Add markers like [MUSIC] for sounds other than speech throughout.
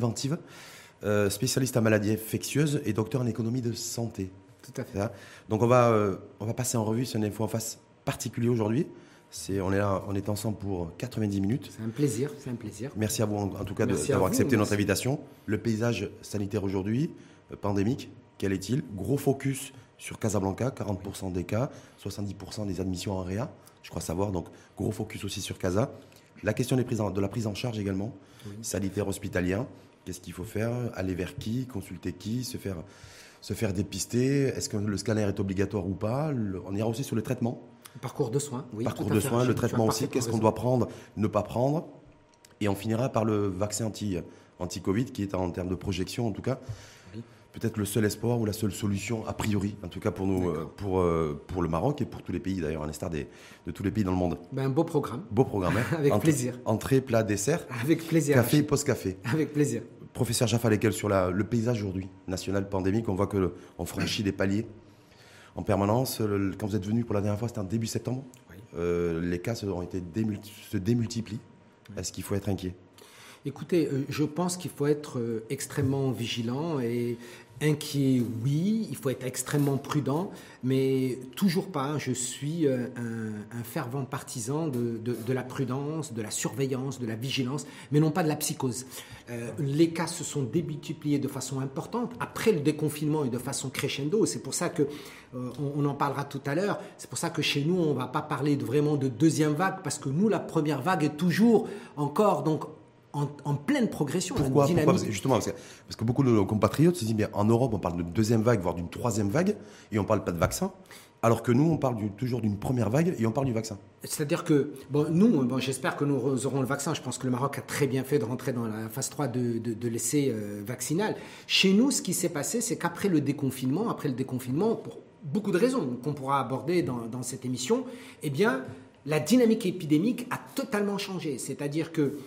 préventive, euh, spécialiste en maladies infectieuses et docteur en économie de santé. Tout à fait. Donc on va, euh, on va passer en revue, c'est une info en face particulier aujourd'hui. C'est, on est là, on est ensemble pour 90 minutes. C'est un plaisir, c'est un plaisir. Merci à vous en, en tout cas d'avoir accepté notre invitation. Le paysage sanitaire aujourd'hui, euh, pandémique, quel est-il? Gros focus sur Casablanca, 40% des cas, 70% des admissions en réa, je crois savoir. Donc gros focus aussi sur Casa. La question des prises en- de la prise en charge également, sanitaire hospitalière. Qu'est-ce qu'il faut faire? Aller vers qui? Consulter qui? Se faire, se faire dépister? Est-ce que le scanner est obligatoire ou pas? Le- On ira aussi sur le traitement Parcours de soins, oui. parcours de soins, le traitement aussi, qu'est-ce qu'on doit prendre, ne pas prendre? Et on finira par le vaccin anti, anti-Covid, qui est en termes de projection, en tout cas, peut-être le seul espoir ou la seule solution, a priori, en tout cas pour, nous, euh, pour, euh, pour le Maroc et pour tous les pays, d'ailleurs, à l'instar des- de tous les pays dans le monde. Ben, un beau programme. Beau programme, hein [LAUGHS] Avec Entrée- plaisir. Entrée, plat, dessert, Avec plaisir. café, post-café. Avec plaisir. Professeur Jaffa Lekel, sur la- le paysage aujourd'hui, national pandémique, on voit qu'on franchit des paliers en permanence. Le- le- quand vous êtes venu pour la dernière fois, c'était en début septembre. Oui. Euh, les cas se, ont été démulti- se démultiplient. Est-ce qu'il faut être inquiet? Écoutez, euh, je pense qu'il faut être euh, extrêmement vigilant et inquiet, oui, il faut être extrêmement prudent, mais toujours pas. Je suis euh, un, fervent partisan de, la prudence, de la surveillance, de la vigilance, mais non pas de la psychose. Euh, les cas se sont démultipliés de façon importante après le déconfinement et de façon crescendo. C'est pour ça que euh, on, en parlera tout à l'heure. C'est pour ça que chez nous, on va pas parler vraiment de deuxième vague parce que nous, la première vague est toujours encore donc en, en pleine progression, Pourquoi. Parce que Justement, parce que, parce que beaucoup de nos compatriotes se disent, mais en Europe, on parle de deuxième vague, voire d'une troisième vague, et on parle pas de vaccin, alors que nous, on parle du- toujours d'une première vague et on parle du vaccin. C'est-à-dire que, bon, nous, bon, j'espère que nous aurons le vaccin. Je pense que le Maroc a très bien fait de rentrer dans la phase 3 de, de, de l'essai euh, vaccinal. Chez nous, ce qui s'est passé, c'est qu'après le déconfinement, après le déconfinement, pour beaucoup de raisons qu'on pourra aborder dans, dans cette émission, eh bien, la dynamique épidémique a totalement changé. C'est-à-dire que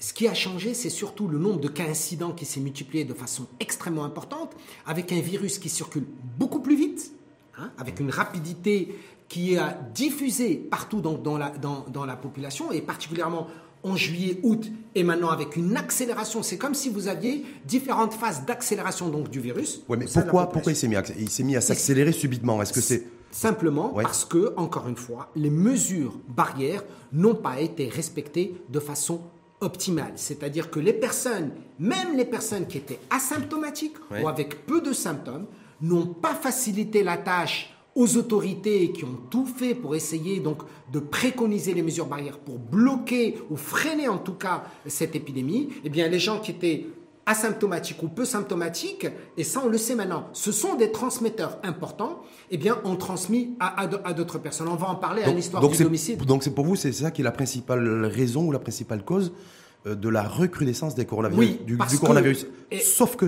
ce qui a changé, c'est surtout le nombre de cas incidents qui s'est multiplié de façon extrêmement importante, avec un virus qui circule beaucoup plus vite, hein, avec une rapidité qui a diffusé partout dans, la, dans, dans la population, et particulièrement en juillet, août, et maintenant avec une accélération. C'est comme si vous aviez différentes phases d'accélération donc du virus. Ouais, mais pourquoi, pourquoi il s'est mis à, il s'est mis à s'accélérer subitement? Est-ce que c'est Simplement Ouais. parce que, encore une fois, les mesures barrières n'ont pas été respectées de façon optimale. C'est-à-dire que les personnes, même les personnes qui étaient asymptomatiques Ouais. ou avec peu de symptômes, n'ont pas facilité la tâche aux autorités qui ont tout fait pour essayer donc de préconiser les mesures barrières pour bloquer ou freiner en tout cas cette épidémie, eh bien les gens qui étaient asymptomatiques ou peu symptomatiques, et ça on le sait maintenant, ce sont des transmetteurs importants, eh bien ont transmis à, à de- à d'autres personnes. On va en parler à l'histoire du domicile. donc c'est pour vous, c'est ça qui est la principale raison ou la principale cause euh, de la recrudescence des coronavirus, Oui, du, du que- coronavirus. et- Sauf que,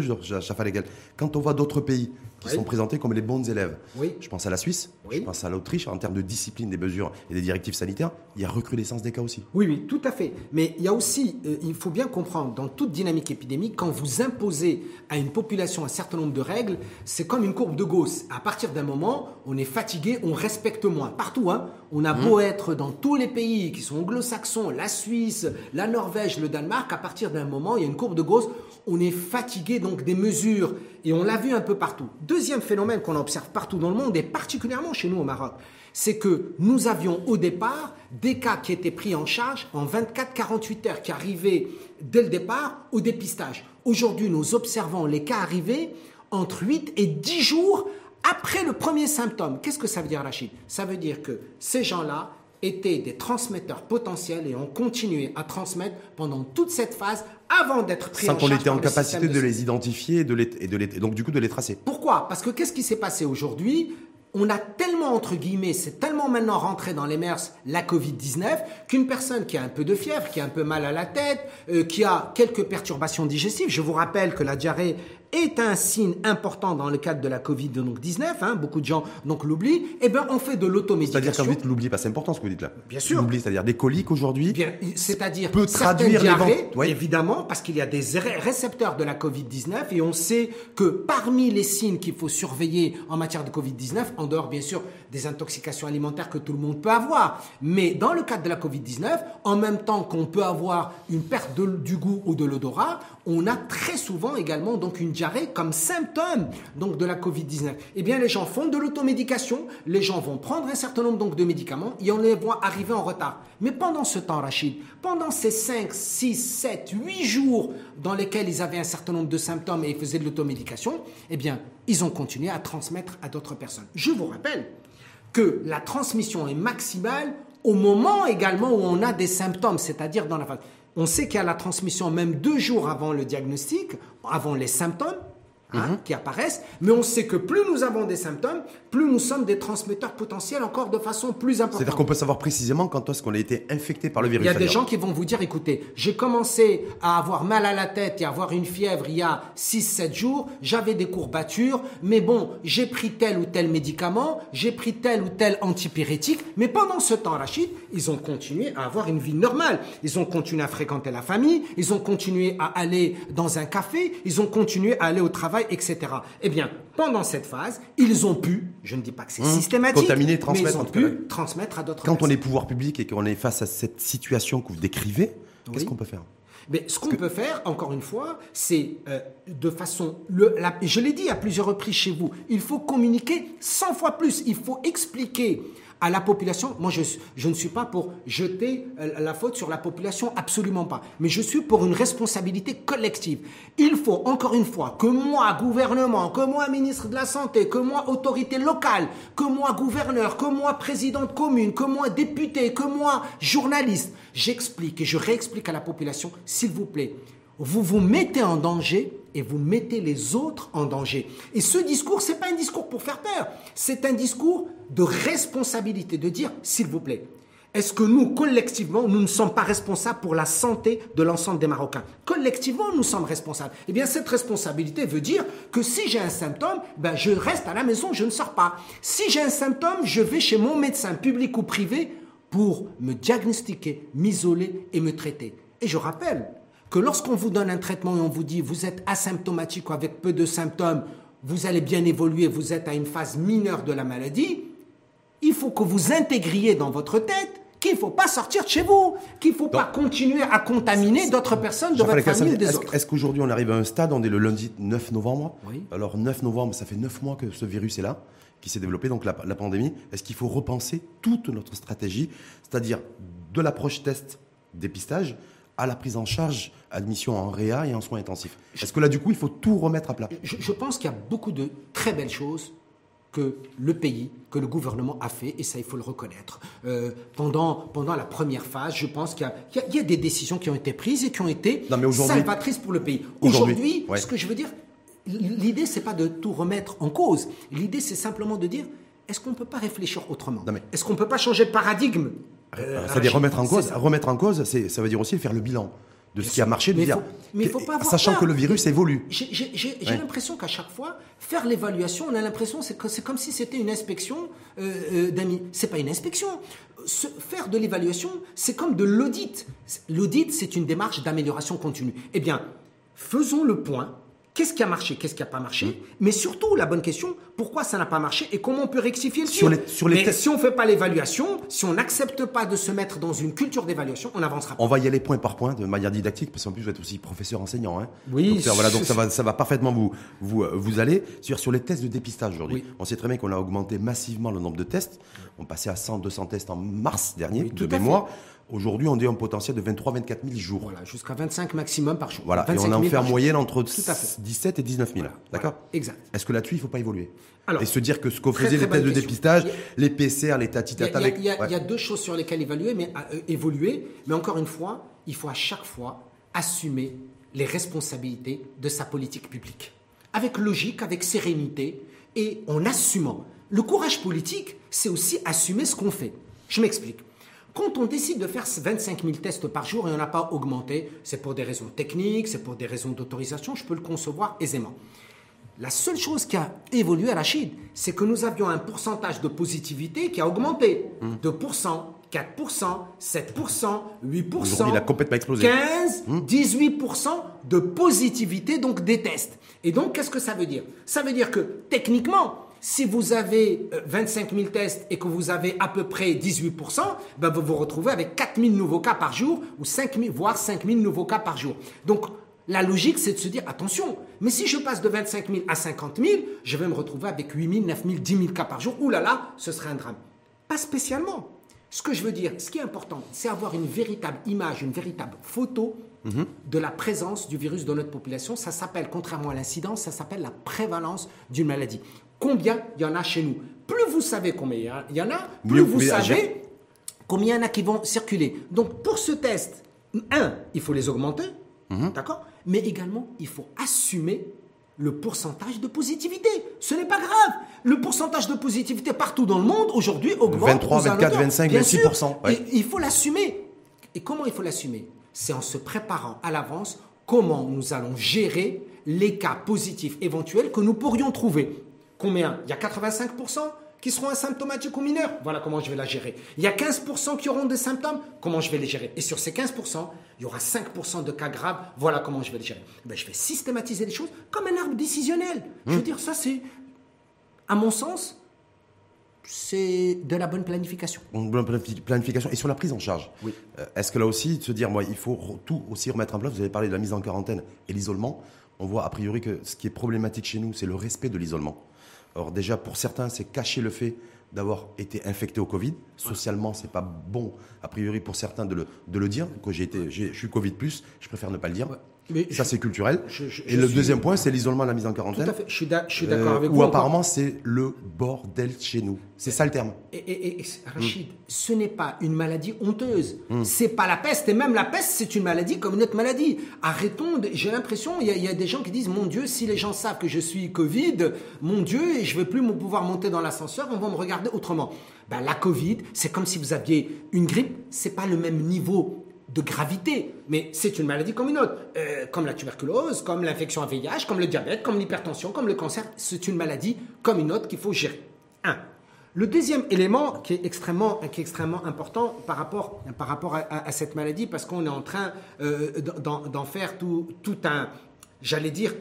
Legal, quand on voit d'autres pays qui Oui. sont présentés comme les bons élèves, Oui. je pense à la Suisse, Oui. je pense à l'Autriche, en termes de discipline des mesures et des directives sanitaires, il y a recrudescence des cas aussi. Oui, oui, tout à fait. Mais il y a aussi, euh, il faut bien comprendre, dans toute dynamique épidémique, quand vous imposez à une population un certain nombre de règles, c'est comme une courbe de Gauss. À partir d'un moment, on est fatigué, on respecte moins. Partout, hein. On a beau être dans tous les pays qui sont anglo-saxons, la Suisse, la Norvège, le Danemark, à partir d'un moment, il y a une courbe de Gauss, on est fatigué donc des mesures. Et on l'a vu un peu partout. Deuxième phénomène qu'on observe partout dans le monde, et particulièrement chez nous au Maroc, c'est que nous avions au départ des cas qui étaient pris en charge en 24-48 heures, qui arrivaient dès le départ au dépistage. Aujourd'hui, nous observons les cas arriver entre 8 et 10 jours après le premier symptôme. Qu'est-ce que ça veut dire, Rachid? Ça veut dire que ces gens-là étaient des transmetteurs potentiels et ont continué à transmettre pendant toute cette phase avant d'être pris Sans en qu'on charge était en capacité de les identifier et, de les, et, de les- et donc du coup de les tracer. Pourquoi? Parce que qu'est-ce qui s'est passé aujourd'hui? On a tellement, entre guillemets, c'est tellement maintenant rentré dans les mœurs la Covid-19 qu'une personne qui a un peu de fièvre, qui a un peu mal à la tête, euh, qui a quelques perturbations digestives, je vous rappelle que la diarrhée est un signe important dans le cadre de la Covid-19, hein, beaucoup de gens donc l'oublient, eh bien on fait de C'est-à-dire l'automédication. quand vous dites que c'est important ce que vous dites là. Bien sûr. L'oubli, c'est-à-dire des coliques aujourd'hui. Bien, c'est-à-dire peut traduire les diarrhées, ventes. Oui. évidemment, parce qu'il y a des ré- récepteurs de la Covid-19 et on sait que parmi les signes qu'il faut surveiller en matière de Covid-19, en dehors bien sûr des intoxications alimentaires que tout le monde peut avoir. Mais dans le cadre de la Covid-19, en même temps qu'on peut avoir une perte du goût ou de l'odorat, on a très souvent également donc une diarrhée comme symptôme donc de la Covid-19. Eh bien, les gens font de l'automédication, les gens vont prendre un certain nombre donc de médicaments et on les voit arriver en retard. Mais pendant ce temps, Rachid, pendant ces 5, 6, 7, 8 jours dans lesquels ils avaient un certain nombre de symptômes et ils faisaient de l'automédication, eh bien, ils ont continué à transmettre à d'autres personnes. Je vous rappelle que la transmission est maximale au moment également où on a des symptômes, c'est-à-dire dans la phase. On sait qu'il y a la transmission même deux jours avant le diagnostic, avant les symptômes, Hein, mhm. qui apparaissent, mais on sait que plus nous avons des symptômes, plus nous sommes des transmetteurs potentiels encore de façon plus importante. C'est-à-dire qu'on peut savoir précisément quand est-ce qu'on a été infecté par le virus. Il y a des gens qui vont vous dire, écoutez, j'ai commencé à avoir mal à la tête et à avoir une fièvre il y a 6-7 jours, j'avais des courbatures, mais bon, j'ai pris tel ou tel médicament, j'ai pris tel ou tel antipyrétique, mais pendant ce temps, Rachid, ils ont continué à avoir une vie normale. Ils ont continué à fréquenter la famille, ils ont continué à aller dans un café, ils ont continué à aller au travail etc. Eh bien, pendant cette phase, ils ont pu, je ne dis pas que c'est mmh. systématique, contaminer, transmettre, mais ils ont pu transmettre à d'autres Quand on est pouvoir public et qu'on est face à cette situation que vous décrivez, qu'est-ce qu'on peut faire? Mais ce qu'on peut faire, encore une fois, c'est euh, de façon. je l'ai dit à plusieurs reprises chez vous, il faut communiquer 100 fois plus. Il faut expliquer à la population. Moi, je, ne suis pas pour jeter euh, la faute sur la population, absolument pas. Mais je suis pour une responsabilité collective. Il faut, encore une fois, que moi, gouvernement, que moi, ministre de la Santé, que moi, autorité locale, que moi, gouverneur, que moi, président de commune, que moi, député, que moi, journaliste, j'explique et je réexplique à la population, s'il vous plaît, vous vous mettez en danger et vous mettez les autres en danger. Et ce discours, c'est pas un discours pour faire peur, c'est un discours de responsabilité, de dire, s'il vous plaît, est-ce que nous, collectivement, nous ne sommes pas responsables pour la santé de l'ensemble des Marocains? Collectivement, nous sommes responsables. Eh bien, cette responsabilité veut dire que si j'ai un symptôme, ben, je reste à la maison, je ne sors pas. Si j'ai un symptôme, je vais chez mon médecin public ou privé pour me diagnostiquer, m'isoler et me traiter. Et je rappelle que lorsqu'on vous donne un traitement et on vous dit vous êtes asymptomatique ou avec peu de symptômes, vous allez bien évoluer, vous êtes à une phase mineure de la maladie, il faut que vous intégriez dans votre tête qu'il ne faut pas sortir de chez vous, qu'il ne faut pas continuer à contaminer d'autres personnes de votre famille des autres. Est-ce qu'aujourd'hui on arrive à un stade, on est le lundi 9 novembre oui. Alors 9 novembre, ça fait 9 mois que ce virus est là, qui s'est développé, donc la, la pandémie. Est-ce qu'il faut repenser toute notre stratégie, c'est-à-dire de l'approche test dépistage à la prise en charge, admission en réa et en soins intensifs. Est-ce que là, du coup, il faut tout remettre à plat je, pense qu'il y a beaucoup de très belles choses que le pays, que le gouvernement a fait, et ça, il faut le reconnaître. Euh, pendant, pendant la première phase, je pense qu'il y, a des décisions qui ont été prises et qui ont été salvatrices pour le pays. Aujourd'hui, ce que je veux dire, l'idée, c'est pas de tout remettre en cause. L'idée, c'est simplement de dire, est-ce qu'on ne peut pas réfléchir autrement? Est-ce qu'on ne peut pas changer de paradigme? C'est-à-dire remettre en cause, remettre en cause, ça veut dire aussi faire le bilan de ce qui a marché, de mais dire, mais faut pas sachant que le virus évolue. J'ai l'impression qu'à chaque fois, faire l'évaluation, on a l'impression que c'est comme si c'était une inspection euh, euh, d'amis. C'est pas une inspection. faire de l'évaluation, c'est comme de l'audit. L'audit, c'est une démarche d'amélioration continue. Eh bien, faisons le point Qu'est-ce qui a marché, qu'est-ce qui n'a pas marché mmh. Mais surtout, la bonne question, pourquoi ça n'a pas marché et comment on peut rectifier le sur les, sur les Mais si on ne fait pas l'évaluation, si on n'accepte pas de se mettre dans une culture d'évaluation, on n'avancera pas. On va y aller point par point, de manière didactique, parce qu'en plus, vous êtes aussi professeur enseignant. Hein. Oui. Donc, voilà, donc ça va, ça va parfaitement vous, vous, euh, vous aller. Sur, sur les tests de dépistage aujourd'hui, on sait très bien qu'on a augmenté massivement le nombre de tests. On passait à 100, 200 tests en mars dernier, de mémoire. Aujourd'hui, on est un potentiel de 23-24 000 jours. Voilà, jusqu'à 25 maximum par jour. Voilà, et on en fait en moyenne entre 17 et 19 000. D'accord? Exact. Est-ce que là-dessus, il ne faut pas évoluer? Et se dire que ce qu'on faisait les tests de dépistage, les PCR, les tatitata avec. Il y, a, deux choses sur lesquelles évaluer, mais, euh, évoluer, mais encore une fois, il faut à chaque fois assumer les responsabilités de sa politique publique. Avec logique, avec sérénité et en assumant. Le courage politique, c'est aussi assumer ce qu'on fait. Je m'explique. Quand on décide de faire 25 000 tests par jour et on n'a pas augmenté, c'est pour des raisons techniques, c'est pour des raisons d'autorisation, je peux le concevoir aisément. La seule chose qui a évolué à la Chine, c'est que nous avions un pourcentage de positivité qui a augmenté. 2%, 4%, 7%, 8%, il a complètement explosé. 15, 18% de positivité donc des tests. Et donc, qu'est-ce que ça veut dire? Ça veut dire que techniquement, Si vous avez 25 000 tests et que vous avez à peu près 18%, ben vous vous retrouvez avec 4 000 nouveaux cas par jour ou 5 000, voire 5 000 nouveaux cas par jour. Donc, la logique, c'est de se dire, attention, mais si je passe de 25 000 à 50 000, je vais me retrouver avec 8 000, 9 000, 10 000 cas par jour. Ouh là là, ce serait un drame. Pas spécialement. Ce que je veux dire, ce qui est important, c'est avoir une véritable image, une véritable photo de la présence du virus dans notre population. Ça s'appelle, contrairement à l'incidence, ça s'appelle la prévalence d'une maladie. Combien il y en a chez nous Plus vous savez combien il y en a, plus Mieux vous savez agir. combien il y en a qui vont circuler. Donc pour ce test, un, il faut les augmenter, d'accord Mais également, il faut assumer le pourcentage de positivité. Ce n'est pas grave. Le pourcentage de positivité partout dans le monde aujourd'hui augmente. 23, aux 24, alentours. 25, Bien 26%, sûr. ouais. Et il faut l'assumer. Et comment il faut l'assumer? C'est en se préparant à l'avance comment nous allons gérer les cas positifs éventuels que nous pourrions trouver. Combien? Il y a 85% qui seront asymptomatiques ou mineurs. Voilà comment je vais la gérer. Il y a 15% qui auront des symptômes? Comment je vais les gérer? Et sur ces 15%, il y aura 5% de cas graves. Voilà comment je vais les gérer. Ben, je vais systématiser les choses comme un arbre décisionnel. Je veux dire, ça c'est, à mon sens, c'est de la bonne planification. une bonne planifi- planification et sur la prise en charge. Oui. Euh, Est-ce que là aussi, de se dire, moi, il faut tout aussi remettre en place Vous avez parlé de la mise en quarantaine et l'isolement. On voit a priori que ce qui est problématique chez nous, c'est le respect de l'isolement. Alors déjà, pour certains, c'est cacher le fait d'avoir été infecté au Covid. Socialement, c'est pas bon, a priori, pour certains de le, dire, que j'ai été, je suis Covid+, je préfère ne pas le dire. Mais Ça, c'est culturel. je- je- et je le suis- deuxième point, c'est l'isolement la mise en Tout quarantaine. à fait. Je suis suis d'accord Euh, avec Ou vous. encore. apparemment, c'est le bordel chez nous. C'est ça le terme. Et, et- et- Rachid, ce n'est pas une maladie honteuse. C'est pas la peste. Et même la peste, c'est une maladie comme une autre maladie. Arrêtons. de- J'ai l'impression, il y, a- il y a des gens qui disent Mon Dieu, si les gens savent que je suis Covid, mon Dieu, et je ne vais plus pouvoir monter dans l'ascenseur, on va me regarder autrement. Ben, la Covid, c'est comme si vous aviez une grippe. C'est pas le même niveau de gravité, mais c'est une maladie comme une autre, Euh, comme la tuberculose, comme l'infection à VIH, comme le diabète, comme l'hypertension, comme le cancer. C'est une maladie comme une autre qu'il faut gérer. Un. Le deuxième élément qui est extrêmement, qui est extrêmement important par rapport, par rapport à, cette maladie, parce qu'on est en train euh, d'en d'en faire tout, tout un, j'allais dire,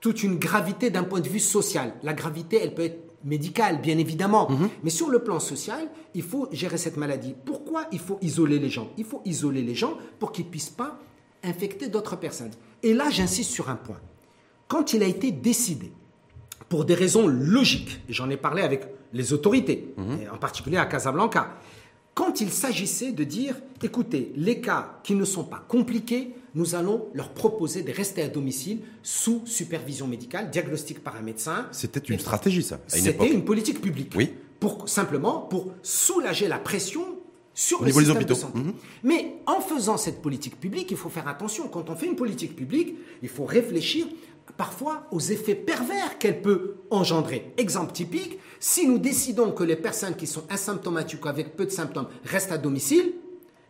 toute une gravité d'un point de vue social. La gravité, elle peut être médicale, bien évidemment. Mais sur le plan social, il faut gérer cette maladie. Pourquoi il faut isoler les gens? Il faut isoler les gens pour qu'ils ne puissent pas infecter d'autres personnes. Et là, j'insiste sur un point. Quand il a été décidé, pour des raisons logiques, et j'en ai parlé avec les autorités, et en particulier à Casablanca, quand il s'agissait de dire, écoutez, les cas qui ne sont pas compliqués, nous allons leur proposer de rester à domicile sous supervision médicale, diagnostic par un médecin. C'était une stratégie, ça, à une C'était une politique publique. Oui. Pour, simplement pour soulager la pression sur Au le des système de hôpitaux. santé. Mhm. Mais en faisant cette politique publique, il faut faire attention. Quand on fait une politique publique, il faut réfléchir parfois aux effets pervers qu'elle peut engendrer. Exemple typique, si nous décidons que les personnes qui sont asymptomatiques ou avec peu de symptômes restent à domicile,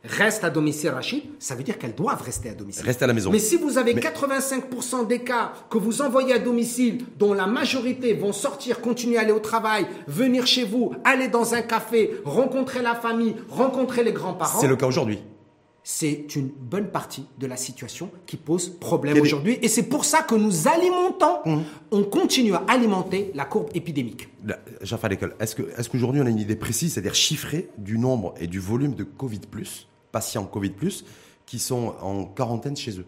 restent à domicile, Rachid, ça veut dire qu'elles doivent rester à domicile. Rester à la maison. Mais si vous avez Mais- 85% des cas que vous envoyez à domicile, dont la majorité vont sortir, continuer à aller au travail, venir chez vous, aller dans un café, rencontrer la famille, rencontrer les grands-parents, C'est le cas aujourd'hui. c'est une bonne partie de la situation qui pose problème est- aujourd'hui. Et c'est pour ça que nous alimentons, on continue à alimenter la courbe épidémique. Jaffa Lekel, est-ce que- est-ce qu'aujourd'hui on a une idée précise, c'est-à-dire chiffrée, du nombre et du volume de Covid, patients Covid, qui sont en quarantaine chez eux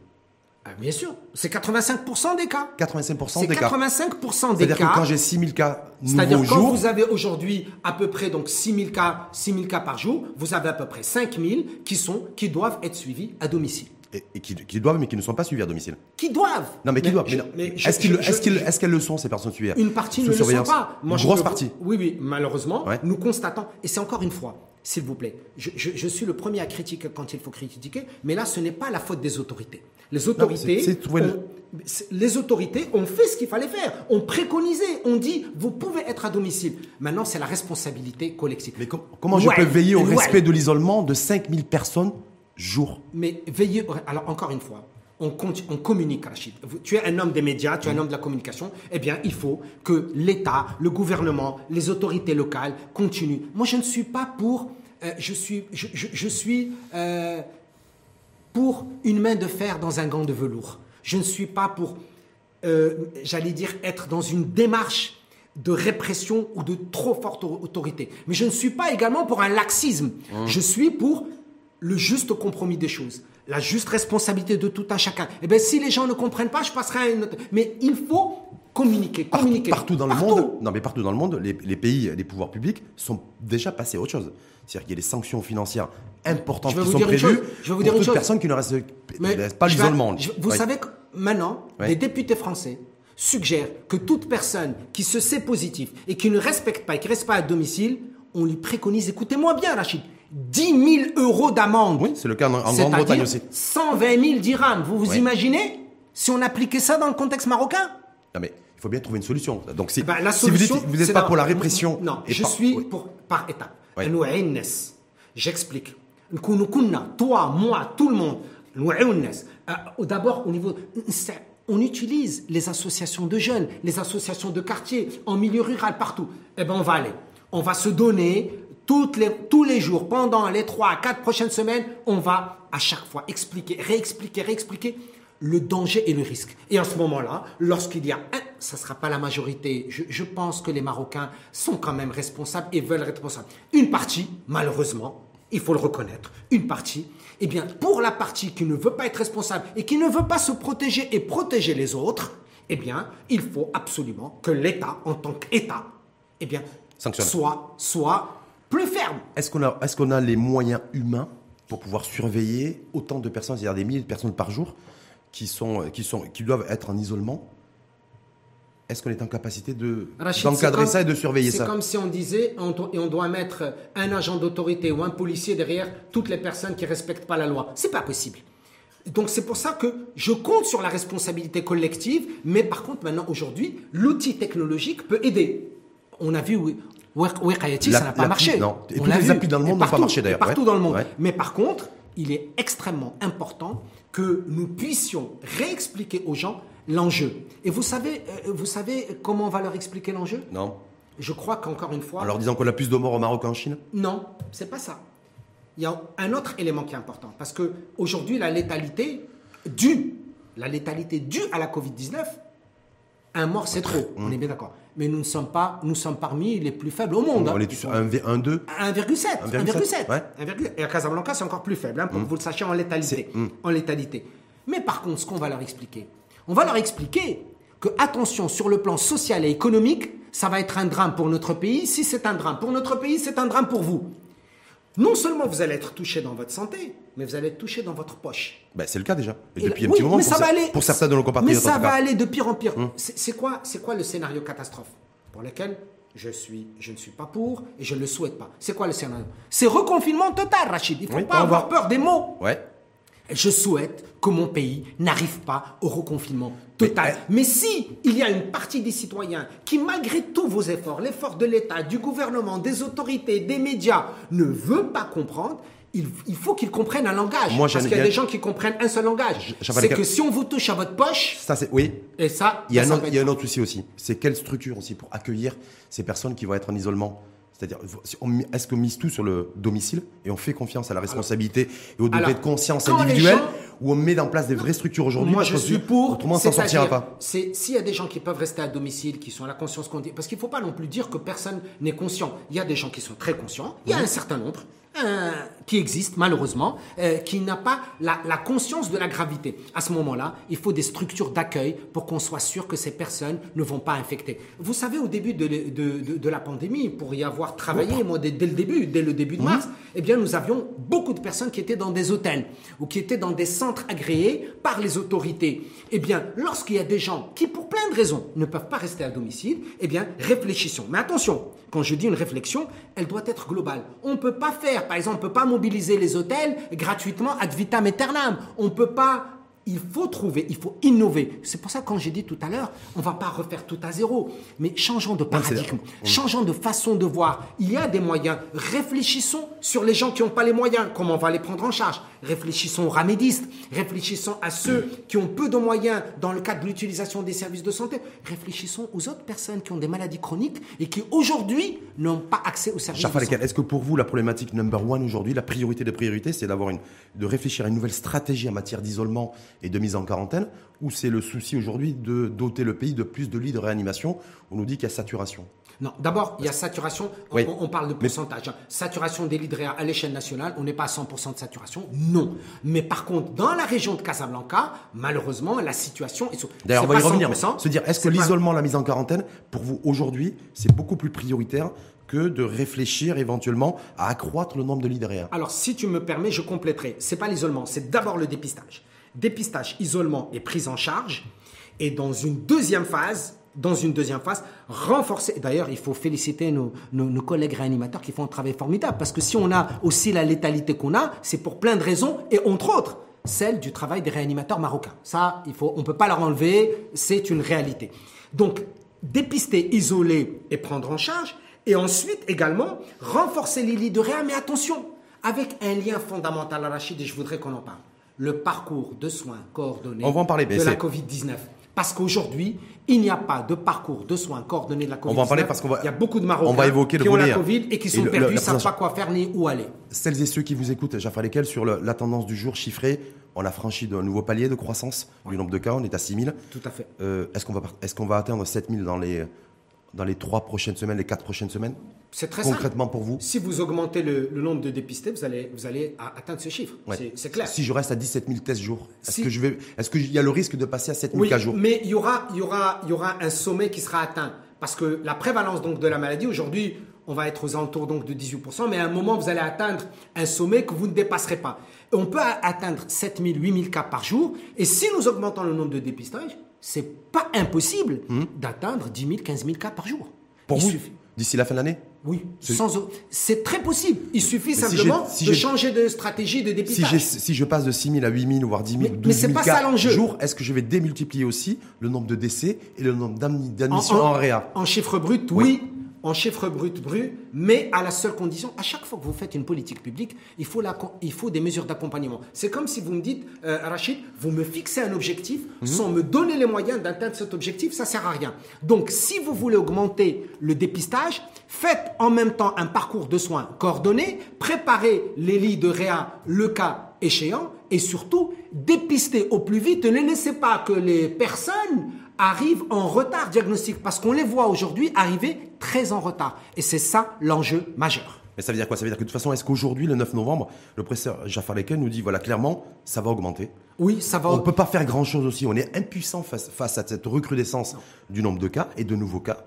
Ah, bien sûr, c'est 85% des cas. 85% C'est des cas. 85% des C'est-à-dire cas. que quand j'ai 6000 cas C'est-à-dire nouveaux quand jours, vous avez aujourd'hui à peu près donc 6000 cas, 6000 cas par jour, vous avez à peu près 5000 qui sont qui doivent être suivis à domicile. et, et qui, qui doivent, mais qui ne sont pas suivis à domicile. Qui doivent Non, mais qui doivent. je- mais Est-ce qu'ils je- est-ce qu'ils- je- est-ce qu'elles le sont, ces personnes suivies Une partie ne le sont pas. Une je grosse peux- partie. Oui, oui, malheureusement, Ouais. nous constatons, et c'est encore une fois, s'il vous plaît, je, je- je suis le premier à critiquer quand il faut critiquer, mais là, ce n'est pas la faute des autorités. Les autorités, ont- les autorités ont fait ce qu'il fallait faire, ont préconisé, ont dit, vous pouvez être à domicile. Maintenant, c'est la responsabilité collective. Mais com- comment je Ouais, peux veiller au ouais. respect de l'isolement de 5000 personnes jour? Mais veillez. Alors, encore une fois, on, communique, Rachid. Tu es un homme des médias, tu es un homme de la communication. Eh bien, il faut que l'État, le gouvernement, les autorités locales continuent. Moi, je ne suis pas pour. euh, je suis, je, je- je suis euh, pour une main de fer dans un gant de velours. Je ne suis pas pour, euh, j'allais dire, être dans une démarche de répression ou de trop forte autorité. Mais je ne suis pas également pour un laxisme. Mmh. Je suis pour le juste compromis des choses, la juste responsabilité de tout un chacun. Eh bien, si les gens ne comprennent pas, je passerai à une autre. Mais il faut communiquer, communiquer. Partout dans le monde, non mais partout dans le monde, les, les pays, les pouvoirs publics sont déjà passés à autre chose. C'est-à-dire qu'il y a des sanctions financières importantes qui sont prévues chose. Je vais vous pour dire une toute personne qui ne reste Mais pas l'isolement. Vous Ouais. savez que maintenant, Ouais. les députés français suggèrent que toute personne qui se sait positif et qui ne respecte pas et qui ne reste pas à domicile, on lui préconise, écoutez-moi bien Rachid, 10 000 euros d'amende. Oui, c'est le cas en, Grande-Bretagne aussi. 120 000 dirhams. Vous vous imaginez si on appliquait ça dans le contexte marocain? Non, mais il faut bien trouver une solution. Donc, si, eh ben, la solution, vous n'êtes pas pour la répression. Non, je suis pour, par étapes. Oui. J'explique. Toi, moi, tout le monde. Euh, d'abord, au niveau. On utilise les associations de jeunes, les associations de quartier, en milieu rural, partout. Eh bien, on va aller. On va se donner toutes les, tous les jours, pendant les trois à quatre prochaines semaines, on va à chaque fois expliquer, réexpliquer, réexpliquer le danger et le risque. Et en ce moment-là, lorsqu'il y a un, ça ne sera pas la majorité, je, je pense que les Marocains sont quand même responsables et veulent être responsables. Une partie, malheureusement, il faut le reconnaître, une partie, eh bien, pour la partie qui ne veut pas être responsable et qui ne veut pas se protéger et protéger les autres, eh bien, il faut absolument que l'État, en tant qu'État, eh bien, Sanctionne. soit, soit plus ferme. Est-ce qu'on a, est-ce qu'on a les moyens humains pour pouvoir surveiller autant de personnes, c'est-à-dire des milliers de personnes par jour, qui, sont, qui, sont, qui doivent être en isolement? Est-ce qu'on est en capacité de, d'encadrer c'est ça et de surveiller C'est ça? comme si on disait, on et on doit mettre un agent d'autorité ou un policier derrière toutes les personnes qui ne respectent pas la loi. C'est pas possible. Donc c'est pour ça que je compte sur la responsabilité collective, mais par contre maintenant aujourd'hui, l'outil technologique peut aider. On a vu oui, Wiqayati, La- ça n'a pas marché. non. Et On tous l'a les applis dans le monde n'ont pas partout, marché, d'ailleurs. Partout Ouais. dans le monde. Ouais. Mais par contre, il est extrêmement important que nous puissions réexpliquer aux gens l'enjeu. Et vous savez, euh, vous savez comment on va leur expliquer l'enjeu? Non Je crois qu'encore une fois, En leur disant qu'on a plus de morts au Maroc qu'en Chine? Non, c'est pas ça. Il y a un autre élément qui est important parce que aujourd'hui la létalité due, la létalité due à la Covid-19, un mort c'est trop. On est bien d'accord. Mais nous ne sommes pas, nous sommes parmi les plus faibles au monde. On hein. est sur un V, 1, 2 1,7. 1,7, 1,7. ouais. 1,7. Et à Casablanca, c'est encore plus faible, hein, pour que vous le sachiez en létalité. Mm. En létalité. Mais par contre, ce qu'on va leur expliquer, on va leur expliquer que, attention, sur le plan social et économique, ça va être un drame pour notre pays. Si c'est un drame pour notre pays, c'est un drame pour vous. Non seulement vous allez être touché dans votre santé, mais vous allez être touché dans votre poche. ben, C'est le cas déjà. Et Et depuis là- un oui, petit moment mais pour, aller, certains de nos Mais compatriotes. en ça va aller de pire en pire. Hum. C'est quoi, c'est quoi le scénario catastrophe pour lequel je, suis, je ne suis pas pour et je ne le souhaite pas? C'est quoi le scénario? C'est reconfinement total, Rachid. Il ne faut Oui, pas avoir va- peur des mots. Ouais. Je souhaite que mon pays n'arrive pas au reconfinement total. Mais, si il y a une partie des citoyens qui, malgré tous vos efforts, l'effort de l'État, du gouvernement, des autorités, des médias, ne veut pas comprendre, il, il faut qu'ils comprennent un langage. Moi, Parce qu'il y a des gens qui comprennent un seul langage. C'est que si on vous touche à votre poche, Ça, c'est. Oui. et ça, Il y, a un ça autre, peut il y a un autre souci aussi. C'est quelle structure aussi pour accueillir ces personnes qui vont être en isolement? C'est-à-dire, est-ce qu'on mise tout sur le domicile et on fait confiance à la responsabilité et au degré de conscience individuelle ou on met en place des vraies structures aujourd'hui Moi, je suis pour. Autrement, on s'en sortira pas. C'est s'il y a des gens qui peuvent rester à domicile, qui sont à la conscience qu'on dit, parce qu'il ne faut pas non plus dire que personne n'est conscient. Il y a des gens qui sont très conscients. Il y a un certain nombre euh, qui existe malheureusement, euh, qui n'a pas la, la conscience de la gravité. À ce moment-là, il faut des structures d'accueil pour qu'on soit sûr que ces personnes ne vont pas infecter. Vous savez, au début de, de- de- de la pandémie, pour y avoir travaillé, moi, dès, dès le début, dès le début de mars, eh bien, nous avions beaucoup de personnes qui étaient dans des hôtels ou qui étaient dans des centres agréés par les autorités. Eh bien, lorsqu'il y a des gens qui, pour plein de raisons, ne peuvent pas rester à domicile, eh bien, réfléchissons. Mais attention, quand je dis une réflexion, elle doit être globale. On ne peut pas faire, par exemple, on ne peut pas mobiliser les hôtels gratuitement ad vitam aeternam. On ne peut pas il faut trouver, il faut innover. C'est pour ça que quand j'ai dit tout à l'heure, on va pas refaire tout à zéro, mais changeons de paradigme, changeons de façon de voir. Il y a des moyens. Réfléchissons sur les gens qui n'ont pas les moyens, comment on va les prendre en charge? Réfléchissons aux ramédistes, réfléchissons à ceux qui ont peu de moyens dans le cadre de l'utilisation des services de santé. Réfléchissons aux autres personnes qui ont des maladies chroniques et qui aujourd'hui n'ont pas accès aux services de santé. est-ce que pour vous, la problématique number one aujourd'hui, la priorité des priorités, c'est d'avoir une, de réfléchir à une nouvelle stratégie en matière d'isolement et de mise en quarantaine, ou c'est le souci aujourd'hui de doter le pays de plus de lits de réanimation? On nous dit qu'il y a saturation. Non, d'abord, il y a saturation. On, on parle de pourcentage. hein. Saturation des lits de réa à l'échelle nationale, on n'est pas à 100% de saturation. Non. Mais par contre, dans la région de Casablanca, malheureusement, la situation est. D'ailleurs, on va y revenir. mais 100%, se dire, est-ce que pas- l'isolement, la mise en quarantaine, pour vous aujourd'hui, c'est beaucoup plus prioritaire que de réfléchir éventuellement à accroître le nombre de lits de réa? Alors, si tu me permets, je compléterai. C'est pas l'isolement, c'est d'abord le dépistage. Dépistage, isolement et prise en charge. Et dans une deuxième phase, dans une deuxième phase, renforcer. D'ailleurs, il faut féliciter nos, collègues réanimateurs qui font un travail formidable. Parce que si on a aussi la létalité qu'on a, c'est pour plein de raisons, et entre autres, celle du travail des réanimateurs marocains. Ça, il faut, on peut pas leur enlever, c'est une réalité. Donc, dépister, isoler et prendre en charge. Et ensuite, également, renforcer les lits de réa. Mais attention, avec un lien fondamental à Rachid, et je voudrais qu'on en parle. Le parcours de soins coordonnés On va en parler, mais de la c'est- Covid-19. Parce qu'aujourd'hui, il n'y a pas de parcours de soins coordonnés de la Covid-19. On va en parler parce qu'on va- Il y a beaucoup de Marocains on va évoquer le qui ont la Covid et qui et sont le- perdus, la ne savent pas quoi faire ni où aller. Celles et ceux qui vous écoutent, Jaffa Lekel, sur le- la tendance du jour chiffrée, on a franchi un nouveau palier de croissance du nombre de cas, on est à 6 000. Tout à fait. Euh, est-ce qu'on va, est-ce qu'on va atteindre 7 000 dans les, dans les 3 prochaines semaines, les 4 prochaines semaines C'est très simple. Concrètement pour vous Si vous augmentez le, le nombre de dépistés, vous allez, vous allez atteindre ce chiffre. Ouais. C'est- clair. Si je reste à 17 000 tests jour, est-ce Si- que je vais, est-ce qu'il y a le risque de passer à 7 000 Oui, cas jour? mais il y aura, il y, aura, il y aura un sommet qui sera atteint. Parce que la prévalence donc, de la maladie, aujourd'hui, on va être aux alentours donc, de 18%, mais à un moment, vous allez atteindre un sommet que vous ne dépasserez pas. On peut atteindre 7 000, 8 000 cas par jour. Et si nous augmentons le nombre de dépistages, c'est pas impossible d'atteindre 10 000, 15 000 cas par jour. Pour Il vous, suffit- d'ici la fin de l'année? Oui, C'est- sans au- c'est très possible. Il suffit si simplement si de changer de stratégie de dépistage. si je passe de 6 000 à 8 000, voire 10 000, Mais- 12 mais 000 c'est pas cas jour, est-ce que je vais démultiplier aussi le nombre de décès et le nombre d'admi- En- d'admissions en, réa? En chiffre brut, oui. En chiffre brut, brut, mais à la seule condition, à chaque fois que vous faites une politique publique, il faut, la, il faut des mesures d'accompagnement. C'est comme si vous me dites, euh, Rachid, vous me fixez un objectif Mhm. sans me donner les moyens d'atteindre cet objectif, ça sert à rien. Donc, si vous voulez augmenter le dépistage, faites en même temps un parcours de soins coordonné, préparez les lits de réa le cas échéant, et surtout, dépistez au plus vite. Ne laissez pas que les personnes arrivent en retard diagnostic parce qu'on les voit aujourd'hui arriver très en retard. Et c'est ça l'enjeu majeur. Mais ça veut dire quoi? Ça veut dire que de toute façon, est-ce qu'aujourd'hui, le 9 novembre, le professeur Jafar Leken nous dit, voilà, clairement, ça va augmenter? Oui, ça va. On ne peut pas faire grand-chose aussi. On est impuissant face, face à cette recrudescence du nombre de cas et de nouveaux cas.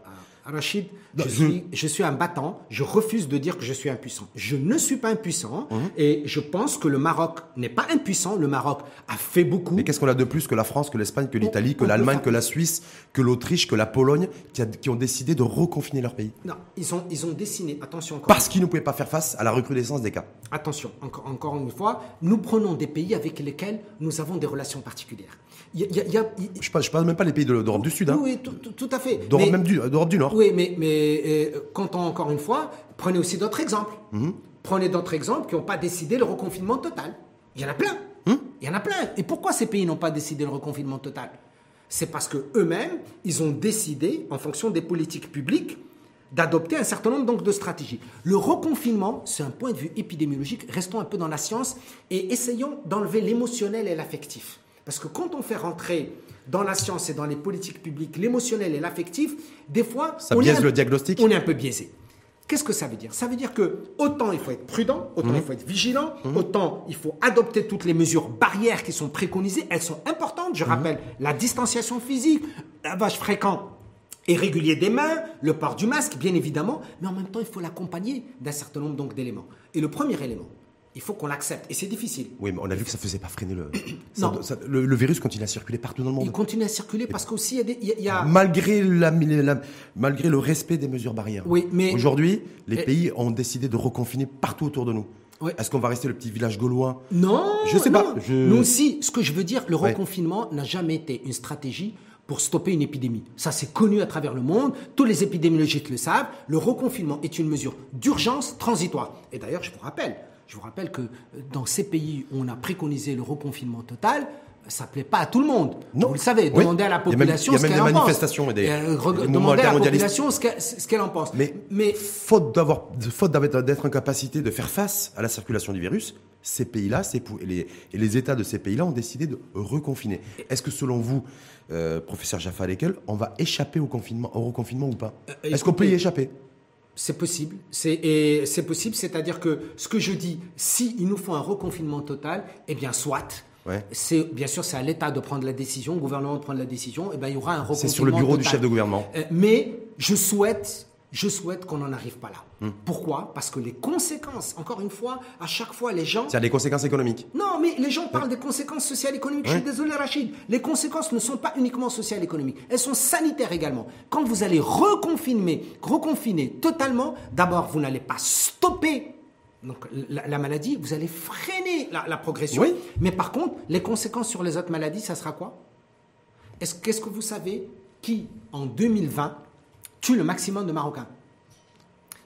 Rachid, je, suis, je suis un battant. Je refuse de dire que je suis impuissant. Je ne suis pas impuissant. Mhm. Et je pense que le Maroc n'est pas impuissant. Le Maroc a fait beaucoup. Mais qu'est-ce qu'on a de plus que la France, que l'Espagne, que l'Italie, que l'Allemagne, que la Suisse, que l'Autriche, que la Pologne, qui, a- qui ont décidé de reconfiner leur pays? Non, ils ont, ils ont dessiné. Attention encore. Parce qu'ils ne pouvaient pas faire face à la recrudescence des cas. Attention, encore, encore une fois, nous prenons des pays avec lesquels nous avons des relations particulières. Y a- y a- y Je ne parle, même pas des pays de- d'Europe du Sud, hein. oui, tout, tout- tout à fait. d'Europe Mais- même du, d'Europe du Nord. Oui, mais, mais euh, quand on, encore une fois, prenez aussi d'autres exemples. Mhm. Prenez d'autres exemples qui n'ont pas décidé le reconfinement total. Il y en a plein. Hum? Il y en a plein. Et pourquoi ces pays n'ont pas décidé le reconfinement total? C'est parce que eux-mêmes, ils ont décidé, en fonction des politiques publiques, d'adopter un certain nombre donc, de stratégies. Le reconfinement, c'est un point de vue épidémiologique. Restons un peu dans la science et essayons d'enlever l'émotionnel et l'affectif. Parce que quand on fait rentrer dans la science et dans les politiques publiques l'émotionnel et l'affectif, des fois, Ça on est un- le diagnostic on est un peu biaisé. Qu'est-ce que ça veut dire? Ça veut dire que autant il faut être prudent, autant il faut être vigilant, autant il faut adopter toutes les mesures barrières qui sont préconisées. Elles sont importantes. Je rappelle la distanciation physique, lavage fréquent et régulier des mains, le port du masque, bien évidemment, mais en même temps, il faut l'accompagner d'un certain nombre donc d'éléments. Et le premier élément, il faut qu'on l'accepte. Et c'est difficile. Oui, mais on a vu que ça faisait pas freiner le. [CLEARS THROAT] Non. ça- ça- le, le virus continue à circuler partout dans le Il monde. continue à circuler parce qu'aussi, il y a des- il y a- il y a, Malgré, la, la- malgré le respect des mesures barrières. Oui, mais- Aujourd'hui, les Et- pays ont décidé de reconfiner partout autour de nous. Oui. Est-ce qu'on va rester le petit village gaulois? Non, Je sais pas, je- Nous aussi, ce que je veux dire, le Ouais. reconfinement n'a jamais été une stratégie pour stopper une épidémie. Ça, c'est connu à travers le monde. Tous les épidémiologistes le savent. Le reconfinement est une mesure d'urgence transitoire. Et d'ailleurs, je vous rappelle, je vous rappelle que dans ces pays où on a préconisé le reconfinement total, ça plaît pas à tout le monde. Non. Vous le savez, Oui. demandez à la Il y a même- population il y a ce même qu'elle des en pense. manifestations et des- Euh, des demandez à la population ce qu'elle ce qu'elle en pense. Mais, mais faute d'avoir, faute d'être en de faire face à la circulation du virus, ces pays-là, les, et les États de ces pays-là ont décidé de reconfiner. Est-ce que selon vous, euh, professeur Jaffa Lekel, on va échapper au confinement, au reconfinement ou pas? Euh, Est-ce qu'on peut y échapper? C'est possible. C'est et c'est possible, c'est-à-dire que ce que je dis, si il nous faut un reconfinement total, eh bien soit. Ouais. C'est bien sûr c'est à l'État de prendre la décision, au gouvernement de prendre la décision. Et ben il y aura un reconfinement. C'est sur le bureau du chef de gouvernement. Euh, mais je souhaite, je souhaite qu'on n'en arrive pas là. Hmm. Pourquoi? Parce que les conséquences, encore une fois, à chaque fois les gens. C'est des conséquences économiques. Non, mais les gens parlent des conséquences sociales et économiques. Je suis désolé, Rachid. Les conséquences ne sont pas uniquement sociales et économiques. Elles sont sanitaires également. Quand vous allez reconfiner, reconfiner totalement, d'abord, vous n'allez pas stopper donc, la, la maladie, vous allez freiner la, la progression. Oui. Mais par contre, les conséquences sur les autres maladies, ça sera quoi? Est-ce Qu'est-ce que vous savez qui, en 2020, tue le maximum de Marocains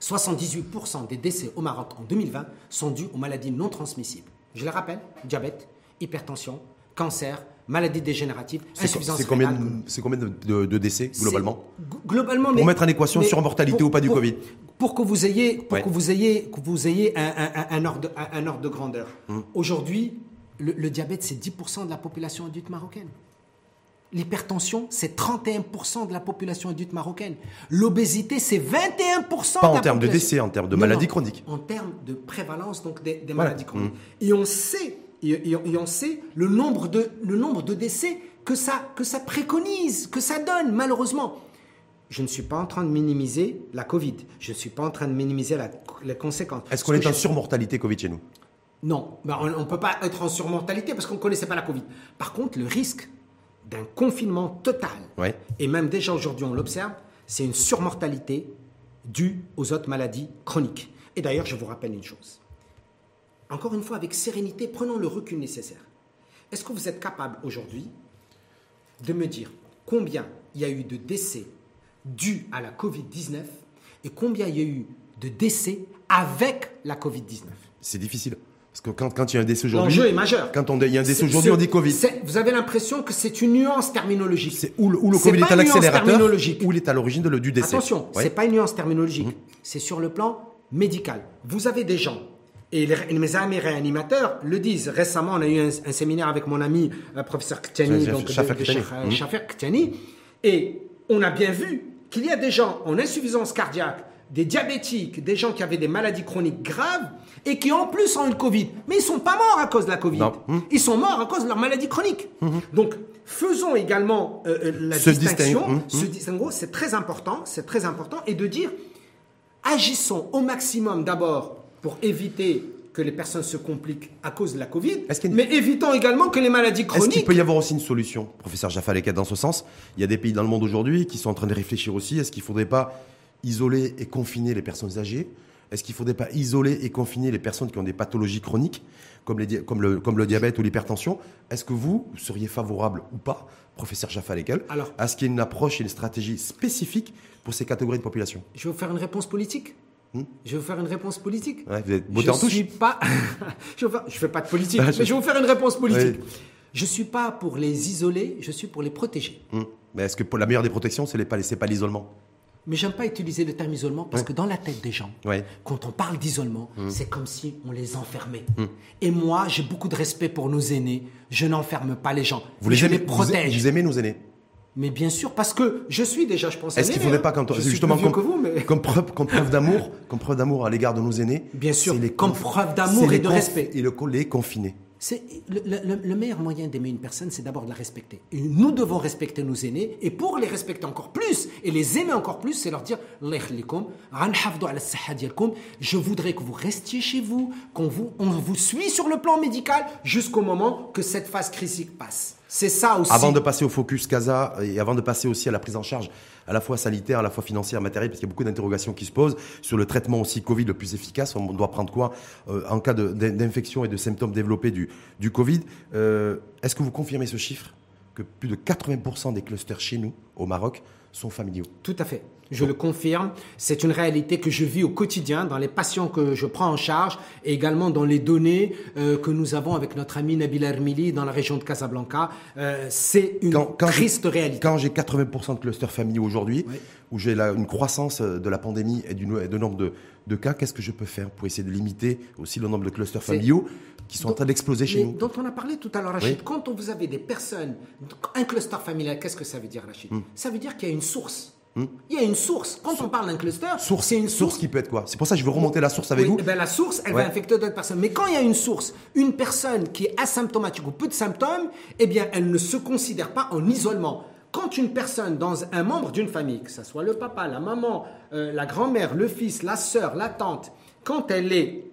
78% des décès au Maroc en 2020 sont dus aux maladies non transmissibles. Je les rappelle, diabète, hypertension, cancer, maladies dégénératives, insuffisance c'est combien, de- c'est combien de, de- de décès globalement Globalement, Pour mais- mettre en équation sur mortalité pour- ou pas du pour- Covid. Pour que vous ayez, pour Ouais. que vous ayez, que vous ayez un, un- un- un ordre, un, un ordre de grandeur. Hum. Aujourd'hui, le, le diabète, c'est 10% de la population adulte marocaine. L'hypertension, c'est 31% de la population adulte marocaine. L'obésité, c'est 21% Pas de en termes de décès, en termes de Non, maladies non, chroniques. En termes de prévalence donc des, des Voilà. maladies chroniques. Hum. Et on sait, et, et- et on sait le nombre de, le nombre de décès que ça, que ça préconise, que ça donne, malheureusement. Je ne suis pas en train de minimiser la Covid. Je ne suis pas en train de minimiser la- les conséquences. Est-ce Ce qu'on est en je- surmortalité Covid chez nous? Non, Ben, on ne peut pas être en surmortalité parce qu'on ne connaissait pas la Covid. Par contre, le risque d'un confinement total, Ouais. et même déjà aujourd'hui on l'observe, c'est une surmortalité due aux autres maladies chroniques. Et d'ailleurs, je vous rappelle une chose. Encore une fois, avec sérénité, prenons le recul nécessaire. Est-ce que vous êtes capable aujourd'hui de me dire combien il y a eu de décès dus à la Covid-19 et combien il y a eu de décès avec la Covid-19 C'est difficile. Parce que quand, quand il y a un décès aujourd'hui. L'enjeu est majeur. Quand on, il y a un décès aujourd'hui, on dit Covid. Vous avez l'impression que c'est une nuance terminologique. C'est où le, où Covid est à l'accélérateur ou il est à l'origine du décès. Attention, Ouais. c'est pas une nuance terminologique. C'est sur le plan médical. Vous avez des gens. Et les- mes amis réanimateurs le disent. Récemment, on a eu un, un séminaire avec mon ami, euh, professeur Chaf- donc Shafer Mhm. Ktani. Et on a bien vu qu'il y a des gens en insuffisance cardiaque, des diabétiques, des gens qui avaient des maladies chroniques graves et qui en plus ont eu le Covid. Mais ils sont pas morts à cause de la Covid. Ils sont morts à cause de leur maladie chronique. Donc, faisons également euh, euh, la Ce distinction. distingue- distinguo, c'est très important, c'est très important, et de dire, agissons au maximum d'abord pour éviter que les personnes se compliquent à cause de la Covid, une- mais évitons également que les maladies Est-ce qu'il chroniques. peut y avoir aussi une solution, professeur Jaffa dans ce sens? Il y a des pays dans le monde aujourd'hui qui sont en train de réfléchir aussi. Est-ce qu'il ne faudrait pas isoler et confiner les personnes âgées? Est-ce qu'il ne faudrait pas isoler et confiner les personnes qui ont des pathologies chroniques, comme, les di- comme, le, comme le diabète ou l'hypertension? Est-ce que vous seriez favorable ou pas, professeur Jaffa à ce qu'il y ait une approche et une stratégie spécifique pour ces catégories de population? Je vais vous faire une réponse politique. Je vais vous faire une réponse politique. Ouais, Vous êtes botté je en touche suis pas. [LAUGHS] je ne fais pas de politique, Ah, mais je- vais vous faire une réponse politique. Oui. Je suis pas pour les isoler, je suis pour les protéger. Hum. Mais est-ce que pour la meilleure des protections, c'est les pas, c'est pas l'isolement? Mais j'aime pas utiliser le terme isolement parce que dans la tête des gens, Ouais. quand on parle d'isolement, Hum. c'est comme si on les enfermait. Et moi, j'ai beaucoup de respect pour nos aînés. Je n'enferme pas les gens. Vous les je aimez, les vous- protège. Vous, aimez nos aînés? Mais bien sûr, parce que je suis déjà, je pense, un Est-ce qu'il aîné, faudrait hein. pas, quand on- justement, comme, que vous, mais comme preuve, comme preuve d'amour, comme preuve d'amour à l'égard de nos aînés, Bien sûr, les comme preuve d'amour et de respect. Et le, les confiner. C'est le, le- le meilleur moyen d'aimer une personne, c'est d'abord de la respecter. Et nous devons respecter nos aînés, et pour les respecter encore plus et les aimer encore plus, c'est leur dire. Je voudrais que vous restiez chez vous, qu'on vous, on vous suit sur le plan médical jusqu'au moment que cette phase critique passe. C'est ça aussi. Avant de passer au focus CASA et avant de passer aussi à la prise en charge à la fois sanitaire, à la fois financière, matérielle, parce qu'il y a beaucoup d'interrogations qui se posent sur le traitement aussi Covid le plus efficace. On doit prendre quoi euh, en cas d'infection et de symptômes développés du, du Covid Euh, Est-ce que vous confirmez ce chiffre que plus de 80% des clusters chez nous, au Maroc, sont familiaux? Tout à fait. Je le confirme. C'est une réalité que je vis au quotidien dans les patients que je prends en charge et également dans les données euh, que nous avons avec notre ami Nabil Hermili dans la région de Casablanca. Euh, c'est une triste réalité. Quand j'ai 80% de clusters familiaux aujourd'hui, où j'ai une croissance de la pandémie et du de nombre de, de cas, qu'est-ce que je peux faire pour essayer de limiter aussi le nombre de clusters familiaux qui sont en train d'exploser chez nous? Dont on a parlé tout à l'heure, Rachid. Quand vous avez des personnes, un cluster familial, qu'est-ce que ça veut dire, Rachid? Hmm. Ça veut dire qu'il y a une source. Hmm? Il y a une source. Quand on parle d'un cluster, c'est une source. qui peut être quoi? C'est pour ça que je veux remonter la source avec vous. Eh ben, la source, elle va infecter d'autres personnes. Mais quand il y a une source, une personne qui est asymptomatique ou peu de symptômes, eh bien, elle ne se considère pas en isolement quand une personne, dans un membre d'une famille, que ce soit le papa, la maman, euh, la grand-mère, le fils, la sœur, la tante, quand elle est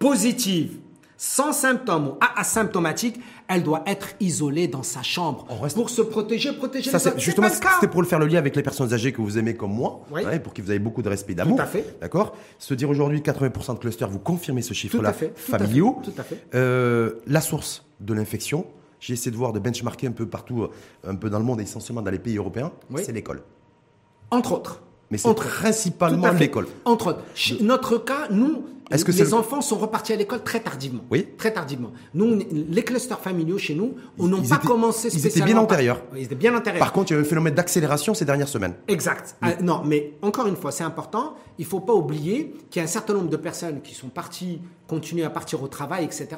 positive, sans symptômes ou asymptomatique, elle doit être isolée dans sa chambre pour se protéger, protéger ça, les autres. Justement, c'était pour le faire le lien avec les personnes âgées que vous aimez comme moi, pour que vous ayez beaucoup de respect d'amour. Tout à fait. D'accord? Se dire aujourd'hui 80% de clusters, vous confirmez ce chiffre-là familiaux. Tout à fait. Euh, la source de l'infection, j'ai essayé de voir, de benchmarker un peu partout, euh, un peu dans le monde, essentiellement dans les pays européens, c'est l'école. Entre autres. Mais c'est principalement l'école. Entre autres. Notre cas, nous, est-ce que les enfants sont repartis à l'école très tardivement Oui. Très tardivement. Nous, les clusters familiaux chez nous, on n'a pas commencé spécialement. Ils étaient bien antérieurs. Ils étaient bien antérieurs. Par contre, il y a eu un phénomène d'accélération ces dernières semaines. Exact. Ah, non, mais encore une fois, c'est important. Il ne faut pas oublier qu'il y a un certain nombre de personnes qui sont parties, continuent à partir au travail, etc.,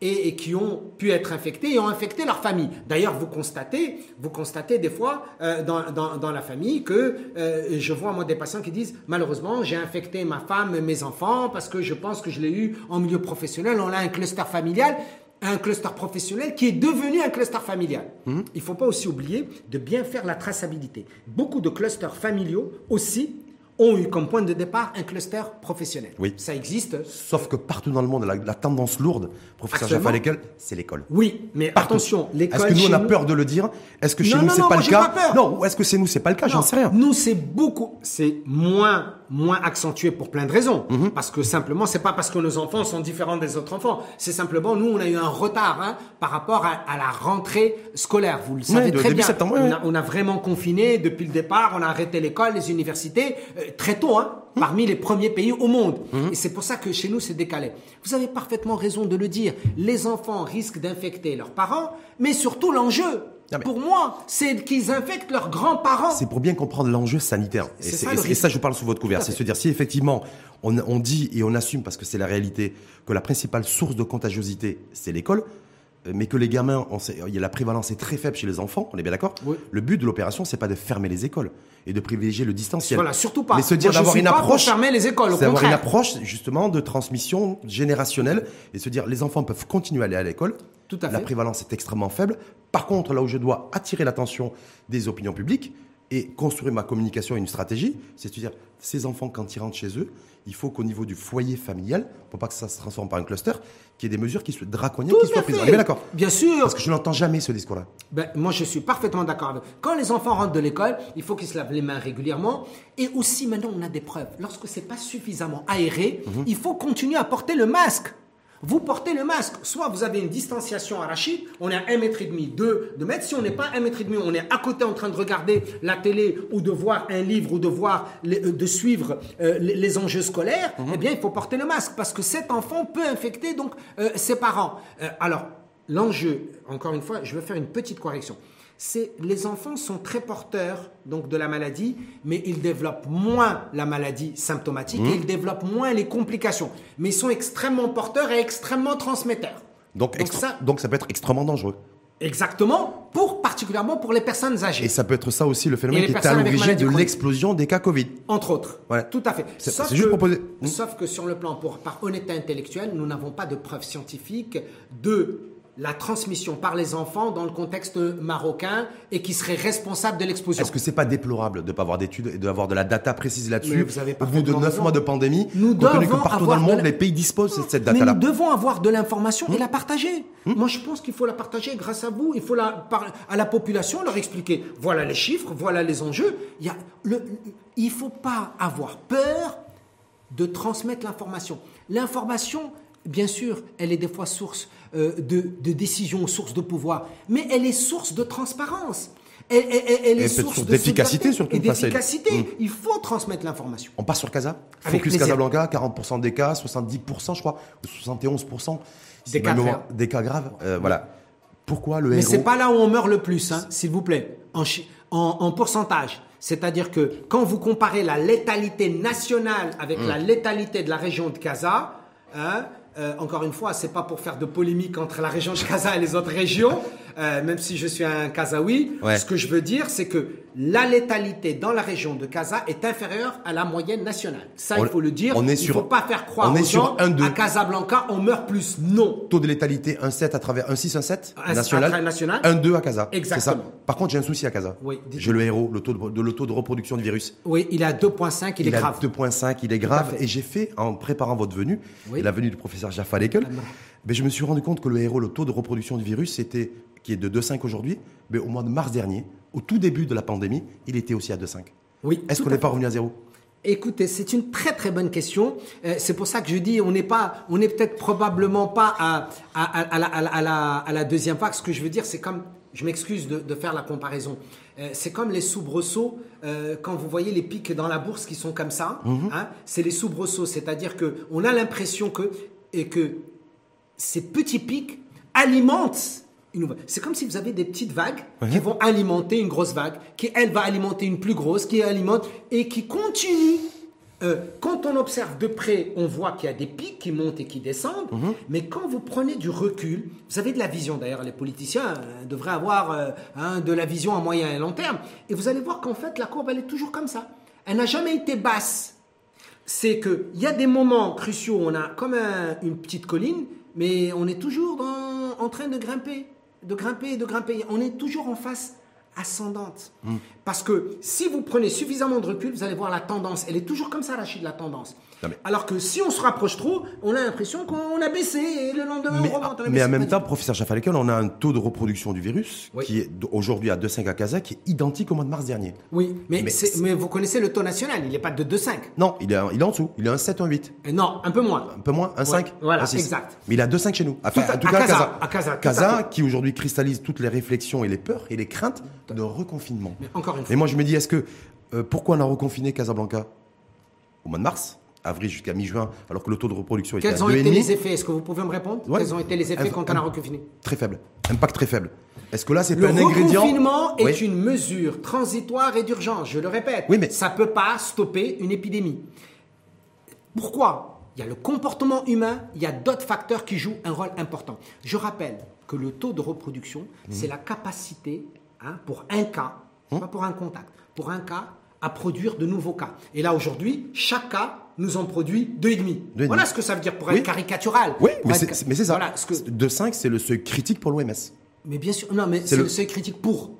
et, qui ont pu être infectées et ont infecté leur famille. D'ailleurs, vous constatez, vous constatez des fois euh, dans, dans, dans, la famille que euh, je vois moi des patients qui disent malheureusement j'ai infecté ma femme, mes enfants parce que je pense que je l'ai eu en milieu professionnel. On a un cluster familial un cluster professionnel qui est devenu un cluster familial. Mmh. Il ne faut pas aussi oublier de bien faire la traçabilité. Beaucoup de clusters familiaux aussi ont eu comme point de départ un cluster professionnel. Oui. Ça existe. Sauf que partout dans le monde, la, tendance lourde, professeur Jaffa c'est l'école. Oui, mais attention, l'école. Est-ce que nous, on a peur de le dire Est-ce que chez nous, c'est pas le cas Non, est-ce que c'est nous, c'est pas le cas J'en sais rien. Nous, c'est beaucoup, c'est moins moins accentué pour plein de raisons. Mhm. Parce que simplement, c'est pas parce que nos enfants sont différents des autres enfants. C'est simplement, nous, on a eu un retard hein, par rapport à, la rentrée scolaire. Vous le savez très bien. Septembre, on, a, on, a, vraiment confiné depuis le départ. On a arrêté l'école, les universités. Euh, très tôt, hein, parmi les premiers pays au monde. Mhm. Et c'est pour ça que chez nous, c'est décalé. Vous avez parfaitement raison de le dire. Les enfants risquent d'infecter leurs parents, mais surtout l'enjeu. Pour moi, c'est qu'ils infectent leurs grands-parents. C'est pour bien comprendre l'enjeu sanitaire. Et, ça, et, ça, je parle sous votre couvert. C'est se dire si effectivement on, on, dit et on assume, parce que c'est la réalité, que la principale source de contagiosité, c'est l'école, euh, mais que les gamins, il y a la prévalence est très faible chez les enfants, on est bien d'accord Le but de l'opération, c'est pas de fermer les écoles et de privilégier le distanciel. Voilà, surtout pas. Mais se dire d'avoir une approche, fermer les écoles, c'est d'avoir une approche justement de transmission générationnelle et se dire les enfants peuvent continuer à aller à l'école. Tout à fait. La prévalence est extrêmement faible. Par contre, là où je dois attirer l'attention des opinions publiques et construire ma communication et une stratégie, c'est de dire ces enfants quand ils rentrent chez eux, il faut qu'au niveau du foyer familial, pour pas que ça se transforme par un cluster, qu'il y ait des mesures qui soient draconiennes, qui soient prises. On est d'accord Bien sûr. Parce que je n'entends jamais ce discours-là. Ben, moi, je suis parfaitement d'accord avec. Quand les enfants rentrent de l'école, il faut qu'ils se lavent les mains régulièrement. Et aussi, maintenant, on a des preuves. Lorsque c'est pas suffisamment aéré, mhm. il faut continuer à porter le masque vous portez le masque. Soit vous avez une distanciation arrachée, on est à 1 mètre et demi, 2, mètres. Si on n'est pas à 1 mètre et demi, on est à côté en train de regarder la télé ou de voir un livre ou de voir, euh, de suivre euh, les, enjeux scolaires, mhm. eh bien, il faut porter le masque parce que cet enfant peut infecter donc euh, ses parents. alors, l'enjeu, encore une fois, je vais faire une petite correction c'est les enfants sont très porteurs donc de la maladie, mais ils développent moins la maladie symptomatique et mmh. ils développent moins les complications. Mais ils sont extrêmement porteurs et extrêmement transmetteurs. Donc, ça, donc ça peut être extrêmement dangereux. Exactement, pour particulièrement pour les personnes âgées. Et ça peut être ça aussi le phénomène qui est à l'origine de l'explosion des cas Covid. Entre autres. Tout à fait. C'est juste proposé. Sauf que sur le plan pour, par honnêteté intellectuelle, nous n'avons pas de preuves scientifiques de la transmission par les enfants dans le contexte marocain et qui serait responsable de l'explosion. Est-ce que c'est pas déplorable de ne pas avoir d'études et d'avoir de la data précise là-dessus au bout de neuf mois de pandémie Nous devons que partout dans le monde, les pays disposent de cette data-là. nous devons avoir de l'information et hmm. la partager. Hmm. Moi, je pense qu'il faut la partager grâce à vous. Il faut la à la population leur expliquer. Voilà les chiffres, voilà les enjeux. Il y a le, il faut pas avoir peur de transmettre l'information. L'information, bien sûr, elle est des fois source euh, de, décisions, source de pouvoir, mais elle est source de transparence. elle, elle- elle- elle est source de d'efficacité, surtout, et d'efficacité. Mm. Il faut transmettre l'information. On passe sur Casa Focus. Casablanca, 40% des cas, 70% je crois, ou 71% Des cas graves. Des cas graves. Euh, Voilà. Pourquoi le Mais héros c'est pas là où on meurt le plus, hein, s'il vous plaît, en, chi- en- en pourcentage. C'est-à-dire que quand vous comparez la létalité nationale avec la létalité de la région de Casa, hein, euh, encore une fois, c'est pas pour faire de polémique entre la région de et les autres régions, euh, même si je suis un Kazaoui. Ouais. Ce que je veux dire, c'est que la létalité dans la région de Casa est inférieure à la moyenne nationale. Ça, On- il faut le dire. on est il sur- faut pas faire croire on est aux sur gens un, deux. à Casablanca, on meurt plus. Non. Taux de létalité 1,7 à travers 1,6, 1,7 Un- national, un national. 1,2 à Casa. Exactement. ça. Par contre, j'ai un souci à Casa. Oui, j'ai le héros, le taux de, de- le taux de reproduction du virus. Oui, il est à 2,5, il, est a grave. 2,5, il est à grave. Et j'ai fait, en préparant votre venue, Oui. la venue du professeur Jaffa Lekel, mais je me suis rendu compte que le héros, le taux de reproduction du virus, c'était, qui est de 2,5 aujourd'hui, mais au mois de mars dernier, au tout début de la pandémie, il était aussi à 2,5. Oui, Est-ce qu'on n'est pas revenu à zéro? Écoutez, c'est une très très bonne question. Euh, c'est pour ça que je dis, on n'est pas, on n'est peut-être probablement pas à, à, la, à, la, à la- à la deuxième vague. Ce que je veux dire, c'est comme, je m'excuse de, de faire la comparaison. Euh, c'est comme les soubresauts euh, quand vous voyez les pics dans la bourse qui sont comme ça. hein, c'est les soubresauts, c'est-à-dire que on a l'impression que et que ces petits pics alimentent une nouvelle. C'est comme si vous avez des petites vagues qui vont alimenter une grosse vague, qui elle va alimenter une plus grosse, qui alimente et qui continue. Euh, quand on observe de près, on voit qu'il y a des pics qui montent et qui descendent, mais quand vous prenez du recul, vous avez de la vision d'ailleurs, les politiciens euh, devraient avoir euh, hein, de la vision à moyen et long terme, et vous allez voir qu'en fait la courbe elle est toujours comme ça. Elle n'a jamais été basse c'est qu'il y a des moments cruciaux où on a comme un- une petite colline, mais on est toujours en train de grimper, de grimper, de grimper. On est toujours en face ascendante. Parce que si vous prenez suffisamment de recul, vous allez voir la tendance. Elle est toujours comme ça, Rachid, la tendance. Non, mais- Alors que si on se rapproche trop, on a l'impression qu'on a baissé et le lendemain mais, on remonte. on a mais en même temps, professeur Jaffa Lekel, on a un taux de reproduction du virus Oui. qui est aujourd'hui à 2,5 à Casa, qui est identique au mois de mars dernier. Oui, mais, Mais vous connaissez le taux national, il n'est pas de 2,5. Non, il est, il est en dessous. Il est un 7, un 8. Euh, Non, un peu moins. Un peu moins, un 5 voilà, un 6. exact. Mais il a 2,5 chez nous. Enfin, Tout à- en tout à cas, Casa, Casa. à Casa, à Casa, qui aujourd'hui cristallise toutes les réflexions et les peurs et les craintes de reconfinement. Mais encore une fois. Et moi, je me dis, est-ce que. euh, pourquoi on a reconfiné Casablanca au mois de mars, avril jusqu'à mi-juin, alors que le taux de reproduction était Quels à ont été 2,5 les effets? Est-ce que vous pouvez me répondre? Ouais. Quels ont été les effets quand on a reconfiné? Très faible. Impact très faible. Est-ce que là, c'est Le pas un ingrédient? reconfinement est Oui. une mesure transitoire et d'urgence, je le répète. Oui, mais- Ça ne peut pas stopper une épidémie. Pourquoi? Il y a le comportement humain, il y a d'autres facteurs qui jouent un rôle important. Je rappelle que le taux de reproduction, Mhm. c'est la capacité, hein, pour un cas, pas pour un contact, pour un cas, à produire de nouveaux cas. Et là, aujourd'hui, chaque cas nous en produit deux et demi. Voilà ce que ça veut dire pour Oui. être caricatural. Oui, mais c'est ça. Voilà, ce que- 2,5, c'est le seuil critique pour l'OMS. mais bien sûr, non, mais C'est le... le- seuil critique pour.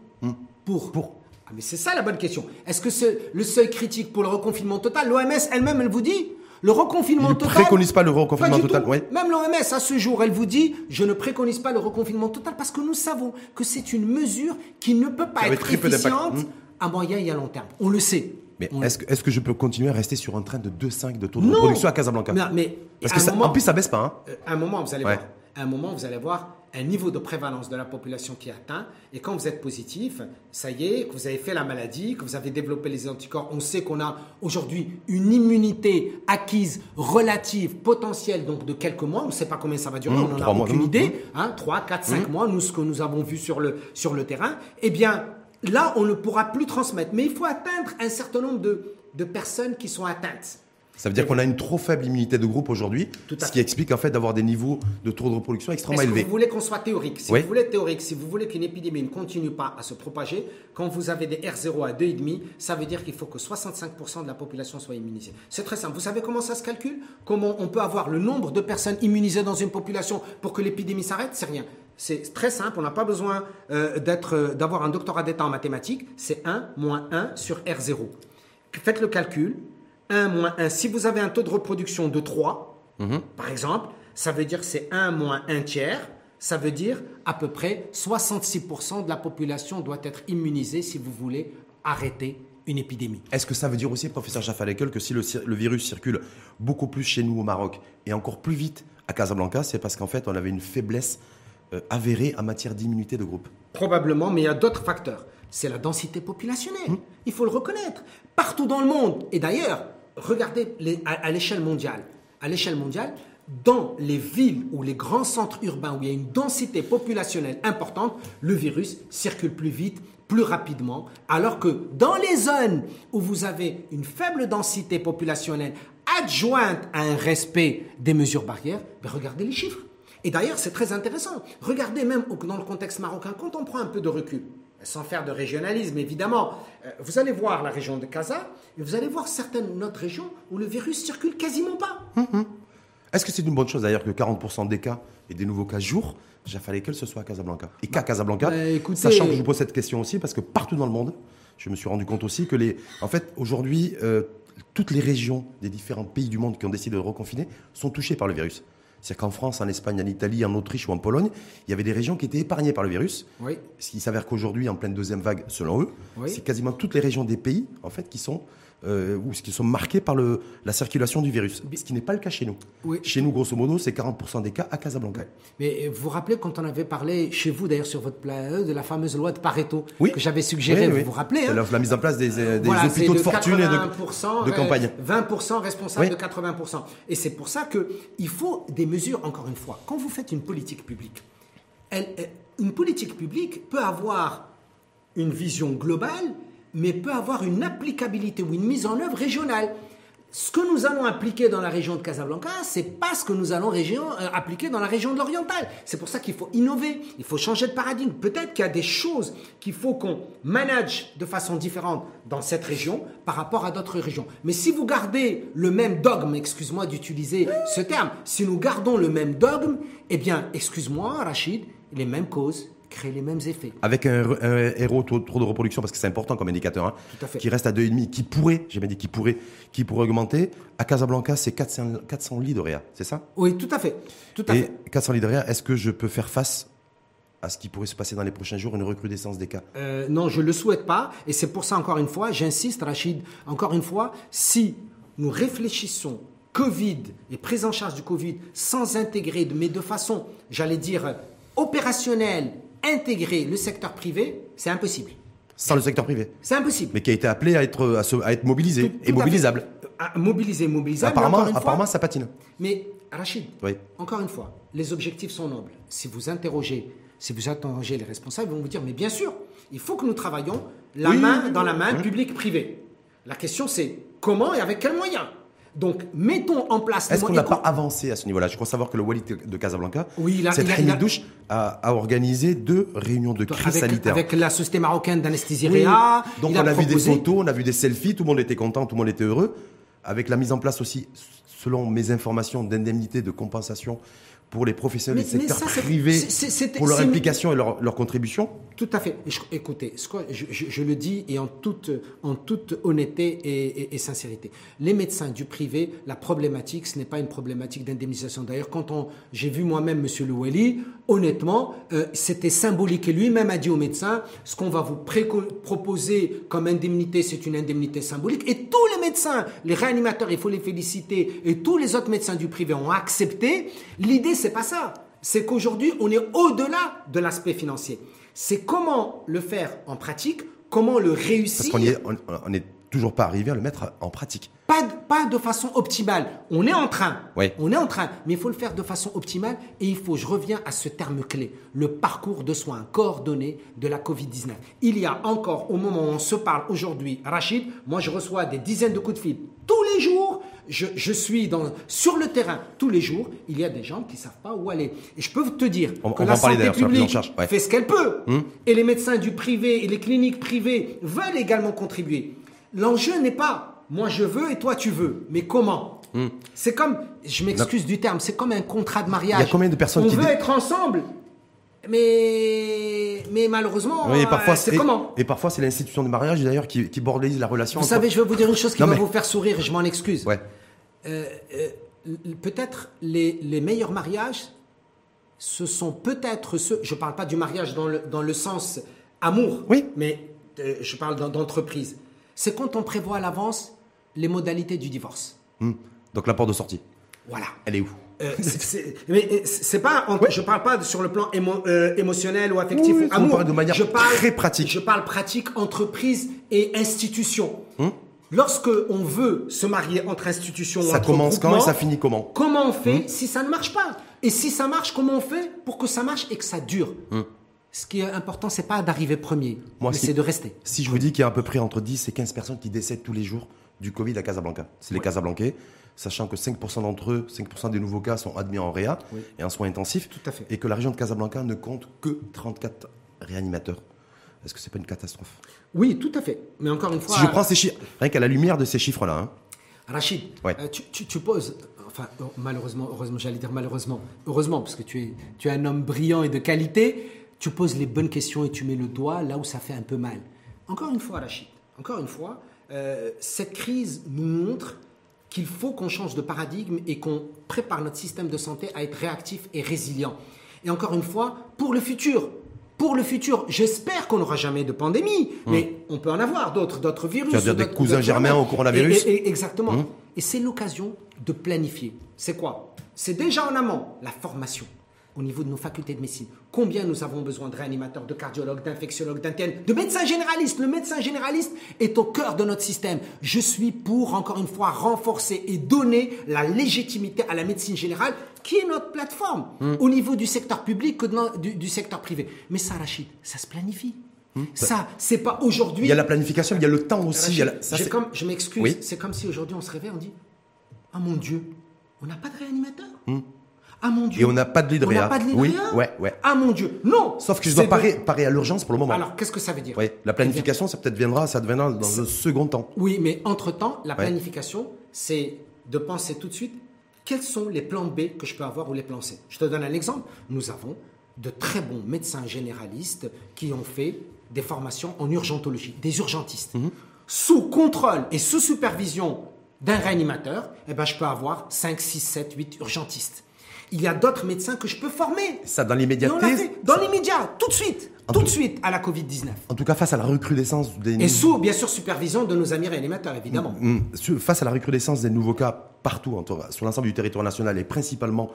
Pour. Pour. Ah, mais c'est ça la bonne question. Est-ce que c'est le seuil critique pour le reconfinement total L'OMS elle-même, elle vous dit le reconfinement Il ne total. préconise pas le reconfinement Pas total. Même l'OMS, à ce jour, elle vous dit je ne préconise pas le reconfinement total parce que nous savons que c'est une mesure qui ne peut pas être efficiente Hum. à moyen et à long terme. On le sait. Mais est-ce que, est-ce que je peux continuer à rester sur un train de 2,5 de taux de Non. reproduction à Casablanca? Non, mais Parce que ça- moment- en plus, ça baisse pas. Hein. Euh, à un moment, vous allez Ouais. voir. À un moment, vous allez voir un niveau de prévalence de la population qui est atteint. Et quand vous êtes positif, ça y est, que vous avez fait la maladie, que vous avez développé les anticorps, on sait qu'on a aujourd'hui une immunité acquise relative, potentielle, donc de quelques mois. On ne sait pas combien ça va durer, Mmh, on n'en a mois. aucune Mmh, idée. Hein, 3, 4, 5 mois, nous, ce que nous avons vu sur le, sur le terrain. Eh bien, là, on ne pourra plus transmettre. Mais il faut atteindre un certain nombre de, de personnes qui sont atteintes. Ça veut dire qu'on a une trop faible immunité de groupe aujourd'hui, ce qui explique en fait d'avoir des niveaux de taux de reproduction extrêmement élevés. vous voulez qu'on soit théorique Si Oui. vous voulez théorique, si vous voulez qu'une épidémie ne continue pas à se propager, quand vous avez des R0 à 2,5, ça veut dire qu'il faut que 65% de la population soit immunisée. C'est très simple. Vous savez comment ça se calcule? Comment on peut avoir le nombre de personnes immunisées dans une population pour que l'épidémie s'arrête? C'est rien. C'est très simple, on n'a pas besoin euh, euh, d'avoir un doctorat d'État en mathématiques. C'est 1 moins 1 sur R0. Faites le calcul. 1 moins 1. Si vous avez un taux de reproduction de 3, par exemple, ça veut dire que c'est 1 moins 1 tiers. Ça veut dire à peu près 66% de la population doit être immunisée si vous voulez arrêter une épidémie. Est-ce que ça veut dire aussi, professeur Jaffa Lekel, que si le, virus circule beaucoup plus chez nous au Maroc et encore plus vite à Casablanca, c'est parce qu'en fait on avait une faiblesse euh, avérée en matière d'immunité de groupe? Probablement, mais il y a d'autres facteurs. c'est la densité populationnelle. Il faut le reconnaître. Partout dans le monde, et d'ailleurs, regardez à, l'échelle mondiale. À l'échelle mondiale, dans les villes ou les grands centres urbains où il y a une densité populationnelle importante, le virus circule plus vite, plus rapidement, alors que dans les zones où vous avez une faible densité populationnelle adjointe à un respect des mesures barrières, ben regardez les chiffres. Et d'ailleurs, c'est très intéressant. Regardez même dans le contexte marocain, quand on prend un peu de recul, sans faire de régionalisme évidemment, euh, vous allez voir la région de Casa et vous allez voir certaines autres régions où le virus circule quasiment pas. Hum, hum. Est-ce que c'est une bonne chose d'ailleurs que 40% des cas et des nouveaux cas jour, déjà fallait que ce soit à Casablanca Et qu'à bah, Casablanca, bah, sachant que je vous pose cette question aussi, parce que partout dans le monde, je me suis rendu compte aussi que les. En fait, aujourd'hui, euh, toutes les régions des différents pays du monde qui ont décidé de reconfiner sont touchées par le virus. C'est-à-dire qu'en France, en Espagne, en Italie, en Autriche ou en Pologne, il y avait des régions qui étaient épargnées par le virus. Oui. Ce qui s'avère qu'aujourd'hui, en pleine deuxième vague, selon eux, c'est quasiment toutes les régions des pays en fait, qui sont euh, ou qui sont marqués par le, la circulation du virus, ce qui n'est pas le cas chez nous. Chez nous, grosso modo, c'est 40% des cas à Casablanca. Mais vous vous rappelez quand on avait parlé chez vous, d'ailleurs, sur votre plan, de la fameuse loi de Pareto que j'avais suggérée, vous vous rappelez hein la, mise en place des, euh, hôpitaux de, fortune et de, de campagne. 20% responsables de 80%. Et c'est pour ça qu'il faut des mesures, encore une fois. Quand vous faites une politique publique, une politique publique peut avoir une vision globale mais peut avoir une applicabilité ou une mise en œuvre régionale. Ce que nous allons appliquer dans la région de Casablanca, c'est pas ce que nous allons euh, appliquer dans la région de l'Oriental. C'est pour ça qu'il faut innover, il faut changer de paradigme. Peut-être qu'il y a des choses qu'il faut qu'on manage de façon différente dans cette région par rapport à d'autres régions. Mais si vous gardez le même dogme, excuse-moi d'utiliser ce terme, si nous gardons le même dogme, eh bien, excuse-moi Rachid, les mêmes causes, créer les mêmes effets. Avec un, héros trop, de reproduction, parce que c'est important comme indicateur, hein, qui reste à 2,5, qui pourrait, j'ai bien dit qui pourrait, qui pourrait augmenter. À Casablanca, c'est 400, 400 lits de réa, c'est ça? Oui, tout à fait. Tout à Et 400 lits de réa, est-ce que je peux faire face à ce qui pourrait se passer dans les prochains jours, une recrudescence des cas? Euh, Non, je ne le souhaite pas. Et c'est pour ça, encore une fois, j'insiste, Rachid, encore une fois, si nous réfléchissons Covid et prise en charge du Covid sans intégrer, mais de façon, j'allais dire, opérationnelle intégrer le secteur privé, c'est impossible. Sans le secteur privé C'est impossible. Mais qui a été appelé à être, à, être mobilisé et mobilisable. mobilisé, mobilisable. Apparemment, apparemment ça patine. Mais Rachid, encore une fois, les objectifs sont nobles. Si vous interrogez, si vous interrogez les responsables, ils vont vous dire, mais bien sûr, il faut que nous travaillions la main dans la main, public-privé. La question c'est comment et avec quels moyens? Donc, mettons en place. Est-ce qu'on n'a pas avancé à ce niveau-là? Je crois savoir que le Wali de Casablanca, oui, cette réunion de douche, a, organisé deux réunions de crise sanitaire. Avec la Société marocaine d'anesthésie réa. Donc, on a, vu des photos, on a vu des selfies, tout le monde était content, tout le monde était heureux. Avec la mise en place aussi, selon mes informations, d'indemnités, de compensation pour les professionnels du secteur privé, pour leur implication et leur, leur, contribution Tout à fait. écoutez, je, le dis et en toute, honnêteté et, sincérité. Les médecins du privé, la problématique, ce n'est pas une problématique d'indemnisation. D'ailleurs, quand j'ai vu moi-même M. Loueli, honnêtement, euh, c'était symbolique. Et lui-même a dit aux médecins, ce qu'on va vous proposer comme indemnité, c'est une indemnité symbolique. Et tous les médecins, les réanimateurs, il faut les féliciter, et tous les autres médecins du privé ont accepté. L'idée, c'est pas ça. C'est qu'aujourd'hui, on est au-delà de l'aspect financier. C'est comment le faire en pratique, comment le réussir. Parce qu'on est, toujours pas arrivé à le mettre en pratique. Pas de, pas de façon optimale. On est en train. On est en train. Mais il faut le faire de façon optimale. Et il faut, je reviens à ce terme clé, le parcours de soins coordonné de la Covid-19. Il y a encore, au moment où on se parle aujourd'hui, Rachid, moi je reçois des dizaines de coups de fil tous les jours je, suis dans, sur le terrain tous les jours, il y a des gens qui ne savent pas où aller. Et je peux te dire que la santé publique fait ce qu'elle peut. Hum. Et les médecins du privé et les cliniques privées veulent également contribuer. L'enjeu n'est pas moi je veux et toi tu veux, mais comment hum. C'est comme, je m'excuse du terme, c'est comme un contrat de mariage. Il y a combien de personnes On veut être ensemble, mais, mais malheureusement, oui, parfois, c'est comment Et parfois, c'est l'institution du mariage d'ailleurs qui, qui la relation. Vous savez, je vais vous dire une chose qui va vous faire sourire je m'en excuse. Ouais. Euh, euh, peut-être les, les, meilleurs mariages, ce sont peut-être ceux, je ne parle pas du mariage dans le, dans le sens amour, oui. mais euh, je parle d'entreprise. C'est quand on prévoit à l'avance les modalités du divorce. Hmm. Donc la porte de sortie. Voilà. Elle est où? Euh, c'est- pas, je parle pas sur le plan émo- euh, émotionnel ou affectif Oui, ou amour. parle de manière je parle, très pratique. Je parle pratique, entreprise et institution. Hum. Lorsque on veut se marier entre institutions, Ça entre commence quand et ça finit comment Comment on fait Hum. si ça ne marche pas Et si ça marche, comment on fait pour que ça marche et que ça dure Ce qui est important, c'est pas d'arriver premier. Moi, mais c'est de rester. Si je vous dis qu'il y a à peu près entre 10 et 15 personnes qui décèdent tous les jours du Covid à Casablanca, c'est les Casablancais, sachant que 5% d'entre eux, 5% des nouveaux cas sont admis en réa Oui. et en soins intensifs, Tout à fait. et que la région de Casablanca ne compte que 34 réanimateurs. Est-ce que c'est pas une catastrophe? Oui, tout à fait. Mais encore une fois, Si je prends ces chiffres, rien qu'à la lumière de ces chiffres-là, hein, Rachid, Ouais. euh, tu, tu- tu poses, enfin euh, malheureusement, heureusement, j'allais dire malheureusement, heureusement, parce que tu es, tu es un homme brillant et de qualité, tu poses les bonnes questions et tu mets le doigt là où ça fait un peu mal. Encore une fois, Rachid, encore une fois, euh, cette crise nous montre qu'il faut qu'on change de paradigme et qu'on prépare notre système de santé à être réactif et résilient. Et encore une fois, pour le futur. Pour le futur, j'espère qu'on n'aura jamais de pandémie, mais on peut en avoir d'autres, d'autres virus. Tu vas dire ou des cousins germains au coronavirus Et- et- et- Exactement. Et c'est l'occasion de planifier. C'est quoi? C'est déjà en amont la formation au niveau de nos facultés de médecine. Combien nous avons besoin de réanimateurs, de cardiologues, d'infectiologues, d'internes, de médecins généralistes Le médecin généraliste est au cœur de notre système. Je suis pour, encore une fois, renforcer et donner la légitimité à la médecine générale, qui est notre plateforme, au niveau du secteur public que dans- du, du secteur privé. Mais ça, Rachid, ça se planifie. Ça, c'est pas aujourd'hui. il y a la planification, il y a le temps aussi. il y a la- ça, J'ai c'est- comme- je m'excuse, Oui. c'est comme si aujourd'hui on se réveille, on dit Ah mon Dieu, on n'a pas de réanimateur. Ah mon Dieu. Et on n'a pas de lit de On n'a réa. pas de lit de Oui, réa ouais, ouais. Ah mon Dieu, non Sauf que je dois de- parer, parer à l'urgence pour le moment. Alors, qu'est-ce que ça veut dire Ouais, la planification, ça peut-être viendra, ça deviendra dans un second temps. Oui, mais entre-temps, la planification, c'est de penser tout de suite quels sont les plans B que je peux avoir ou les plans C. Je te donne un exemple. Nous avons de très bons médecins généralistes qui ont fait des formations en urgentologie, des urgentistes. Sous contrôle et sous supervision d'un réanimateur, eh ben, je peux avoir 5, 6, 7, 8 urgentistes. Il y a d'autres médecins que je peux former. Ça, dans l'immédiateté, dans l'immédiat, tout de suite, tout de suite à la Covid-19. en tout cas face à la recrudescence des Et sous, bien sûr, supervision de nos amis réanimateurs, évidemment. Mm, sur- face à la recrudescence des nouveaux cas partout sur l'ensemble du territoire national et principalement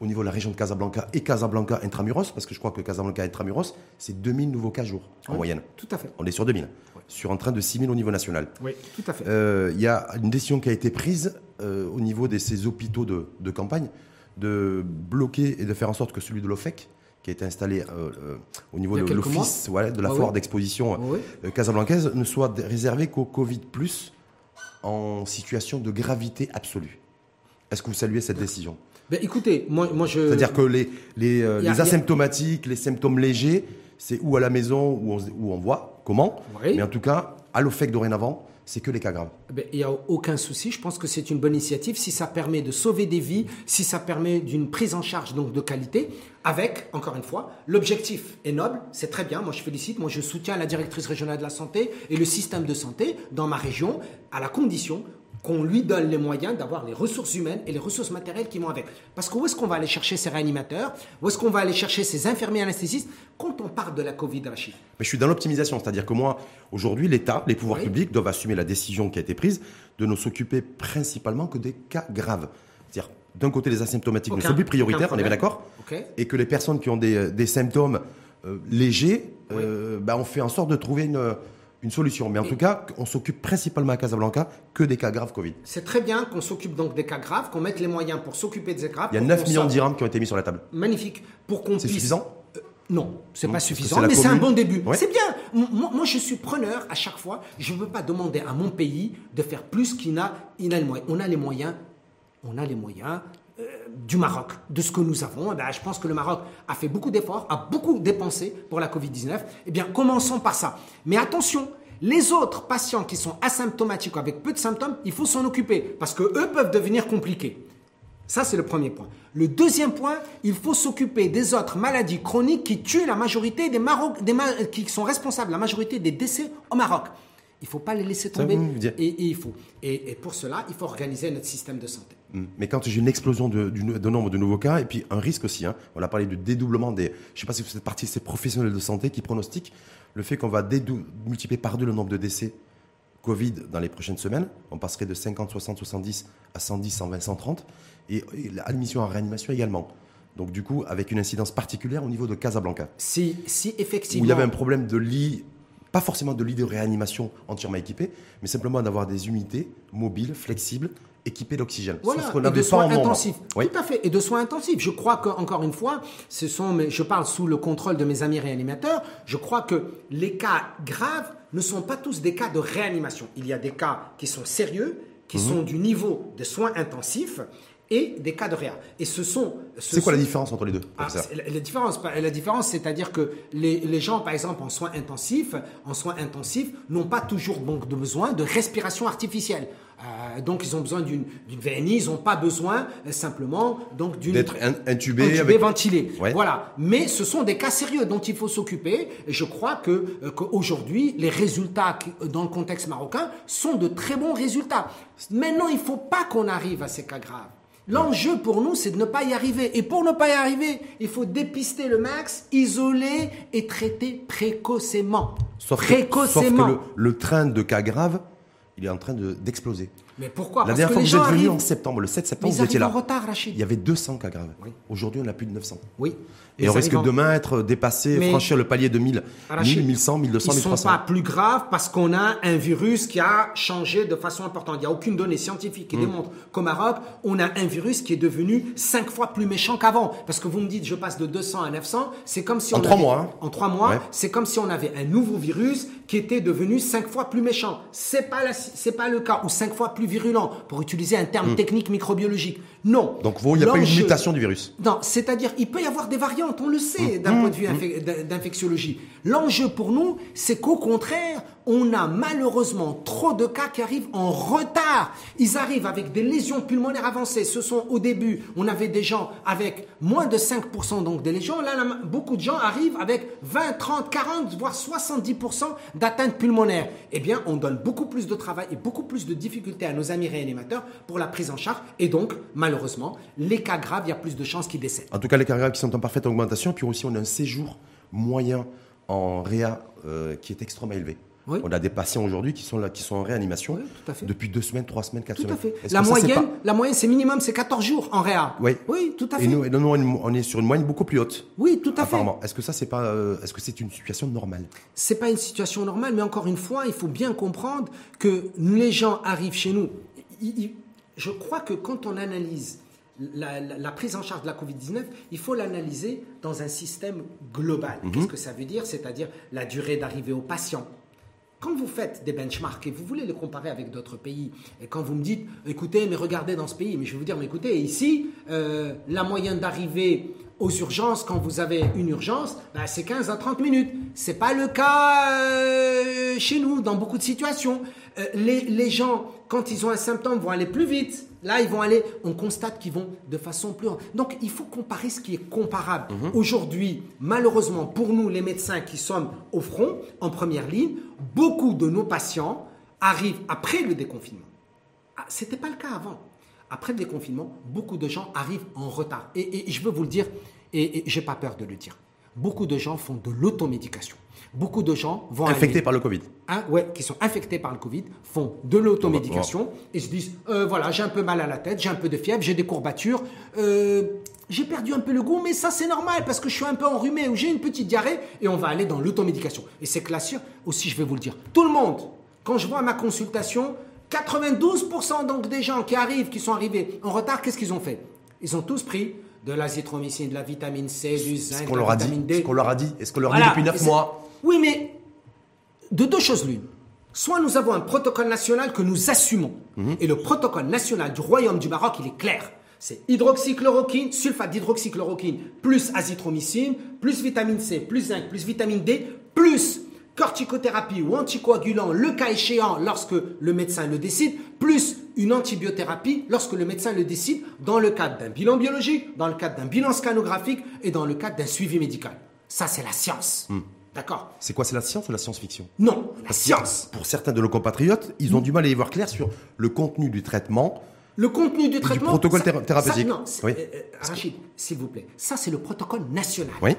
au niveau de la région de Casablanca et Casablanca intramuros, parce que je crois que Casablanca intramuros, c'est 2000 nouveaux cas jour en Oui, moyenne. Tout à fait. On est sur 2000, sur un train de 6000 au niveau national. Oui, tout à fait. Euh, Il y a une décision qui a été prise euh, au niveau de ces hôpitaux de, de campagne de bloquer et de faire en sorte que celui de l'OFEC, qui a été installé euh, euh, au niveau de l'office voilà, de la Ah foire oui. d'exposition Ah oui. euh, casablancaise, ne soit réservé qu'au Covid, en situation de gravité absolue. Est-ce que vous saluez cette décision? Ben, écoutez, moi, moi je. C'est-à-dire que les, les, y a- les y a- asymptomatiques, les symptômes légers, c'est ou à la maison où on, où on voit comment? Oui. Mais en tout cas, à l'OFEC dorénavant, c'est que les cas graves. Ben, Il n'y a aucun souci. Je pense que c'est une bonne initiative. Si ça permet de sauver des vies, si ça permet d'une prise en charge donc de qualité, avec, encore une fois, l'objectif est noble, c'est très bien. Moi, je félicite. Moi, je soutiens la directrice régionale de la santé et le système de santé dans ma région, à la condition qu'on lui donne les moyens d'avoir les ressources humaines et les ressources matérielles qui vont avec. Parce que où est-ce qu'on va aller chercher ces réanimateurs? Où est-ce qu'on va aller chercher ces infirmiers anesthésistes quand on parle de la Covid, Rachid Mais je suis dans l'optimisation, c'est-à-dire que moi, aujourd'hui, l'État, les pouvoirs Oui. publics doivent assumer la décision qui a été prise de ne s'occuper principalement que des cas graves. C'est-à-dire, d'un côté, les asymptomatiques ne sont plus prioritaires, on est bien d'accord? Et que les personnes qui ont des, des symptômes euh, légers, euh, bah, on fait en sorte de trouver une, une solution. Mais en tout cas, on s'occupe principalement à Casablanca que des cas graves Covid. C'est très bien qu'on s'occupe donc des cas graves, qu'on mette les moyens pour s'occuper des cas graves. Il y a pour 9 qu'on millions de dirhams qui ont été mis sur la table. Magnifique. Pour qu'on C'est puisse- suffisant Euh, Non, c'est Non, pas suffisant, mais c'est un bon début. Ouais. C'est bien. Moi, moi, je suis preneur à chaque fois. Je ne veux pas demander à mon pays de faire plus qu'il n'a. Il a les moyens. On a les moyens. On a les moyens du Maroc, de ce que nous avons. Eh ben, je pense que le Maroc a fait beaucoup d'efforts, a beaucoup dépensé pour la Covid-19. Eh bien, commençons par ça. Mais attention, les autres patients qui sont asymptomatiques ou avec peu de symptômes, il faut s'en occuper parce que eux peuvent devenir compliqués. Ça, c'est le premier point. Le deuxième point, il faut s'occuper des autres maladies chroniques qui tuent la majorité des Maroc, des qui sont responsables de la majorité des décès au Maroc. Il ne faut pas les laisser tomber. Et, et il faut. Et, et pour cela, il faut organiser notre système de santé. Mm. Mais quand j'ai une explosion de, nombre de nouveaux cas, et puis un risque aussi, hein, on a parlé du dédoublement des. Je ne sais pas si vous faites partie de ces professionnels de santé qui pronostiquent le fait qu'on va multiplier par deux le nombre de décès Covid dans les prochaines semaines. On passerait de 50, 60, 70 à 110, 120, 130. Et, et l'admission en réanimation également. Donc du coup, avec une incidence particulière au niveau de Casablanca. Si, si effectivement. Où il y avait un problème de lit, pas forcément de lit de réanimation entièrement équipé, mais simplement d'avoir des unités mobiles, flexibles, équipées d'oxygène. Voilà, Sauf et de soins intensifs. Oui. Tout à fait, et de soins intensifs. Je crois que encore une fois, ce sont, mes- je parle sous le contrôle de mes amis réanimateurs. Je crois que les cas graves ne sont pas tous des cas de réanimation. Il y a des cas qui sont sérieux, qui Mhm. sont du niveau de soins intensifs, et des cas de réa. Et ce sont. ce C'est quoi la différence entre les deux ah, la, la différence, la différence, c'est-à-dire que les, les gens, par exemple, en soins intensifs, en soins intensifs, n'ont pas toujours donc de besoin de respiration artificielle. Euh, donc, ils ont besoin d'une VNI, ils n'ont pas besoin euh, simplement donc d'une D'être in- intubé, intubé, avec... ventilé. Ouais. Voilà. Mais ce sont des cas sérieux dont il faut s'occuper. Et je crois que euh, qu'aujourd'hui, les résultats qui- dans le contexte marocain sont de très bons résultats. Maintenant, il ne faut pas qu'on arrive à ces cas graves. L'enjeu pour nous, c'est de ne pas y arriver. Et pour ne pas y arriver, il faut dépister le max, isoler et traiter précocement. Sauf que, sauf précocement. que le, le train de cas graves, il est en train de- d'exploser. Mais pourquoi? La Parce dernière que fois que vous êtes venu en septembre, le 7 Mais septembre, vous étiez là. en retard, Rachid. Il y avait 200 cas graves. Oui. Aujourd'hui, on a plus de 900. Oui. Et on risque demain d'être dépassé, Mais- franchir le palier de 1000, Rachid, 1000, 1100, 1200, Ils ne sont 1300. pas plus graves parce qu'on a un virus qui a changé de façon importante. Il n'y a aucune donnée scientifique Mm. qui démontre qu'au Maroc, on a un virus qui est devenu cinq fois plus méchant qu'avant. Parce que vous me dites, je passe de 200 à 900, c'est comme si En on trois avait- mois. En trois mois, Ouais. c'est comme si on avait un nouveau virus qui était devenu cinq fois plus méchant. C'est pas c'est pas le cas ou cinq fois plus virulent pour utiliser un terme technique microbiologique. Non. Donc, il n'y a pas L'enjeu- mutation du virus. non, c'est-à-dire, il peut y avoir des variantes, on le sait d'un point de vue infec- d'in- d'infectiologie. L'enjeu pour nous, c'est qu'au contraire, on a malheureusement trop de cas qui arrivent en retard. Ils arrivent avec des lésions pulmonaires avancées. Ce sont au début, on avait des gens avec moins de 5% donc des lésions. Là, là, beaucoup de gens arrivent avec 20, 30, 40, voire 70% d'atteinte pulmonaire. Eh bien, on donne beaucoup plus de travail et beaucoup plus de difficultés à nos amis réanimateurs pour la prise en charge. Et donc, malheureusement, les cas graves, il y a plus de chances qu'ils décèdent. En tout cas, les cas graves qui sont en parfaite augmentation. Puis aussi, on a un séjour moyen en réa euh, qui est extrêmement élevé. Oui. On a des patients aujourd'hui qui sont là, qui sont en réanimation Oui, tout à fait. depuis deux semaines, trois semaines, quatre Tout semaines. à fait. Est-ce La ça, moyenne, pas- la moyenne, c'est minimum, c'est 14 jours en réa. Oui. Oui, tout à fait. Et nous, on est sur une moyenne beaucoup plus haute. oui, tout à fait. Est-ce que ça, c'est pas, euh, est-ce que c'est une situation normale? C'est pas une situation normale, mais encore une fois, il faut bien comprendre que les gens arrivent chez nous. Je crois que quand on analyse la, la- la prise en charge de la Covid-19, il faut l'analyser dans un système global. Qu'est-ce que ça veut dire? C'est-à-dire la durée d'arrivée au patient. Quand vous faites des benchmarks et vous voulez les comparer avec d'autres pays, et quand vous me dites, écoutez, mais regardez dans ce pays, mais je vais vous dire, mais écoutez, ici, euh, la moyenne d'arrivée aux urgences, quand vous avez une urgence, bah, c'est 15 à 30 minutes. C'est pas le cas euh, chez nous, dans beaucoup de situations. Euh, les gens, quand ils ont un symptôme, vont aller plus vite. Là, ils vont aller, on constate qu'ils vont de façon plus... Donc, il faut comparer ce qui est comparable. Aujourd'hui, malheureusement, pour nous, les médecins qui sommes au front, en première ligne, beaucoup de nos patients arrivent après le déconfinement. Ah, C'était pas le cas avant. Après le déconfinement, beaucoup de gens arrivent en retard. Et, et je veux vous le dire, et, et j'ai pas peur de le dire. Beaucoup de gens font de l'automédication. Beaucoup de gens vont Infecté arriver- par le Covid. Hein, ouais, qui sont infectés par le Covid, font de l'automédication et se disent euh, voilà, j'ai un peu mal à la tête, j'ai un peu de fièvre, j'ai des courbatures, euh, j'ai perdu un peu le goût, mais ça c'est normal parce que je suis un peu enrhumé ou j'ai une petite diarrhée et on va aller dans l'automédication. Et c'est classique aussi, je vais vous le dire. Tout le monde, quand je vois ma consultation, 92% donc des gens qui arrivent, qui sont arrivés en retard, qu'est-ce qu'ils ont fait? Ils ont tous pris de l'azithromycine, de la vitamine C, du zinc, de la a dit. vitamine Ce D. qu'on leur a dit. Est-ce qu'on leur Voilà. dit depuis Et 9 c'est- mois Oui, mais de deux choses l'une. Soit nous avons un protocole national que nous assumons. Mhm. Et le protocole national du Royaume du Maroc, il est clair. C'est hydroxychloroquine, sulfate d'hydroxychloroquine, plus azithromycine, plus vitamine C, plus zinc, plus vitamine D, plus corticothérapie ou anticoagulant, le cas échéant, lorsque le médecin le décide, plus une antibiothérapie lorsque le médecin le décide, dans le cadre d'un bilan biologique, dans le cadre d'un bilan scanographique et dans le cadre d'un suivi médical. Ça, c'est la science. D'accord? C'est quoi C'est la science ou la science-fiction? Non, la Parce science. Pour certains de nos compatriotes, ils ont du mal à y voir clair sur le contenu du traitement. Le contenu du traitement. protocole ça- thé- thérapeutique. ça- non, c'est- Oui. euh, euh, Rachid, s'il vous plaît. Ça, c'est le protocole national. Oui.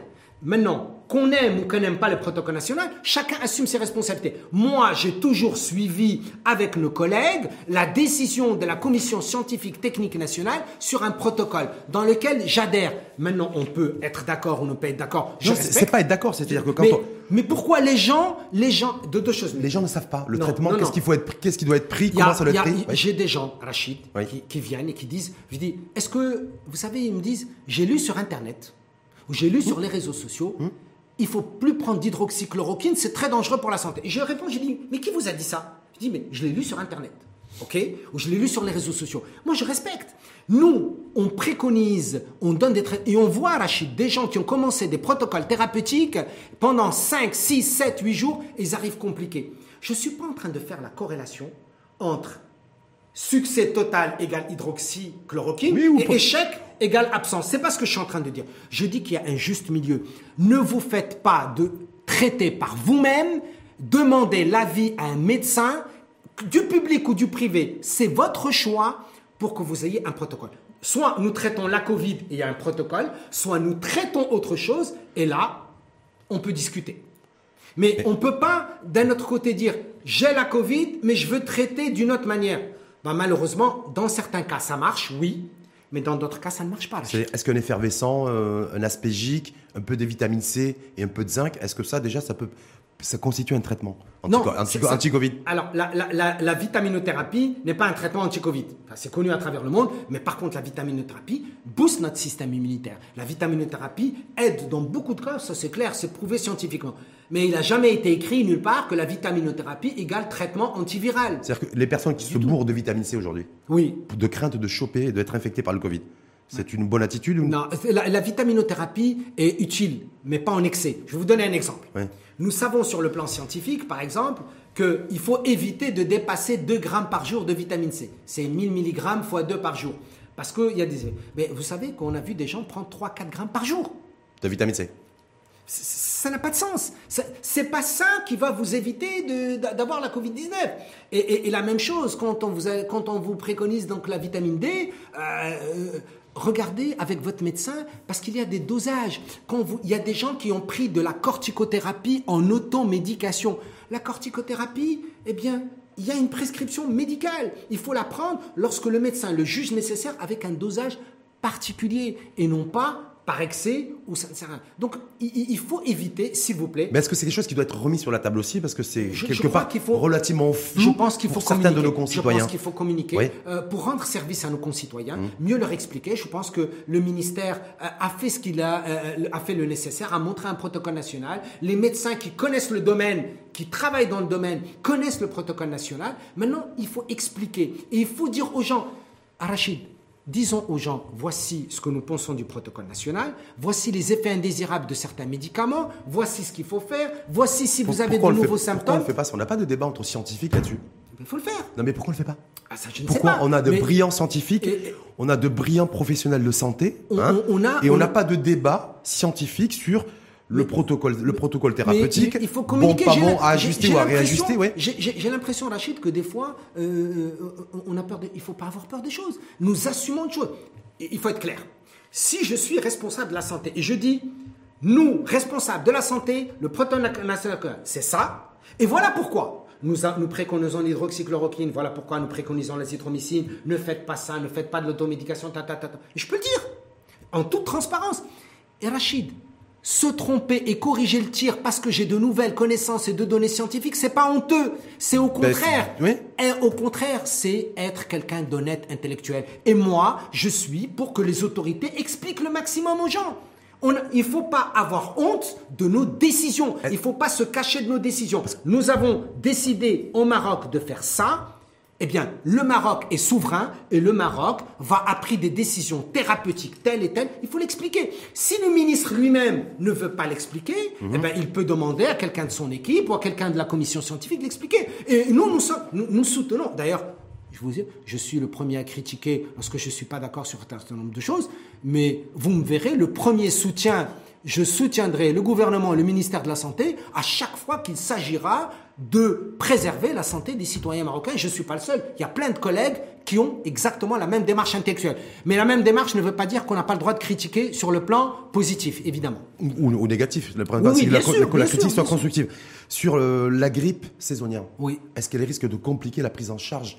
Maintenant, qu'on aime ou qu'on n'aime pas le protocole national, chacun assume ses responsabilités. Moi, j'ai toujours suivi avec nos collègues la décision de la commission scientifique technique nationale sur un protocole dans lequel j'adhère. Maintenant, on peut être d'accord ou ne pas être d'accord. Non, c'est pas être d'accord, c'est-à-dire que quand mais, on... mais, pourquoi les gens, les gens, de deux choses. Les gens ne savent pas le traitement, qu'est-ce qu'il faut être, qu'est-ce qui doit être pris, comment ça doit être pris. J'ai des gens, Rachid, qui, qui, viennent et qui disent, je dis, est-ce que, vous savez, ils me disent, j'ai lu sur Internet, j'ai lu sur les réseaux sociaux, hum il faut plus prendre d'hydroxychloroquine, c'est très dangereux pour la santé. Et je réponds, je dis, mais qui vous a dit ça? Je dis, mais je l'ai lu sur Internet, ok? Ou je l'ai lu sur les réseaux sociaux. Moi, je respecte. Nous, on préconise, on donne des traitements, et on voit, Rachid, des gens qui ont commencé des protocoles thérapeutiques pendant 5, 6, 7, 8 jours, ils arrivent compliqués. Je ne suis pas en train de faire la corrélation entre succès total égale hydroxychloroquine et échec égale absence. C'est pas ce que je suis en train de dire. Je dis qu'il y a un juste milieu. Ne vous faites pas de traiter par vous-même, demandez l'avis à un médecin, du public ou du privé. C'est votre choix pour que vous ayez un protocole. Soit nous traitons la Covid et il y a un protocole, soit nous traitons autre chose et là, on peut discuter. Mais, on ne peut pas, d'un autre côté, dire j'ai la Covid, mais je veux traiter d'une autre manière. Ben, malheureusement, dans certains cas, ça marche, oui, mais dans d'autres cas, ça ne marche pas. Est-ce qu'un effervescent, euh, un aspégique, un peu de vitamine C et un peu de zinc, est-ce que ça, déjà, ça peut ça constitue un traitement anti-Covid? Alors, la, vitaminothérapie n'est pas un traitement anti-Covid. c'est connu à travers le monde, mais par contre, la vitaminothérapie booste notre système immunitaire. La vitaminothérapie aide dans beaucoup de cas, ça c'est clair, c'est prouvé scientifiquement. Mais il n'a jamais été écrit nulle part que la vitaminothérapie égale traitement antiviral. C'est-à-dire que les personnes qui se bourrent de vitamine C aujourd'hui, oui. de crainte de choper et d'être infectées par le Covid, c'est une bonne attitude Non, la, vitaminothérapie est utile, mais pas en excès. Je vais vous donner un exemple. Nous savons sur le plan scientifique, par exemple, qu'il faut éviter de dépasser 2 grammes par jour de vitamine C. C'est 1000 mg fois 2 par jour. Parce qu'il y a des... Mais vous savez qu'on a vu des gens prendre 3-4 grammes par jour. De vitamine C ça n'a pas de sens. C'est pas ça qui va vous éviter d'avoir la Covid-19. Et, la même chose, quand on vous, quand on vous préconise donc la vitamine D, euh, regardez avec votre médecin parce qu'il y a des dosages. Il y a des gens qui ont pris de la corticothérapie en automédication. La corticothérapie, eh bien, il y a une prescription médicale. Il faut la prendre lorsque le médecin le juge nécessaire avec un dosage particulier et non pas par excès ou ça ne sert à rien. Donc il, faut éviter, s'il vous plaît. Mais est-ce que c'est quelque chose qui doit être remis sur la table aussi parce que c'est quelque part faut, relativement flou je pense qu'il faut pour certains de nos concitoyens. Je pense qu'il faut communiquer euh, pour rendre service à nos concitoyens, mmh. mieux leur expliquer. Je pense que le ministère euh, a fait ce qu'il a, euh, a fait le nécessaire, a montré un protocole national. Les médecins qui connaissent le domaine, qui travaillent dans le domaine, connaissent le protocole national. Maintenant, il faut expliquer et il faut dire aux gens, Arachid, Disons aux gens, voici ce que nous pensons du protocole national, voici les effets indésirables de certains médicaments, voici ce qu'il faut faire, voici si vous avez de nouveaux symptômes. Pourquoi on ne fait pas ça On n'a pas de débat entre scientifiques là-dessus. Il faut le faire. Non mais pourquoi on ne le fait pas ah, ça, je ne Pourquoi sais pas. on a de brillants scientifiques, on a de brillants professionnels de santé, hein, et on n'a pas de débat scientifique sur le protocole, le protocole thérapeutique, il faut communiquer. bon, pas bon, à ajuster ou à réajuster, ouais. J'ai l'impression, Rachid, que des fois, euh, euh, on a peur. De, il faut pas avoir peur des choses. Nous assumons une chose. Il faut être clair. Si je suis responsable de la santé et je dis, nous, responsables de la santé, le protocole national, c'est ça. Et voilà pourquoi. Nous, nous préconisons l'hydroxychloroquine, voilà pourquoi nous préconisons l'azithromycine. Ne faites pas ça, ne faites pas de l'automédication, ta, ta, ta, ta. je peux le dire, en toute transparence. Et Rachid, se tromper et corriger le tir parce que j'ai de nouvelles connaissances et de données scientifiques, c'est pas honteux. C'est au ben, contraire. Et au contraire, c'est être quelqu'un d'honnête intellectuel. Et moi, je suis pour que les autorités expliquent le maximum aux gens. On, il ne faut pas avoir honte de nos décisions. Il ne faut pas se cacher de nos décisions. Nous avons décidé au Maroc de faire ça. Eh bien, le Maroc est souverain et le Maroc va a pris des décisions thérapeutiques telles et telles. Il faut l'expliquer. Si le ministre lui-même ne veut pas l'expliquer, mhm. eh bien, il peut demander à quelqu'un de son équipe ou à quelqu'un de la commission scientifique d'expliquer. Et nous, nous, nous, nous soutenons. D'ailleurs, Je vous dis, je suis le premier à critiquer lorsque je ne suis pas d'accord sur un certain nombre de choses, mais vous me verrez, le premier soutien, je soutiendrai le gouvernement et le ministère de la Santé à chaque fois qu'il s'agira de préserver la santé des citoyens marocains. Je ne suis pas le seul. Il y a plein de collègues qui ont exactement la même démarche intellectuelle. Mais la même démarche ne veut pas dire qu'on n'a pas le droit de critiquer sur le plan positif, évidemment. Ou, négatif. Le c'est que la, critique soit constructive. Sur euh, la grippe saisonnière, oui. est-ce qu'elle risque de compliquer la prise en charge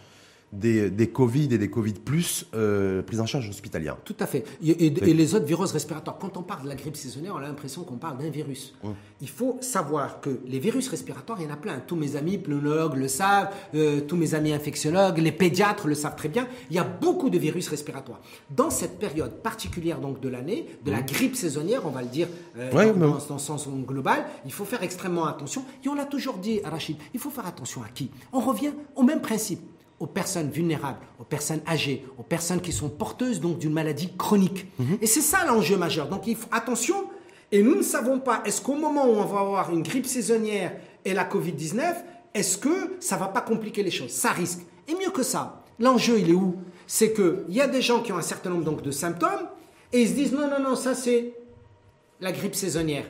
des, des, Covid et des Covid plus euh, prise en charge hospitalière. Tout à fait. Et, les autres virus respiratoires. Quand on parle de la grippe saisonnière, on a l'impression qu'on parle d'un virus. Il faut savoir que les virus respiratoires, il y en a plein. Tous mes amis pneumologues le savent, euh, tous mes amis infectiologues, les pédiatres le savent très bien. Il y a beaucoup de virus respiratoires. Dans cette période particulière donc de l'année, de la grippe saisonnière, on va le dire euh, dans, dans, sens global, il faut faire extrêmement attention. Et on l'a toujours dit, Rachid, il faut faire attention à qui? On revient au même principe aux personnes vulnérables, aux personnes âgées, aux personnes qui sont porteuses donc d'une maladie chronique. Mhm. Et c'est ça l'enjeu majeur. Donc il faut attention. Et nous ne savons pas, est-ce qu'au moment où on va avoir une grippe saisonnière et la Covid-19, est-ce que ça va pas compliquer les choses? Ça risque. Et mieux que ça, l'enjeu il est où? C'est qu'il y a des gens qui ont un certain nombre donc, de symptômes et ils se disent non, non, non, ça c'est la grippe saisonnière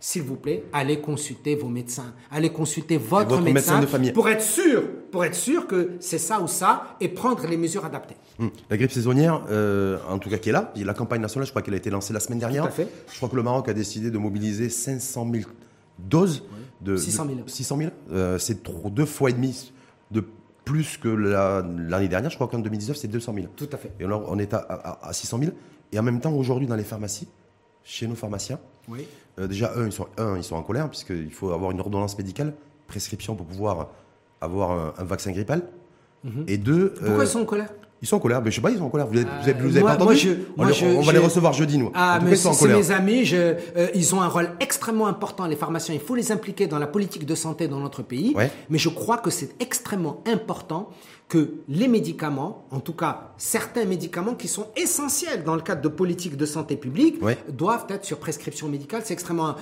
s'il vous plaît, allez consulter vos médecins, allez consulter votre, médecin, de famille. pour être sûr, pour être sûr que c'est ça ou ça et prendre les mesures adaptées. Hum. La grippe saisonnière, euh, en tout cas qui est là, la campagne nationale, je crois qu'elle a été lancée la semaine dernière. Tout à fait. Je crois que le Maroc a décidé de mobiliser 500 000 doses. De, 600 000. 600 000. Euh, c'est deux fois et demi de plus que l'année dernière. Je crois qu'en 2019, c'est 200 000. Tout à fait. Et alors, on est à, à 600 000. Et en même temps, aujourd'hui, dans les pharmacies, chez nos pharmaciens, oui. Euh, déjà, un ils, sont, un, ils sont en colère, puisqu'il faut avoir une ordonnance médicale, prescription pour pouvoir avoir un, vaccin grippal. Mhm. Et deux. Pourquoi euh, ils sont en colère? ils sont en colère, mais je sais pas, ils sont en colère. Vous avez, vous avez, pas entendu moi, je, on, va les recevoir jeudi, nous. Ah, mais c'est mes amis. Je, euh, ils ont un rôle extrêmement important, les pharmaciens. Il faut les impliquer dans la politique de santé dans notre pays. Mais je crois que c'est extrêmement important que les médicaments, en tout cas certains médicaments qui sont essentiels dans le cadre de politique de santé publique, doivent être sur prescription médicale. C'est extrêmement...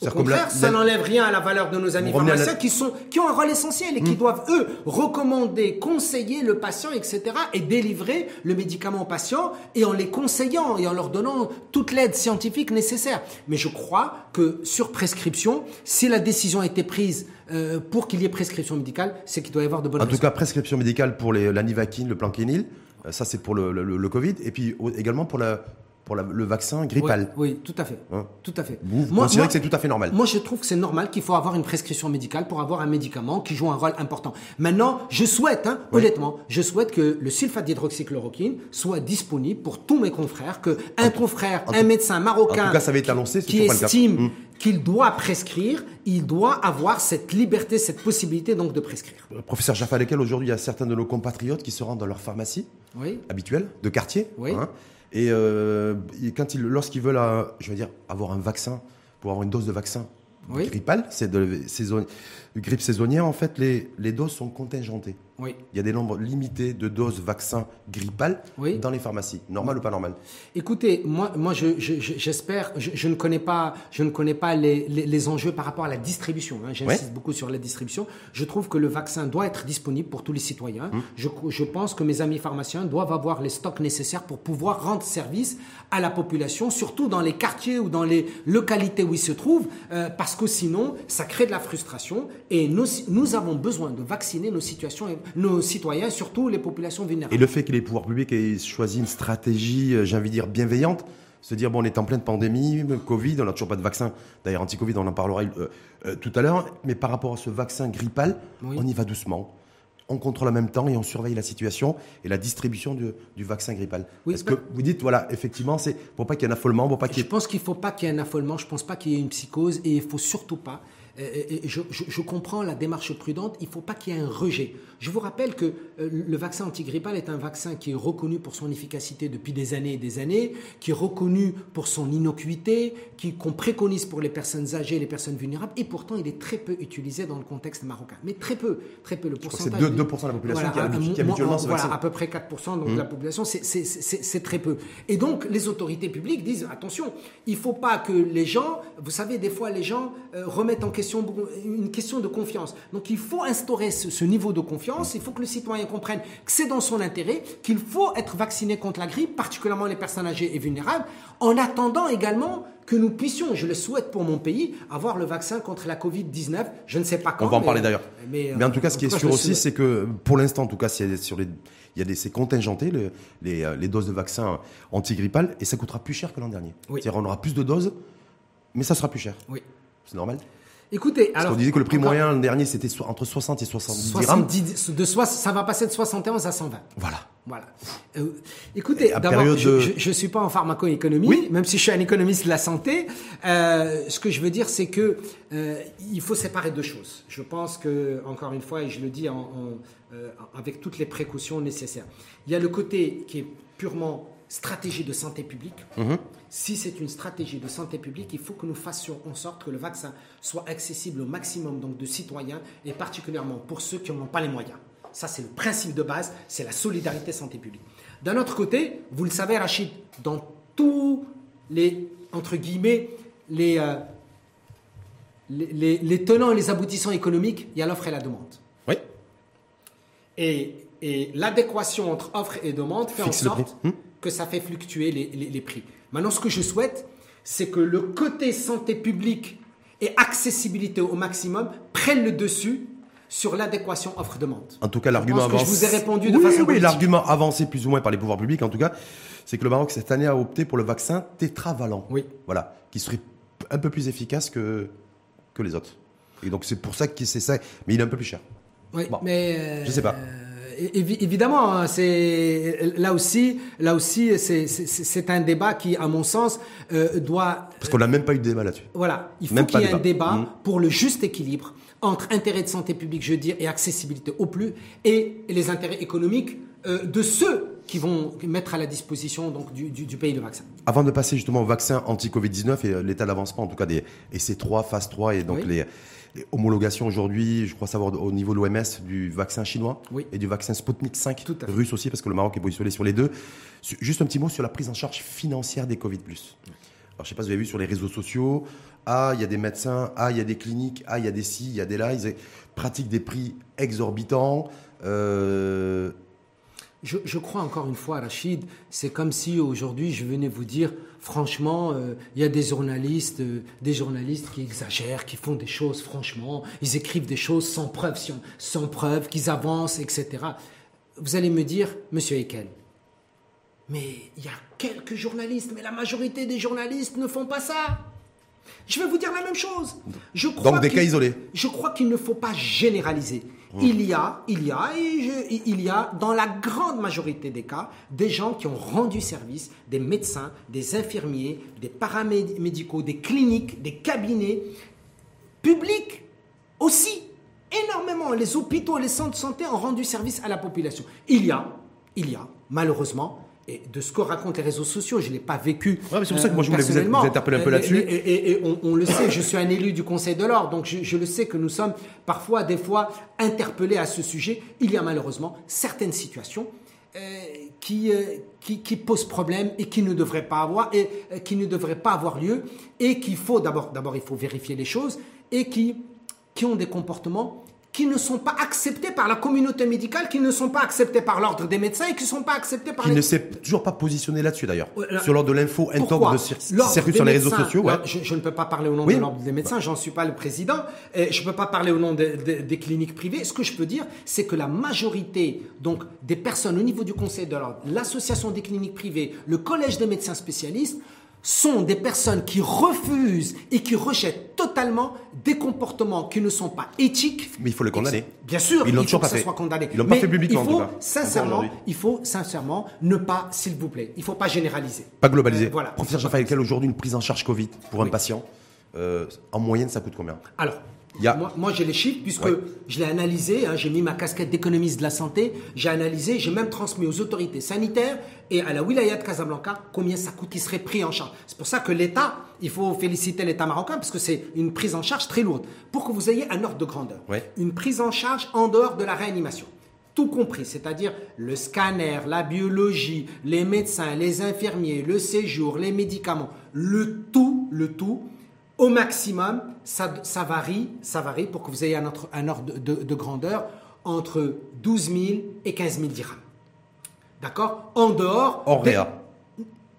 Au contraire, ça n'enlève rien à la valeur de nos amis pharmaciens qui, sont, qui ont un rôle essentiel et qui hmm. doivent, eux, recommander, conseiller le patient, etc. et délivrer le médicament au patient et en les conseillant et en leur donnant toute l'aide scientifique nécessaire. Mais je crois que sur prescription, si la décision a été prise euh, pour qu'il y ait prescription médicale, c'est qu'il doit y avoir de bonnes En tout cas, prescription médicale pour les, la nivaquine, le planquénil, euh, ça c'est pour le, le, Covid, et puis également pour la, pour le vaccin grippal. Oui, tout à fait. Hein tout à fait. Vous, moi, considérez que c'est tout à fait normal Moi, je trouve que c'est normal qu'il faut avoir une prescription médicale pour avoir un médicament qui joue un rôle important. Maintenant, je souhaite, hein, honnêtement, je souhaite que le sulfate d'hydroxychloroquine soit disponible pour tous mes confrères, que un confrère, un médecin marocain, cas, ça va être annoncé, qui estime qu'il doit prescrire, il doit avoir cette liberté, cette possibilité donc de prescrire. Euh, professeur Jaffa Lekel, aujourd'hui, il y a certains de nos compatriotes qui se rendent dans leur pharmacie oui. habituelle, de quartier. Oui. Hein, et, euh, quand ils, lorsqu'ils veulent, euh, je veux dire, avoir un vaccin, pour avoir une dose de vaccin oui. grippal, c'est de saison, grippe saisonnière, en fait, les, les doses sont contingentées. Oui. Il y a des nombres limités de doses vaccins grippales oui. dans les pharmacies. Normal ou pas normal? Écoutez, moi, moi j'espère, je, je, ne connais pas, je ne connais pas les, les, les enjeux par rapport à la distribution. Hein. J'insiste beaucoup sur la distribution. Je trouve que le vaccin doit être disponible pour tous les citoyens. Hum. Je, je pense que mes amis pharmaciens doivent avoir les stocks nécessaires pour pouvoir rendre service à la population, surtout dans les quartiers ou dans les localités où ils se trouvent, euh, parce que sinon, ça crée de la frustration et nous, nous avons besoin de vacciner nos situations nos citoyens, surtout les populations vulnérables. Et le fait que les pouvoirs publics aient choisi une stratégie, euh, j'ai envie de dire, bienveillante, se dire, bon, on est en pleine pandémie, Covid, on n'a toujours pas de vaccin. D'ailleurs, anti-Covid, on en parlera euh, euh, tout à l'heure. Mais par rapport à ce vaccin grippal, on y va doucement. On contrôle en même temps et on surveille la situation et la distribution du, vaccin grippal. Est-ce que vous dites, voilà, effectivement, c'est pour pas qu'il y ait un affolement, pour pas qu'il Je pense qu'il ne faut pas qu'il y ait un affolement, je ne pense pas qu'il y ait une psychose et il ne faut surtout pas je, comprends la démarche prudente, il ne faut pas qu'il y ait un rejet. Je vous rappelle que euh, le vaccin antigrippal est un vaccin qui est reconnu pour son efficacité depuis des années et des années, qui est reconnu pour son innocuité, qu'on préconise pour les personnes âgées et les personnes vulnérables, et pourtant il est très peu utilisé dans le contexte marocain. Mais très peu, très peu. Le pourcentage. C'est 2%, de la population qui, a, habituellement ce Voilà, à peu près 4% donc, de la mmh. population, c'est très peu. Et donc les autorités publiques disent attention, il ne faut pas que les gens, vous savez, des fois les gens euh, remettent en question question, une question de confiance. Donc il faut instaurer ce, niveau de confiance, il faut que le citoyen comprenne que c'est dans son intérêt, qu'il faut être vacciné contre la grippe, particulièrement les personnes âgées et vulnérables, en attendant également que nous puissions, je le souhaite pour mon pays, avoir le vaccin contre la Covid-19. Je ne sais pas quand. On va en parler d'ailleurs. Mais, en tout cas, ce qui est sûr aussi, c'est que pour l'instant, en tout cas, sur les, il y a des, c'est contingenté, les, euh, les, doses de vaccin antigrippal, et ça coûtera plus cher que l'an dernier. C'est-à-dire, on aura plus de doses, mais ça sera plus cher. Oui. C'est normal? Écoutez, Parce alors. On disait que le prix moyen l'an dernier, c'était entre 60 et 70 70 de ça va passer de 71 à 120. Voilà. Voilà. Euh, écoutez, d'abord, je ne suis pas en pharmacoéconomie, même si je suis un économiste de la santé. Euh, ce que je veux dire, c'est que euh, il faut séparer deux choses. Je pense que, encore une fois, et je le dis en, avec toutes les précautions nécessaires, il y a le côté qui est purement stratégie de santé publique. Mhm. Si c'est une stratégie de santé publique, il faut que nous fassions en sorte que le vaccin soit accessible au maximum donc, de citoyens et particulièrement pour ceux qui n'en ont pas les moyens. Ça, c'est le principe de base, c'est la solidarité santé publique. D'un autre côté, vous le savez, Rachid, dans tous les, entre guillemets, les, euh, les, tenants et les aboutissants économiques, il y a l'offre et la demande. Oui. Et, l'adéquation entre offre et demande fait en sorte hmm. Que ça fait fluctuer les, les prix. Maintenant, ce que je souhaite, c'est que le côté santé publique et accessibilité au maximum prennent le dessus sur l'adéquation offre-demande. En tout cas, l'argument avancé. je vous ai répondu de façon Oui, l'argument avancé plus ou moins par les pouvoirs publics, en tout cas, c'est que le Maroc cette année a opté pour le vaccin tétravalent. Oui. Voilà, qui serait un peu plus efficace que que les autres. Et donc c'est pour ça que c'est ça, mais il est un peu plus cher. Oui, mais euh, je sais pas évidemment, hein, c'est là aussi, là aussi, c'est un débat qui, à mon sens, euh, doit. Parce qu'on n'a même pas eu de débat là-dessus. Voilà, il faut qu'il y ait un débat mmh. pour le juste équilibre entre intérêt de santé publique, je veux dire, et accessibilité au plus, et les intérêts économiques euh, de ceux qui vont mettre à la disposition donc, du, pays le vaccin. Avant de passer justement au vaccin anti-Covid-19 et euh, l'état d'avancement, en tout cas des essais 3, phase 3 et donc les, homologations aujourd'hui, je crois savoir au niveau de l'OMS, du vaccin chinois et du vaccin Sputnik 5 russe aussi, parce que le Maroc est positionné sur les deux. Juste un petit mot sur la prise en charge financière des Covid. Alors, je ne sais pas si vous avez vu sur les réseaux sociaux, ah, il y a des médecins, ah, il y a des cliniques, ah, il y a des si, il y a des là, ils pratiquent des prix exorbitants. Euh, je, crois encore une fois, Rachid, c'est comme si aujourd'hui je venais vous dire, franchement, euh, il y a des journalistes, euh, des journalistes qui exagèrent, qui font des choses, franchement, ils écrivent des choses sans preuve, sans, preuve, qu'ils avancent, etc. Vous allez me dire, Monsieur Ekel, mais il y a quelques journalistes, mais la majorité des journalistes ne font pas ça. Je vais vous dire la même chose. Je crois Donc des cas isolés. Je crois qu'il ne faut pas généraliser. Il y a, il y a, il y a dans la grande majorité des cas des gens qui ont rendu service, des médecins, des infirmiers, des paramédicaux, des cliniques, des cabinets publics aussi. Énormément, les hôpitaux et les centres de santé ont rendu service à la population. Il y a, il y a, malheureusement, et de ce que racontent les réseaux sociaux, je ne l'ai pas vécu. c'est pour ça que moi je voulais vous, interpeller un peu là-dessus. Et, on, le sait, je suis un élu du Conseil de l'Ordre, donc je, le sais que nous sommes parfois, des fois, interpellés à ce sujet. Il y a malheureusement certaines situations euh, qui, euh, qui, qui, posent problème et qui ne devraient pas avoir et euh, qui ne devraient pas avoir lieu et qu'il faut d'abord, d'abord il faut vérifier les choses et qui, qui ont des comportements qui ne sont pas acceptés par la communauté médicale, qui ne sont pas acceptés par l'ordre des médecins et qui ne sont pas acceptés par... Qui ne s'est toujours pas positionné là-dessus d'ailleurs, sur l'ordre de l'info intog de circuit sur les réseaux sociaux. Ouais. Je, ne peux pas parler au nom de l'ordre des médecins, j'en suis pas le président, et je ne peux pas parler au nom des cliniques privées. Ce que je peux dire, c'est que la majorité donc, des personnes au niveau du Conseil de l'ordre, l'association des cliniques privées, le collège des médecins spécialistes, sont des personnes qui refusent et qui rejettent totalement des comportements qui ne sont pas éthiques. Mais il faut les condamner. Bien sûr, ils il faut que ça soit condamné. Ils l'ont pas fait publiquement. Il faut sincèrement, il faut sincèrement ne pas, s'il vous plaît, il faut pas généraliser. Pas globaliser. Euh, voilà. Professeur quelle aujourd'hui une prise en charge Covid pour un patient euh, En moyenne, ça coûte combien? Alors, moi, j'ai les chiffres puisque je l'ai analysé, hein, j'ai mis ma casquette d'économiste de la santé, j'ai analysé, j'ai même transmis aux autorités sanitaires et à la wilaya de Casablanca combien ça coûte, qui serait pris en charge. C'est pour ça que l'État, il faut féliciter l'État marocain parce que c'est une prise en charge très lourde. Pour que vous ayez un ordre de grandeur, une prise en charge en dehors de la réanimation tout compris, c'est-à-dire le scanner, la biologie, les médecins, les infirmiers, le séjour, les médicaments, le tout, le tout, Au maximum, ça, ça varie, ça varie pour que vous ayez un, ordre, un ordre de, de- de grandeur entre 12 000 et 15 000 dirhams. D'accord? En dehors, Hors des- réa.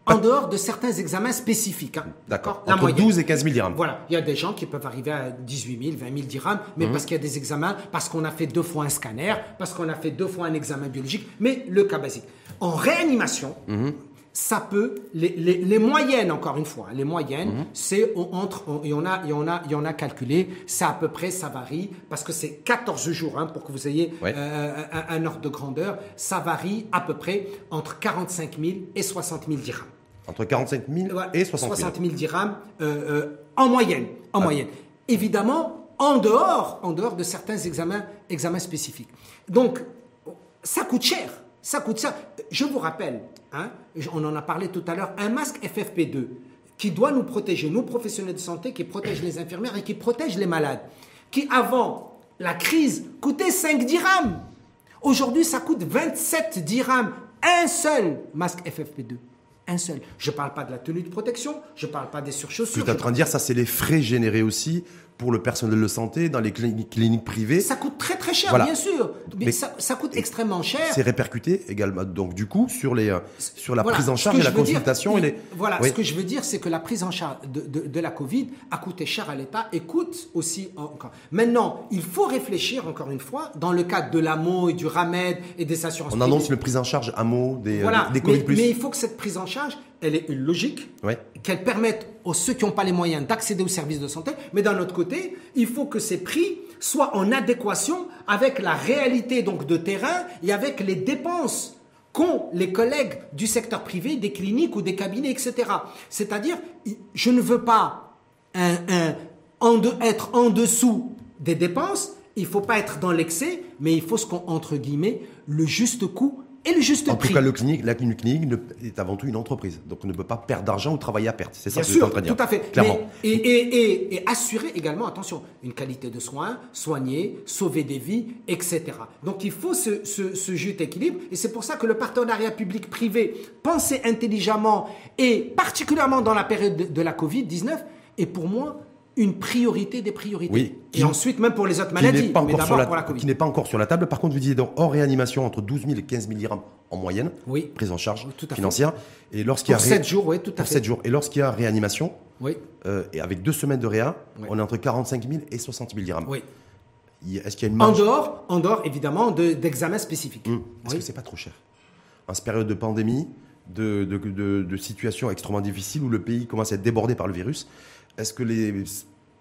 en dehors de certains examens spécifiques. hein. D'accord. Entre moyenne. 12 et 15 000 dirhams. Voilà, il y a des gens qui peuvent arriver à 18 000, 20 000 dirhams, mais Mhm. parce qu'il y a des examens, parce qu'on a fait deux fois un scanner, parce qu'on a fait deux fois un examen biologique, mais le cas basique. En réanimation, Mhm. Ça peut, les, les- les moyennes, encore une fois, les moyennes, Mhm. c'est on- entre, on- et on a, et on a, et on a calculé, ça à peu près, ça varie, parce que c'est 14 jours, hein, pour que vous ayez Ouais. euh, un, un ordre de grandeur, ça varie à peu près entre 45 000 et 60 000 dirhams. Entre 45 000 Voilà, et 60 000. 000 dirhams euh, euh, en moyenne. En moyenne. Évidemment, en dehors, en dehors de certains examens, examens spécifiques. Donc, ça coûte cher. Ça coûte cher. Je vous rappelle, hein, on en a parlé tout à l'heure, un masque FFP2 qui doit nous protéger, nous professionnels de santé, qui protège les infirmières et qui protège les malades, qui avant la crise coûtait 5 dirhams. Aujourd'hui, ça coûte 27 dirhams. Un seul masque FFP2. Un seul. Je ne parle pas de la tenue de protection, je ne parle pas des surchaussures. tu es en train de dire, ça, c'est les frais générés aussi pour le personnel de santé dans les cliniques, cliniques privées. Ça coûte très très cher, Voilà. bien sûr. Mais, Mais- ça, ça coûte extrêmement cher. C'est répercuté également, donc du coup, sur, les, euh, sur la Voilà. prise en charge et la dire, consultation. et il- les... Voilà, Oui. ce que je veux dire, c'est que la prise en charge de, de- de la Covid a coûté cher à l'État et coûte aussi encore. Maintenant, il faut réfléchir, encore une fois, dans le cadre de l'AMO et du RAMED et des assurances On annonce le prise en charge à mot des, euh, Voilà, des Covid+. mais, mais il faut que cette prise en charge, elle ait une logique, Ouais. qu'elle permette aux ceux qui n'ont pas les moyens d'accéder aux services de santé, mais d'un autre côté, il faut que ces prix soient en adéquation avec la réalité donc de terrain et avec les dépenses qu'ont les collègues du secteur privé, des cliniques ou des cabinets, etc. C'est-à-dire, je ne veux pas un- un- en de- être en dessous des dépenses, il ne faut pas être dans l'excès, mais il faut ce qu'on, entre guillemets, le juste coût et le juste En prix. tout cas, le la ne- est avant tout une entreprise. Donc, on ne peut pas perdre d'argent ou travailler à perte. C'est ça Bien que tu es en train de dire. tout à fait. Clairement. Mais- et, et- et- et assurer également, attention, une qualité de soins, soigner, sauver des vies, etc. Donc il faut ce, ce, ce juste équilibre. Et c'est pour ça que le partenariat public-privé, pensé intelligemment, et particulièrement dans la période de, de la Covid-19, est pour moi une priorité des priorités. Oui. Et ensuite, même pour les autres maladies, pas mais d'abord pour la Covid. qui n'est pas encore sur la table. Par contre, vous disiez donc hors réanimation entre 12 000 et 15 000 dirhams en moyenne, Oui. prise en charge Oui, tout à fait. financière. Et lorsqu'il y a ré- 7 jours, oui, tout à pour fait. 7 jours. Et lorsqu'il y a réanimation, Oui, euh, et avec deux semaines de réa, on est entre 45 000 et 60 000 dirhams. oui. Est-ce qu'il y a une En marge dehors, en dehors évidemment, de- d'examens spécifiques. Hum. Est-ce que c'est pas trop cher? En cette période de pandémie, de, de, de, de situation extrêmement difficile où le pays commence à être débordé par le virus, est-ce que les.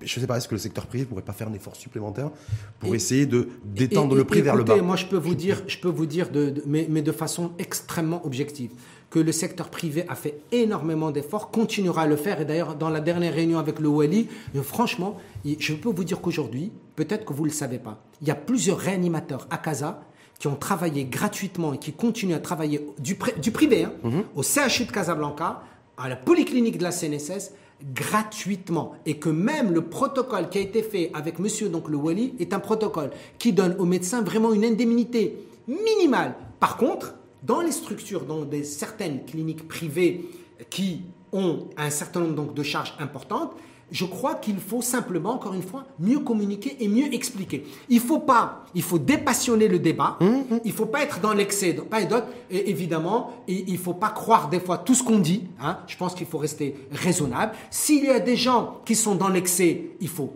Je sais pas, est-ce que le secteur privé pourrait pas faire un effort supplémentaire pour Et- essayer de détendre Et- le prix vers le bas Moi, je peux vous dire, je peux vous dire de, de- mais, mais de façon extrêmement objective, que le secteur privé a fait énormément d'efforts, continuera à le faire. Et d'ailleurs, dans la dernière réunion avec le Wali, euh, franchement, je peux vous dire qu'aujourd'hui, peut-être que vous ne le savez pas, il y a plusieurs réanimateurs à Casa qui ont travaillé gratuitement et qui continuent à travailler du, pri- du privé, hein, Mhm. au CHU de Casablanca, à la polyclinique de la CNSS, gratuitement et que même le protocole qui a été fait avec monsieur donc le Wali est un protocole qui donne aux médecins vraiment une indemnité minimale. Par contre, dans les structures, dans des, certaines cliniques privées qui ont un certain nombre donc, de charges importantes, je crois qu'il faut simplement, encore une fois, mieux communiquer et mieux expliquer. Il faut pas, il faut dépassionner le débat. Il faut pas être dans l'excès, pas et d'autres. Et évidemment, il faut pas croire des fois tout ce qu'on dit. hein. Je pense qu'il faut rester raisonnable. S'il y a des gens qui sont dans l'excès, il faut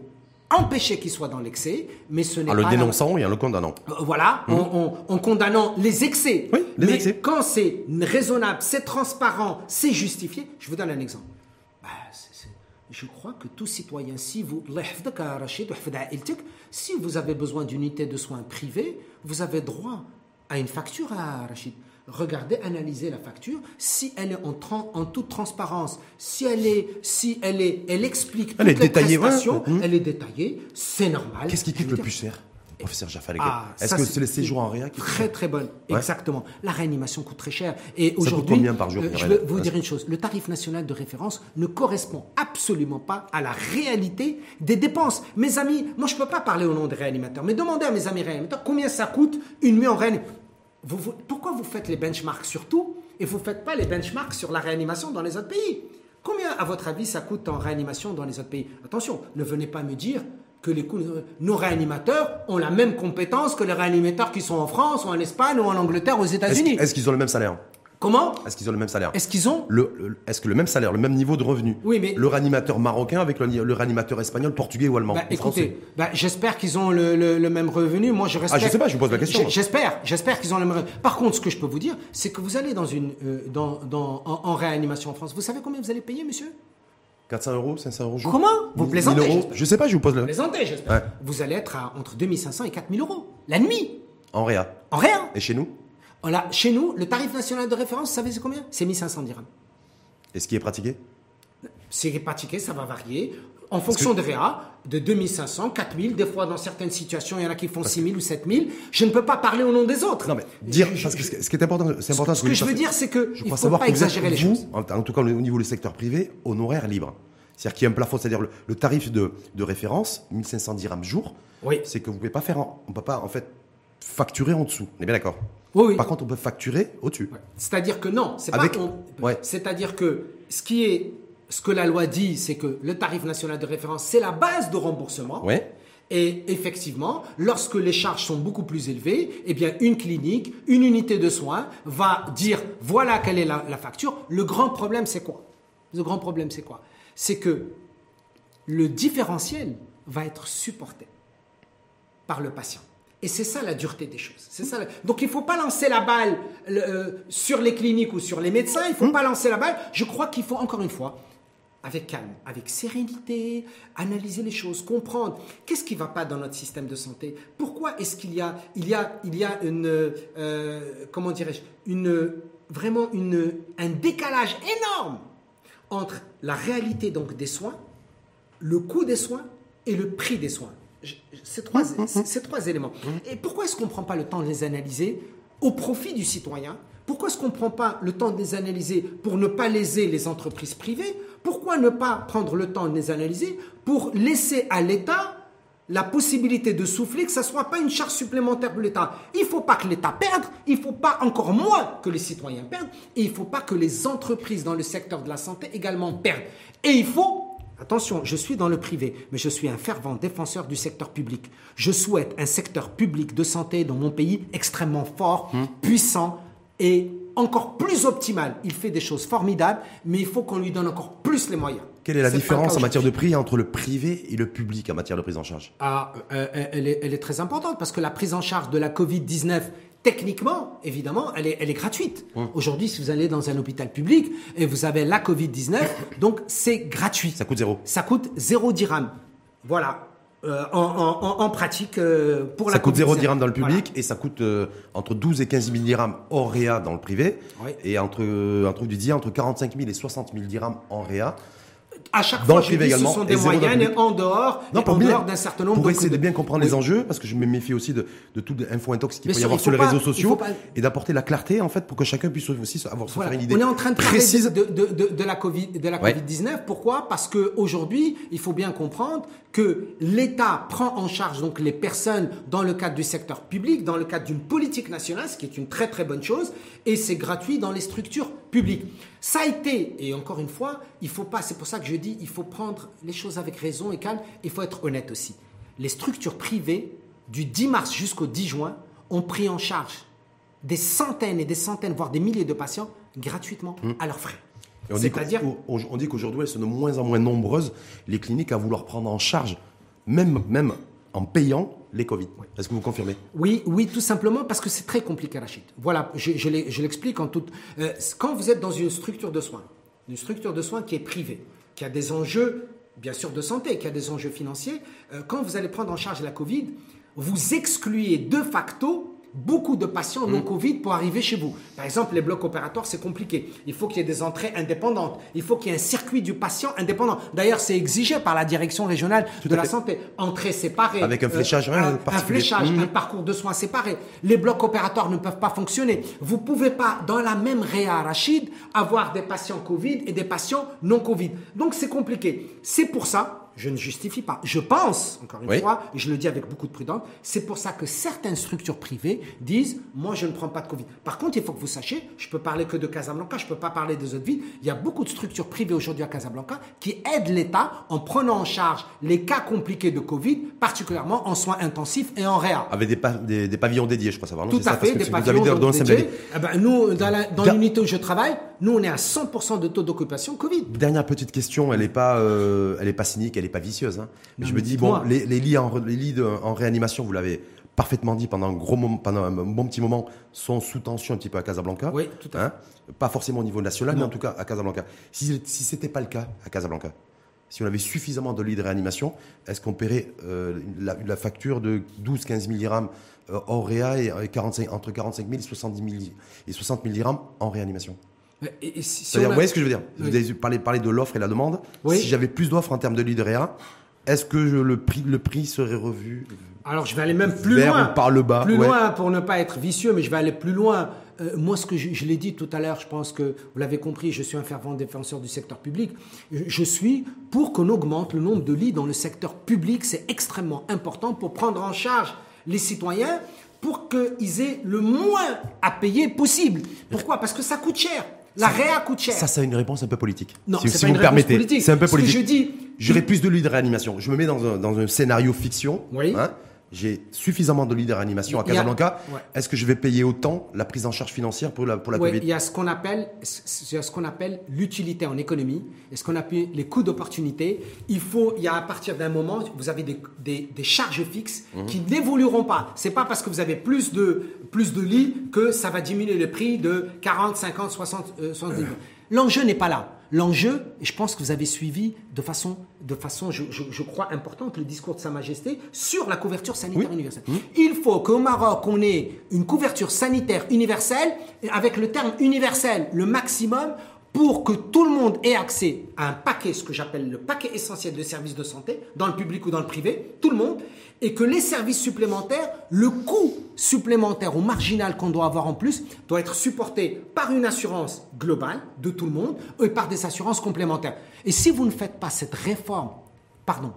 empêcher qu'ils soient dans l'excès, mais ce n'est En pas le la- dénonçant et en le condamnant. euh, Voilà, en, en- en condamnant les excès. Oui, les Mais excès. quand c'est raisonnable, c'est transparent, c'est justifié, je vous donne un exemple je crois que tout citoyen, si vous, euh, euh, si vous avez besoin d'une unité de soins privés, vous avez droit à une facture à Rachid. Regardez, analysez la facture. Si elle est en, toute transparence, si elle est, si elle est, elle explique elle toutes les prestations, elle est détaillée, c'est normal. Qu'est-ce qui coûte le plus cher? Professeur Jaffa ah, Est-ce que c'est les séjours en réa qui Très très bonne, Ouais. exactement. La réanimation coûte très cher. Et coûte aujourd'hui, combien par jour, euh, je vais vous dire une chose, le tarif national de référence ne correspond absolument pas à la réalité des dépenses. Mes amis, moi je ne peux pas parler au nom des réanimateurs, mais demandez à mes amis réanimateurs combien ça coûte une nuit en réanimation. Vous- vous- pourquoi vous faites les benchmarks sur tout et vous ne faites pas les benchmarks sur la réanimation dans les autres pays? Combien, à votre avis, ça coûte en réanimation dans les autres pays? Attention, ne venez pas me dire que les nos réanimateurs ont la même compétence que les réanimateurs qui sont en France, ou en Espagne, ou en Angleterre, aux Est-ce États-Unis. est-ce qu'ils ont le même salaire? Comment? Est-ce qu'ils ont le même salaire? Est-ce qu'ils ont? Le- le- Est-ce que le même salaire, le même niveau de revenu? Oui, mais- Le réanimateur marocain avec le, le réanimateur espagnol, portugais ou allemand Bah, ou français? écoutez, bah, j'espère qu'ils ont le, même revenu. Moi, je respecte. Ah, je sais pas, je vous pose la question. J'espère, j'espère qu'ils ont le même revenu. Par contre, ce que je peux vous dire, c'est que vous allez dans une, euh, dans, dans- en, en réanimation en France. Vous savez combien vous allez payer, monsieur? 400 euros, 500 euros jour Comment Vous 1000 plaisantez, euros j'espère. Je sais pas, je vous pose le. Plaisantez, j'espère. Ouais. Vous allez être à entre 2500 et 4000 euros la nuit, En réa. en rien. Et chez nous chez nous, le tarif national de référence, vous savez c'est combien? C'est 1500 dirhams. Et ce qui est pratiqué? C'est pratiqué, ça va varier. En fonction des réa, de 2500, 4000, des fois dans certaines situations, il y en a qui font 6000 ou 7000. Je ne peux pas parler au nom des autres. Non mais dire parce que ce qui- est important, c'est important. Ce que je veux dire, c'est que je il faut savoir pas que vous êtes, exagérer les vous, choses. En, en tout cas au niveau du secteur privé, honoraire libre. C'est-à-dire qu'il y a un plafond, c'est-à-dire le, le tarif de, de référence, 1500 dirhams jour. Oui. C'est que vous pouvez pas faire, en- on peut pas en fait facturer en dessous. On est bien d'accord. Oui, oui. Par contre, on peut facturer au-dessus. Ouais. C'est-à-dire que non, c'est Avec- pas. on- ouais. C'est-à-dire que ce qui est, ce que la loi dit, c'est que le tarif national de référence, c'est la base de remboursement. Ouais. Et effectivement, lorsque les charges sont beaucoup plus élevées, eh bien, une clinique, une unité de soins va dire voilà quelle est la, la facture. Le grand problème, c'est quoi? Le grand problème, c'est quoi? C'est que le différentiel va être supporté par le patient. Et c'est ça la dureté des choses. C'est ça. la- Donc il ne faut pas lancer la balle le, euh, sur les cliniques ou sur les médecins. Il ne faut pas lancer la balle. Je crois qu'il faut encore une fois, avec calme, avec sérénité, analyser les choses, comprendre qu'est-ce qui ne va pas dans notre système de santé? Pourquoi est-ce qu'il y a, il y a, il y a une, euh, comment dirais-je, une vraiment une, un décalage énorme entre la réalité donc des soins le coût des soins et le prix des soins? Je- je- Ces trois, ces- ces trois éléments. Et pourquoi est-ce qu'on ne prend pas le temps de les analyser au profit du citoyen? Pourquoi est-ce qu'on ne prend pas le temps de les analyser pour ne pas léser les entreprises privées Pourquoi ne pas prendre le temps de les analyser pour laisser à l'État la possibilité de souffler, que ça ne soit pas une charge supplémentaire pour l'État? Il ne faut pas que l'État perde, il ne faut pas encore moins que les citoyens perdent, et il ne faut pas que les entreprises dans le secteur de la santé également perdent. Et il faut, attention, je suis dans le privé, mais je suis un fervent défenseur du secteur public. Je souhaite un secteur public de santé dans mon pays extrêmement fort, puissant et encore plus optimal. Il fait des choses formidables, mais il faut qu'on lui donne encore plus les moyens. Quelle est la différence en matière de prix entre le privé et le public en matière de prise en charge? Ah, euh, euh, elle, est, elle est très importante parce que la prise en charge de la Covid-19, techniquement, évidemment, elle est, elle est gratuite. Aujourd'hui, si vous allez dans un hôpital public et vous avez la Covid-19, donc c'est gratuit. Ça coûte zéro. Ça coûte zéro dirham. Voilà. Euh, en, en- en- pratique, euh, pour la Ça coûte 0 Covid-19. dirhams dans le public Voilà. et ça coûte euh, entre 12 et 15 000 dirhams hors réa dans le privé. Oui. Et entre, euh, un truc du dit entre 45 000 et 60 000 dirhams en réa. À chaque Dans fois, le privé dis, ce également, sont et des moyennes public. en dehors, et en bien- dehors d'un certain nombre pour essayer de bien comprendre les enjeux, parce que je me méfie aussi de, de toute info intox qu'il peut y avoir sur les réseaux sociaux et d'apporter la clarté en fait pour que chacun puisse aussi avoir se Voilà. faire une idée On est en train de précise. de, de, de, de la Covid, de la Ouais. Covid-19. Pourquoi? Parce que aujourd'hui, il faut bien comprendre que l'État prend en charge donc les personnes dans le cadre du secteur public, dans le cadre d'une politique nationale, ce qui est une très très bonne chose, et c'est gratuit dans les structures publiques. Ça a été, et encore une fois, il faut pas. C'est pour ça que je dis, il faut prendre les choses avec raison et calme. Il faut être honnête aussi. Les structures privées du 10 mars jusqu'au 10 juin ont pris en charge des centaines et des centaines, voire des milliers de patients gratuitement à leurs frais. Et on dit qu'au- au- on dit qu'aujourd'hui, elles sont de moins en moins nombreuses, les cliniques, à vouloir prendre en charge, même, même en payant les Covid. Est-ce que vous confirmez? Oui, oui, tout simplement parce que c'est très compliqué, Rachid. Voilà, je l'explique en toute. euh, quand vous êtes dans une structure de soins, une structure de soins qui est privée, qui a des enjeux, bien sûr, de santé, qui a des enjeux financiers, euh, quand vous allez prendre en charge la Covid, vous excluez de facto beaucoup de patients non Covid pour arriver chez vous. Par exemple, les blocs opératoires, c'est compliqué. Il faut qu'il y ait des entrées indépendantes. Il faut qu'il y ait un circuit du patient indépendant. D'ailleurs, c'est exigé par la direction régionale de la fait. santé. Entrée séparée. Avec un fléchage, ouais, un, fléchage, Mhm. un parcours de soins séparé. Les blocs opératoires ne peuvent pas fonctionner. Vous pouvez pas, dans la même réa Rachid, avoir des patients Covid et des patients non Covid. Donc c'est compliqué. C'est pour ça je ne justifie pas. Je pense, encore une Oui. fois, et je le dis avec beaucoup de prudence, c'est pour ça que certaines structures privées disent Moi, je ne prends pas de Covid. Par contre, il faut que vous sachiez, je peux parler que de Casablanca, je ne peux pas parler des autres villes. Il y a beaucoup de structures privées aujourd'hui à Casablanca qui aident l'État en prenant en charge les cas compliqués de Covid, particulièrement en soins intensifs et en réa. Avec des, pa- des, des pavillons dédiés, je crois savoir. non Tout à ça, fait, des pavillons dans- dédiés. Eh ben, nous, dans l'unité où je travaille, nous, on est à 100% de taux d'occupation Covid. Dernière petite question, elle n'est pas, euh, elle est pas cynique, elle n'est pas vicieuse. hein. Mais Non, je me dis, bon, les, les lits, en, les lits de- en réanimation, vous l'avez parfaitement dit pendant un gros moment, pendant un bon petit moment, sont sous tension un petit peu à Casablanca. Oui, tout à Hein Pas forcément au niveau national, mais en tout cas à Casablanca. Si, si ce n'était pas le cas à Casablanca, si on avait suffisamment de lits de réanimation, est-ce qu'on paierait euh, la, la facture de 12-15 000 dirhams euh, hors réa et euh, 45, entre 45 000 et 70 000 et 60 000 dirhams en réanimation? Et- et si- si c'est-à-dire, on a- vous voyez ce que je veux dire Oui. Vous avez parlé, parlé de l'offre et la demande. Oui. Si j'avais plus d'offres en termes de lits de réa, est-ce que je- le, prix, le prix serait revu Alors, je vais aller même plus vers loin. ou par le bas Plus Ouais. loin pour ne pas être vicieux, mais je vais aller plus loin. Euh, moi, ce que je, je l'ai dit tout à l'heure, je pense que vous l'avez compris, je suis un fervent défenseur du secteur public. Je, je suis pour qu'on augmente le nombre de lits dans le secteur public. C'est extrêmement important pour prendre en charge les citoyens pour qu'ils aient le moins à payer possible. Pourquoi? Parce que ça coûte cher. La réa coûte cher. Ça, c'est une réponse un peu politique. Non, si, c'est si pas vous une me réponse permettez. politique. C'est un peu Ce que politique. je dis- J'aurais plus de lits de réanimation. Je me mets dans un, dans un scénario fiction. Oui. hein. J'ai suffisamment de lits de réanimation à Casablanca. Ouais. Est-ce que je vais payer autant la prise en charge financière pour la, pour la Covid? il y a ce qu'on appelle, ce qu'on appelle l'utilité en économie, et ce qu'on appelle les coûts d'opportunité? Il faut, il y a à partir d'un moment, vous avez des, des- des charges fixes Mhm. qui n'évolueront pas. C'est pas parce que vous avez plus de plus de lits que ça va diminuer le prix de 40, 50, 60, euh, 70. L'enjeu n'est pas là. L'enjeu, et je pense que vous avez suivi de façon, de façon je, je- je crois, importante le discours de Sa Majesté sur la couverture sanitaire Oui. universelle. Il faut qu'au Maroc, on ait une couverture sanitaire universelle, avec le terme universel, le maximum, pour que tout le monde ait accès à un paquet, ce que j'appelle le paquet essentiel de services de santé, dans le public ou dans le privé, tout le monde, et que les services supplémentaires, le coût supplémentaire ou marginal qu'on doit avoir en plus, doit être supporté par une assurance globale de tout le monde et par des assurances complémentaires. Et si vous ne faites pas cette réforme, pardon,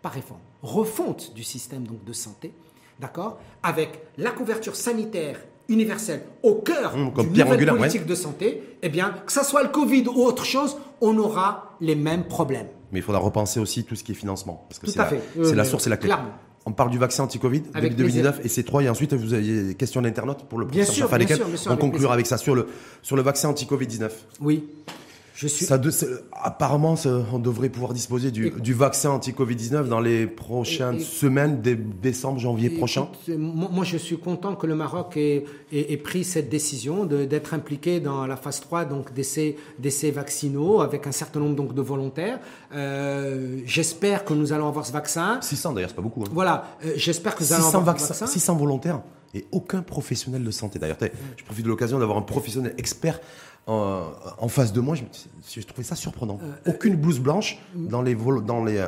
pas réforme, refonte du système donc de santé, d'accord, avec la couverture sanitaire universelle au cœur Mmh, comme pierre nouvelle politique de santé, eh bien, que ça soit le Covid ou autre chose, on aura les mêmes problèmes. Mais il faudra repenser aussi tout ce qui est financement. Parce que Tout c'est à la, fait. c'est Euh, la mais source et la clé. clairement. On parle du vaccin anti-Covid Avec depuis 2019 et c'est trois. Et ensuite, vous avez des questions d'internautes pour le Bien professeur sûr, bien sûr, bien sûr, On avec conclura plaisir. avec ça sur le, sur le vaccin anti-Covid-19. Oui, je suis. Ça de- c'est- apparemment, ça- on devrait pouvoir disposer du, vaccin anti-Covid-19 dans les prochaines Et- et- semaines, dès décembre, janvier prochain. Écoute, moi, moi, je suis content que le Maroc ait, ait- ait pris cette décision d'être impliqué dans la phase 3 donc d'essais d'essais vaccinaux avec un certain nombre donc de volontaires. Euh, J'espère que nous allons avoir ce vaccin. 600 d'ailleurs, c'est pas beaucoup. hein. Voilà, euh, j'espère que nous allons 600, avoir ce vaccin. 600 volontaires et aucun professionnel de santé. D'ailleurs, je profite de l'occasion d'avoir un professionnel expert en, en face de moi. Je, je trouvais ça surprenant. Euh, Aucune blouse blanche dans les, dans les,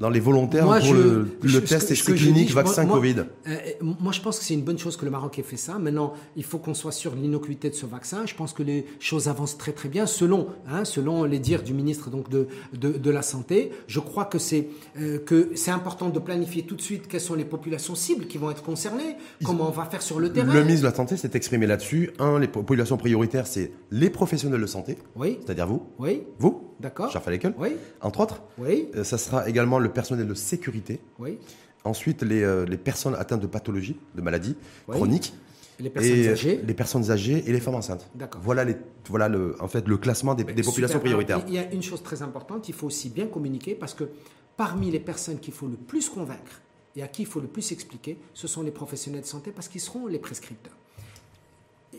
dans les volontaires Moi, pour je- le, je- le test essai clinique vaccin moi- Covid. Euh, moi, je pense que c'est une bonne chose que le Maroc ait fait ça. Maintenant, il faut qu'on soit sûr de l'innocuité de ce vaccin. Je pense que les choses avancent très très bien, selon, hein, selon les dires du ministre donc de, de, de la Santé. Je crois que c'est euh, que c'est important de planifier tout de suite quelles sont les populations cibles qui vont être concernées, comment on va faire sur le terrain. Le ministre de la Santé s'est exprimé là-dessus. Un, les populations prioritaires, c'est les professionnels de santé, Oui, c'est-à-dire vous, oui, vous, d'accord. Charles Oui, entre autres. oui, Euh, Ça sera également le personnel de sécurité. oui. Ensuite, les, euh, les personnes atteintes de pathologies, de maladies Oui. chroniques. Les personnes et âgées. les personnes âgées et les femmes enceintes. D'accord. Voilà, les, voilà le, en fait, le classement des, des populations prioritaires. Il y a une chose très importante, il faut aussi bien communiquer parce que parmi les personnes qu'il faut le plus convaincre et à qui il faut le plus expliquer, ce sont les professionnels de santé parce qu'ils seront les prescripteurs.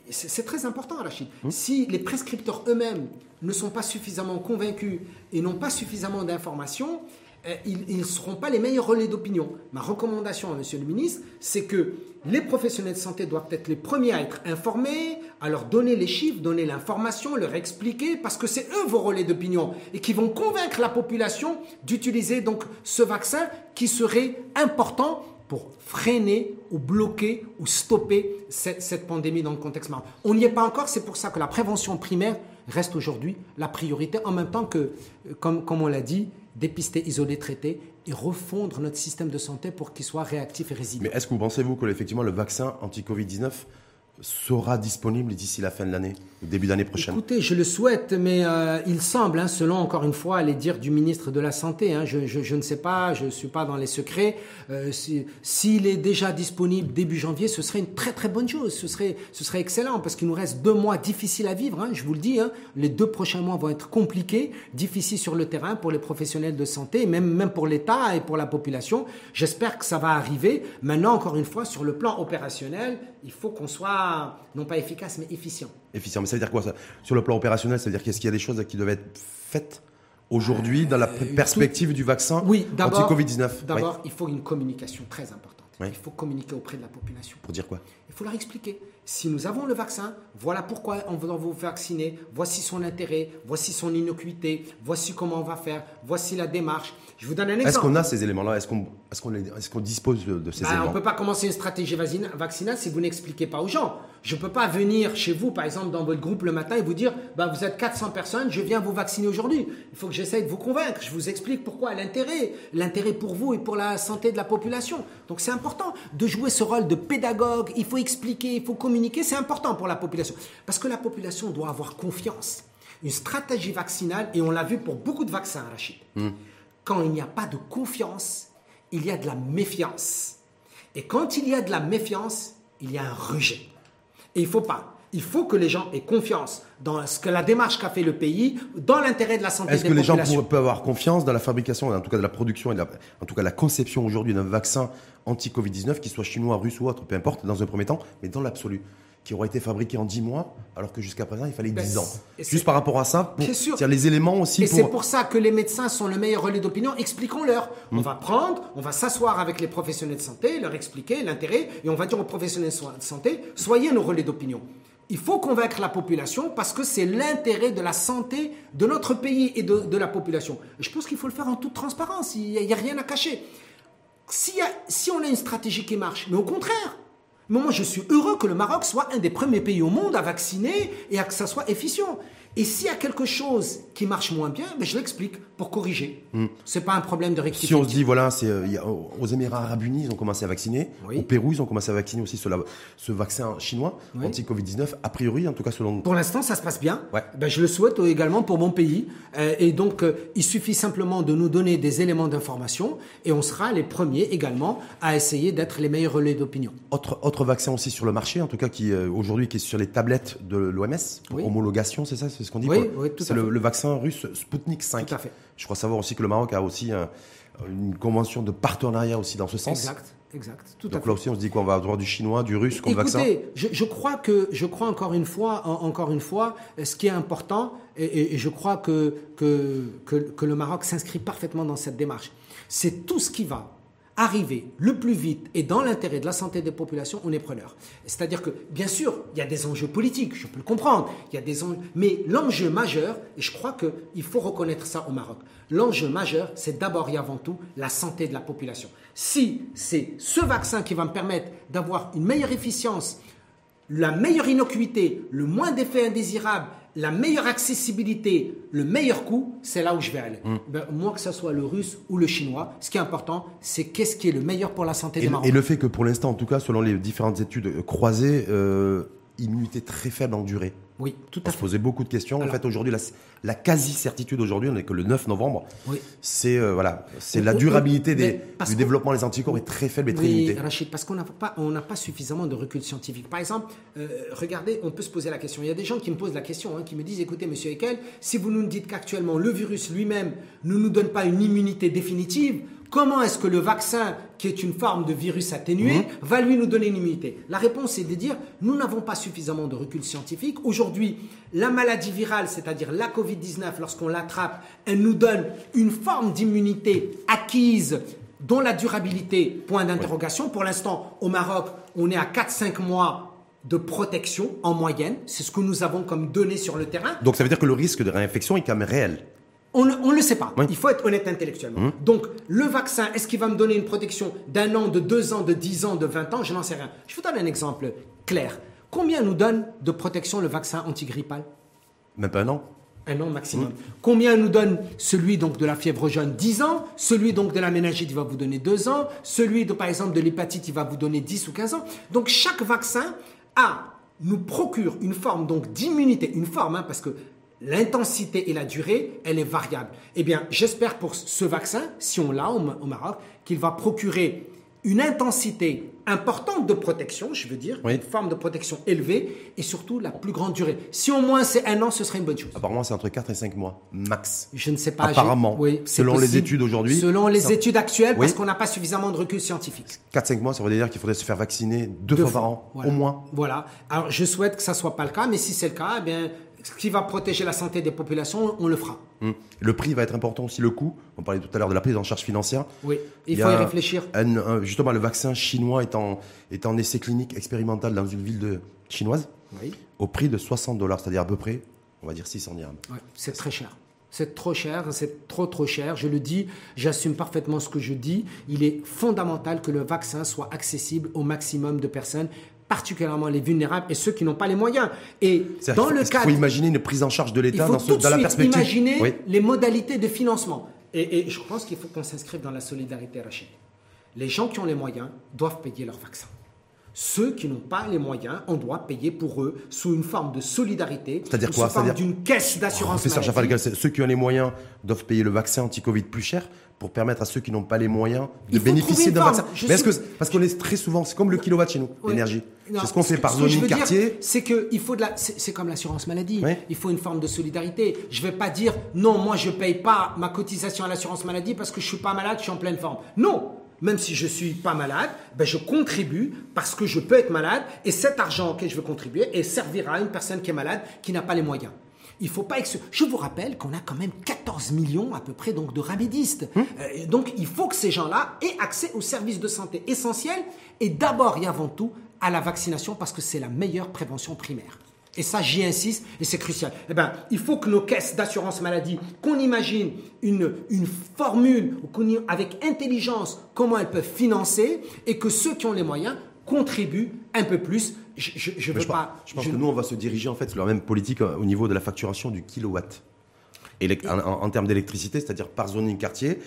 C'est c'est très important, Rachid. Mmh. Si les prescripteurs eux-mêmes ne sont pas suffisamment convaincus et n'ont pas suffisamment d'informations, euh, ils ne seront pas les meilleurs relais d'opinion. Ma recommandation à Monsieur le ministre, c'est que les professionnels de santé doivent être les premiers à être informés, à leur donner les chiffres, donner l'information, leur expliquer, parce que c'est eux vos relais d'opinion et qui vont convaincre la population d'utiliser donc ce vaccin qui serait important pour freiner ou bloquer ou stopper cette, pandémie dans le contexte marocain. On n'y est pas encore, c'est pour ça que la prévention primaire reste aujourd'hui la priorité, en même temps que, euh, comme, on l'a dit, dépister, isoler, traiter et refondre notre système de santé pour qu'il soit réactif et résilient. Mais est-ce que vous pensez, vous, que le vaccin anti-Covid-19 sera disponible d'ici la fin de l'année, début d'année prochaine Écoutez, je le souhaite, mais euh, il semble, hein, selon encore une fois les dires du ministre de la Santé, hein, je, ne sais pas, je ne suis pas dans les secrets, euh, s'il si, est déjà disponible début janvier, ce serait une très très bonne chose, ce serait, ce serait excellent, parce qu'il nous reste deux mois difficiles à vivre, hein, je vous le dis, les deux prochains mois vont être compliqués, difficiles sur le terrain pour les professionnels de santé, même, même pour l'État et pour la population. J'espère que ça va arriver. Maintenant, encore une fois, sur le plan opérationnel, il faut qu'on soit non pas efficace, mais efficient. Efficient, mais ça veut dire quoi ça? Sur le plan opérationnel, ça veut dire qu'est-ce qu'il y a des choses qui doivent être faites aujourd'hui dans la Euh, perspective du vaccin Oui, d'abord, anti-Covid-19 d'abord Oui. il faut une communication très importante. Oui. Il faut communiquer auprès de la population. Pour dire quoi? Il faut leur expliquer. Si nous avons le vaccin, voilà pourquoi on veut vous vacciner, voici son intérêt, voici son innocuité, voici comment on va faire, voici la démarche. Je vous donne un exemple. Est-ce qu'on a ces éléments-là? Est-ce qu'on est qu'on est qu'on dispose de, ces Bah, on éléments? ne peut pas commencer une stratégie vaccina- vaccinale si vous n'expliquez pas aux gens. Je ne peux pas venir chez vous, par exemple, dans votre groupe le matin et vous dire bah, vous êtes 400 personnes, je viens vous vacciner aujourd'hui. Il faut que j'essaye de vous convaincre. Je vous explique pourquoi, l'intérêt. L'intérêt pour vous et pour la santé de la population. Donc c'est important de jouer ce rôle de pédagogue. Il faut expliquer, il faut communiquer. C'est important pour la population. Parce que la population doit avoir confiance. Une stratégie vaccinale, et on l'a vu pour beaucoup de vaccins, Rachid. Quand il n'y a pas de confiance, il y a de la méfiance. Et quand il y a de la méfiance, il y a un rejet. Et il faut pas. Il faut que les gens aient confiance dans ce que la démarche qu'a fait le pays, dans l'intérêt de la santé Est-ce des que les gens pour- peuvent avoir confiance dans la fabrication, en tout cas de la production et de la- en tout cas la conception aujourd'hui d'un vaccin anti-Covid-19, qu'il soit chinois, russe ou autre, peu importe, dans un premier temps, mais dans l'absolu, qui aura été fabriqué en 10 mois, alors que jusqu'à présent il fallait Ben, 10 ans. Juste par rapport à ça, pour Bien sûr. les éléments aussi Et c'est pour. ça que les médecins sont le meilleur relais d'opinion. Expliquons-leur. Mm. On va prendre, on va s'asseoir avec les professionnels de santé, leur expliquer l'intérêt, et on va dire aux professionnels de santé, soyez nos relais d'opinion. Il faut convaincre la population parce que c'est l'intérêt de la santé de notre pays et de, de la population. Je pense qu'il faut le faire en toute transparence. Il n'y a, rien à cacher. Y a- si on a une stratégie qui marche, mais au contraire, mais moi je suis heureux que le Maroc soit un des premiers pays au monde à vacciner et à que ça soit efficient. Et s'il y a quelque chose qui marche moins bien, ben je l'explique pour corriger. C'est pas un problème de Hmm. Si on se dit, voilà, c'est, euh, a- aux Émirats Arabes Unis, ils ont commencé à vacciner. Oui. Au Pérou, ils ont commencé à vacciner aussi ce, ce vaccin chinois, Oui. anti-Covid-19, a priori, en tout cas selon. Pour l'instant, ça se passe bien. Ouais. Ben, je le souhaite également pour mon pays. Euh, et donc, euh, il suffit simplement de nous donner des éléments d'information et on sera les premiers également à essayer d'être les meilleurs relais d'opinion. Autre, autre vaccin aussi sur le marché, en tout cas qui aujourd'hui qui est sur les tablettes de l'OMS, Oui. homologation, c'est ça, ce qu'on dit Oui, oui, C'est le, vaccin russe Sputnik 5. Tout à fait. Je crois savoir aussi que le Maroc a aussi un- une convention de partenariat aussi dans ce sens. Exact, exact. Tout à Donc fait. là aussi, on se dit qu'on va avoir du chinois, du russe comme vaccin. Écoutez, je, je crois que je crois encore une fois, en- encore une fois, ce qui est important, et, et- et je crois que, que, que, que le Maroc s'inscrit parfaitement dans cette démarche, c'est tout ce qui va arriver le plus vite et dans l'intérêt de la santé des populations, on est preneur. C'est-à-dire que, bien sûr, il y a des enjeux politiques, je peux le comprendre, il y a des mais l'enjeu majeur, et je crois qu'il faut reconnaître ça au Maroc, l'enjeu majeur, c'est d'abord et avant tout la santé de la population. Si c'est ce vaccin qui va me permettre d'avoir une meilleure efficience, la meilleure innocuité, le moins d'effets indésirables, la meilleure accessibilité, le meilleur coût, c'est là où je vais aller. Mm. Ben, moi, que ce soit le russe ou le chinois, ce qui est important, c'est qu'est-ce qui est le meilleur pour la santé Et, des Marocains. et le fait que pour l'instant, en tout cas, selon les différentes études croisées, euh, immunité très faible en durée. Oui, tout On à se fait. posait beaucoup de questions. Alors- en fait, aujourd'hui, la, la quasi-certitude aujourd'hui, on n'est que le 9 novembre. Oui. C'est euh, voilà, c'est On- la on- durabilité des- du développement des anticorps est très faible et très Oui, limitée. Rachid, parce qu'on n'a pas, on n'a pas suffisamment de recul scientifique. Par exemple, euh, regardez, on peut se poser la question. Il y a des gens qui me posent la question, hein, qui me disent, écoutez, Monsieur Ekel, si vous nous dites qu'actuellement le virus lui-même ne nous donne pas une immunité définitive, comment est-ce que le vaccin, qui est une forme de virus atténué, Mhm. va lui nous donner une immunité? La réponse est de dire, nous n'avons pas suffisamment de recul scientifique. Aujourd'hui, la maladie virale, c'est-à-dire la Covid-19, lorsqu'on l'attrape, elle nous donne une forme d'immunité acquise dont la durabilité, point d'interrogation. Pour l'instant, au Maroc, on est à 4-5 mois de protection en moyenne. C'est ce que nous avons comme données sur le terrain. Donc ça veut dire que le risque de réinfection est quand même réel. On ne le sait pas. Il faut être honnête intellectuellement. Hum. Donc, le vaccin, est-ce qu'il va me donner une protection d'un an, de deux ans, de dix ans, de vingt ans? Je n'en sais rien. Je vous donne un exemple clair. Combien nous donne de protection le vaccin antigrippal? Même pas un an. Un an maximum. Hum. Combien nous donne celui donc de la fièvre jaune? 10 ans Celui donc de la méningite, il va vous donner 2 ans. Celui de, par exemple, de l'hépatite, il va vous donner 10 ou 15 ans. Donc, chaque vaccin a, nous procure une forme donc d'immunité, une forme, hein, parce que l'intensité et la durée, elle est variable. Eh bien, j'espère pour ce vaccin, si on l'a au Maroc, qu'il va procurer une intensité importante de protection, je veux dire, une forme de protection élevée et surtout la plus grande durée. Si au moins c'est un an, ce serait une bonne chose. Apparemment, c'est entre 4 et 5 mois, max. Je ne sais pas. Apparemment, oui, selon les études aujourd'hui. Selon les études actuelles, parce qu'on n'a pas suffisamment de recul scientifique. 4-5 mois, ça veut dire qu'il faudrait se faire vacciner deux, fois, par an, au moins. Voilà. Alors, je souhaite que ça soit pas le cas, mais si c'est le cas, eh bien, ce qui va protéger la santé des populations, on le fera. Hum. Le prix va être important aussi, le coût. On parlait tout à l'heure de la prise en charge financière. Oui, il, faut y, réfléchir. justement, le vaccin chinois est en, est en essai clinique expérimental dans une ville de, chinoise oui. au prix de 60 dollars, c'est-à-dire à peu près, on va dire 600 dirhams. c'est très cher. C'est trop cher, c'est trop trop cher. Je le dis, j'assume parfaitement ce que je dis. Il est fondamental que le vaccin soit accessible au maximum de personnes particulièrement les vulnérables et ceux qui n'ont pas les moyens. Et dans le cas, il faut imaginer une prise en charge de l'État dans, dans la perspective. Imaginer les modalités de financement. Et, je pense qu'il faut qu'on s'inscrive dans la solidarité, Rachid. Les gens qui ont les moyens doivent payer leur vaccin. Ceux qui n'ont pas les moyens, on doit payer pour eux sous une forme de solidarité, c'est-à-dire quoi? forme d'une caisse d'assurance maladie. ceux qui ont les moyens doivent payer le vaccin anti-Covid plus cher? Pour permettre à ceux qui n'ont pas les moyens de bénéficier d'un vaccin. Mais que parce qu'on est très souvent, c'est comme le kilowatt chez nous, l'énergie. C'est ce qu'on fait par zoning quartier. C'est que il faut de la, c'est comme l'assurance maladie. Il faut une forme de solidarité. Je vais pas dire non, moi je paye pas ma cotisation à l'assurance maladie parce que je suis pas malade, je suis en pleine forme. Non, même si je suis pas malade, ben je contribue parce que je peux être malade et cet argent auquel je veux contribuer et servira à une personne qui est malade qui n'a pas les moyens. Il faut pas Je vous rappelle qu'on a quand même 14 millions à peu près donc de ramédistes. Hum. Euh, donc il faut que ces gens-là aient accès aux services de santé essentiels et d'abord et avant tout à la vaccination parce que c'est la meilleure prévention primaire. Et ça, j'y insiste, et c'est crucial. Eh ben, il faut que nos caisses d'assurance maladie, qu'on imagine une, une formule avec intelligence comment elles peuvent financer, et que ceux qui ont les moyens contribuent un peu plus je, veux pas. Je pense que nous, on va se diriger en fait sur la même politique euh, au niveau de la facturation du kilowatt. en, termes d'électricité, c'est-à-dire par zoning quartier,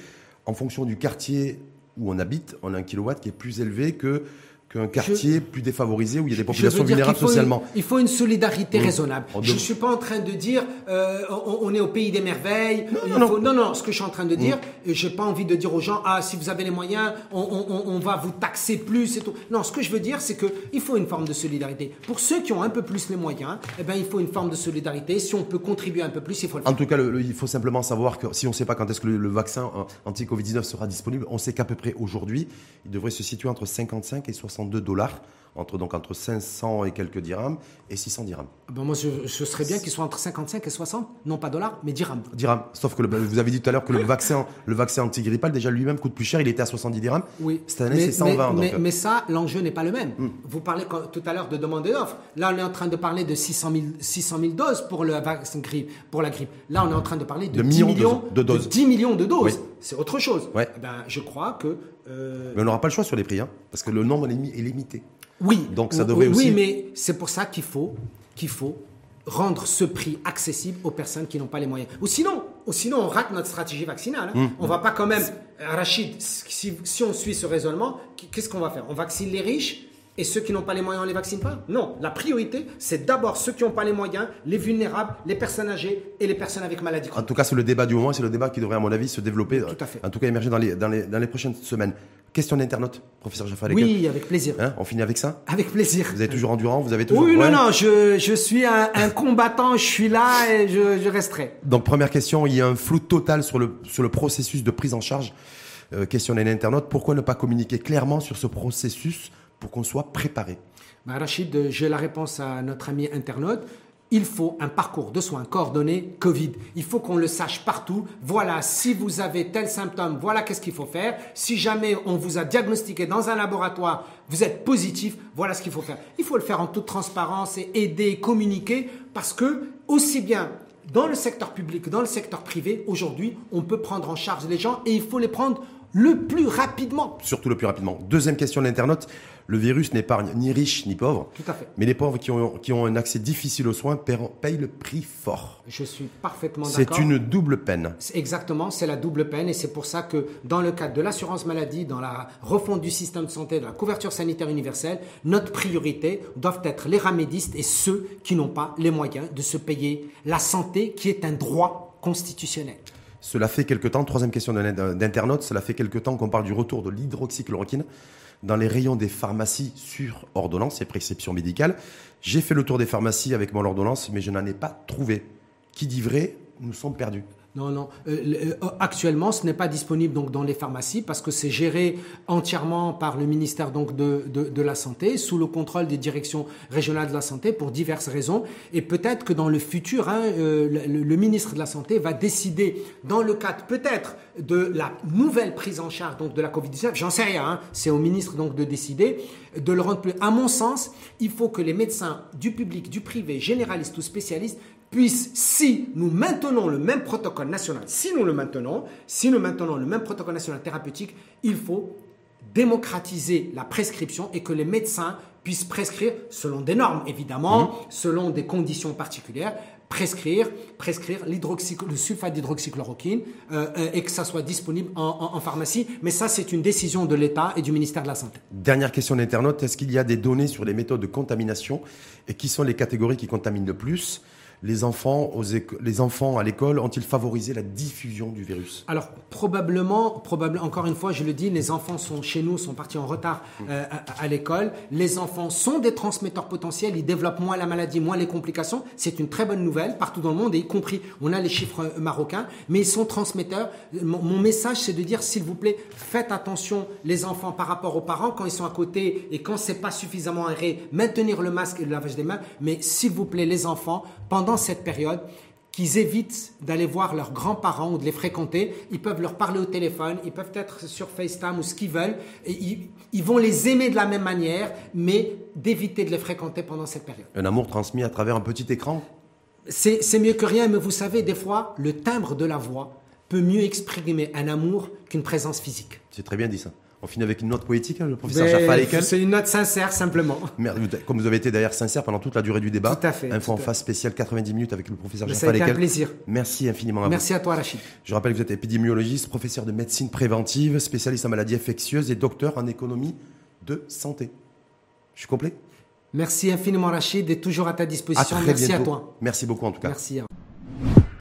en fonction du quartier où on habite, on a un kilowatt qui est plus élevé que qu'un quartier plus défavorisé où il y a des populations vulnérables socialement. il faut une solidarité raisonnable. Je ne suis pas en train de dire euh, on, est au pays des merveilles. Non non, non, Ce que je suis en train de dire, je j'ai pas envie de dire aux gens ah si vous avez les moyens, on, va vous taxer plus et tout. Non, ce que je veux dire, c'est que il faut une forme de solidarité. Pour ceux qui ont un peu plus les moyens, eh ben il faut une forme de solidarité. Si on peut contribuer un peu plus, il faut le faire. En tout cas, il faut simplement savoir que si on ne sait pas quand est-ce que le, vaccin euh, anti-Covid-19 sera disponible, on sait qu'à peu près aujourd'hui, il devrait se situer entre 55 et 60 62 dollars entre, donc entre 500 et quelques dirhams et 600 dirhams. Ben moi, je, serais bien qu'il soit entre 55 et 60, non pas dollars, mais dirhams. Dirhams. Sauf que vous avez dit tout à l'heure que le vaccin, le vaccin antigrippal, déjà lui-même coûte plus cher, il était à 70 dirhams. Oui. Cette année, c'est 120. Mais, mais, ça, l'enjeu n'est pas le même. Hmm. Vous parlez tout à l'heure de demande et d'offre. Là, on est en train de parler de 600 000, 600 000 doses pour, le vaccin grippe, pour la grippe. Là, on est en train de parler de, 10 millions, de, doses. 10 millions de doses. C'est autre chose. Ouais. Eh ben, je crois que. Euh, mais on n'aura pas le choix sur les prix, hein, parce que le nombre est limité. Oui. Donc ça devrait oui, aussi. Oui, mais c'est pour ça qu'il faut, qu'il faut rendre ce prix accessible aux personnes qui n'ont pas les moyens. Ou sinon, ou sinon on rate notre stratégie vaccinale. Hein. Hum. On va pas quand même, Rachid, si, si on suit ce raisonnement, qu'est-ce qu'on va faire? On vaccine les riches et ceux qui n'ont pas les moyens, on les vaccine pas? Non, la priorité, c'est d'abord ceux qui n'ont pas les moyens, les vulnérables, les personnes âgées et les personnes avec maladie En tout cas, c'est le débat du moment, c'est le débat qui devrait, à mon avis, se développer, tout à fait. en tout cas émerger dans les, dans les, dans les prochaines semaines. Question d'internaute, professeur Jaffa Oui, avec plaisir. Hein, on finit avec ça? Avec plaisir. Vous êtes toujours endurant Vous avez toujours. Oui, non, non, je, je suis un, un, combattant, je suis là et je, je, resterai. Donc, première question, il y a un flou total sur le, sur le processus de prise en charge. Euh, question d'un internaute, pourquoi ne pas communiquer clairement sur ce processus pour qu'on soit préparé bah, Rachid, j'ai la réponse à notre ami internaute il faut un parcours de soins coordonné Covid. Il faut qu'on le sache partout. Voilà, si vous avez tel symptôme, voilà qu'est-ce qu'il faut faire. Si jamais on vous a diagnostiqué dans un laboratoire, vous êtes positif, voilà ce qu'il faut faire. Il faut le faire en toute transparence et aider, communiquer, parce que aussi bien dans le secteur public, dans le secteur privé, aujourd'hui, on peut prendre en charge les gens et il faut les prendre le plus rapidement. Surtout le plus rapidement. Deuxième question de l'internaute. Le virus n'épargne ni riches ni pauvres. Tout à fait. Mais les pauvres qui ont, qui ont un accès difficile aux soins payent le prix fort. Je suis parfaitement d'accord. C'est une double peine. Exactement, c'est la double peine et c'est pour ça que dans le cadre de l'assurance maladie, dans la refonte du système de santé, de la couverture sanitaire universelle, notre priorité doivent être les ramédistes et ceux qui n'ont pas les moyens de se payer la santé qui est un droit constitutionnel. Cela fait quelque temps, troisième question d'internaute, cela fait quelque temps qu'on parle du retour de l'hydroxychloroquine dans les rayons des pharmacies sur ordonnance et prescription médicale. J'ai fait le tour des pharmacies avec mon ordonnance, mais je n'en ai pas trouvé. Qui dit vrai, nous sommes perdus. Non, non. Euh, euh, actuellement, ce n'est pas disponible donc dans les pharmacies parce que c'est géré entièrement par le ministère de, la santé, sous le contrôle des directions régionales de la santé pour diverses raisons. Et peut-être que dans le futur, hein, euh, le, ministre de la santé va décider, dans le cadre peut-être de la nouvelle prise en charge de la Covid-19, j'en sais rien, hein, c'est au ministre donc de décider, de le rendre plus. À mon sens, il faut que les médecins du public, du privé, généralistes ou spécialistes puisse, si nous maintenons le même protocole national, si nous le maintenons, si nous maintenons le même protocole national thérapeutique, il faut démocratiser la prescription et que les médecins puissent prescrire selon des normes, évidemment, mmh. selon des conditions particulières, prescrire, prescrire le sulfate d'hydroxychloroquine euh, euh, et que ça soit disponible en, en pharmacie. Mais ça, c'est une décision de l'État et du ministère de la Santé. Dernière question d'internaute. Est-ce qu'il y a des données sur les méthodes de contamination et qui sont les catégories qui contaminent le plus? Les enfants, aux les enfants à l'école ont-ils favorisé la diffusion du virus? Alors probablement, probablement, encore une fois, je le dis, les enfants sont chez nous, sont partis en retard euh, à, l'école. Les enfants sont des transmetteurs potentiels, ils développent moins la maladie, moins les complications. C'est une très bonne nouvelle partout dans le monde, y compris, on a les chiffres euh, marocains, mais ils sont transmetteurs. Mon, message, c'est de dire, s'il vous plaît, faites attention les enfants par rapport aux parents quand ils sont à côté et quand c'est pas suffisamment aéré, maintenir le masque et le lavage des mains. Mais s'il vous plaît, les enfants, pendant cette période, qu'ils évitent d'aller voir leurs grands-parents ou de les fréquenter. Ils peuvent leur parler au téléphone, ils peuvent être sur FaceTime ou ce qu'ils veulent. Et ils, vont les aimer de la même manière, mais d'éviter de les fréquenter pendant cette période. Un amour transmis à travers un petit écran? C'est mieux que rien, mais vous savez, des fois, le timbre de la voix peut mieux exprimer un amour qu'une présence physique. C'est très bien dit ça. On finit avec une note poétique, hein, le professeur Jaffa C'est une note sincère, simplement. [LAUGHS] Comme vous avez été d'ailleurs sincère pendant toute la durée du débat. Tout à fait. Info en face spéciale 90 minutes avec le professeur Jaffa Ça a été un plaisir. Merci infiniment à Merci à toi, Rachid. Je rappelle que vous êtes épidémiologiste, professeur de médecine préventive, spécialiste en maladies infectieuses et docteur en économie de santé. Je suis complet? Merci infiniment, Rachid, et toujours à ta disposition. Merci à toi. Merci beaucoup, en tout cas. Merci.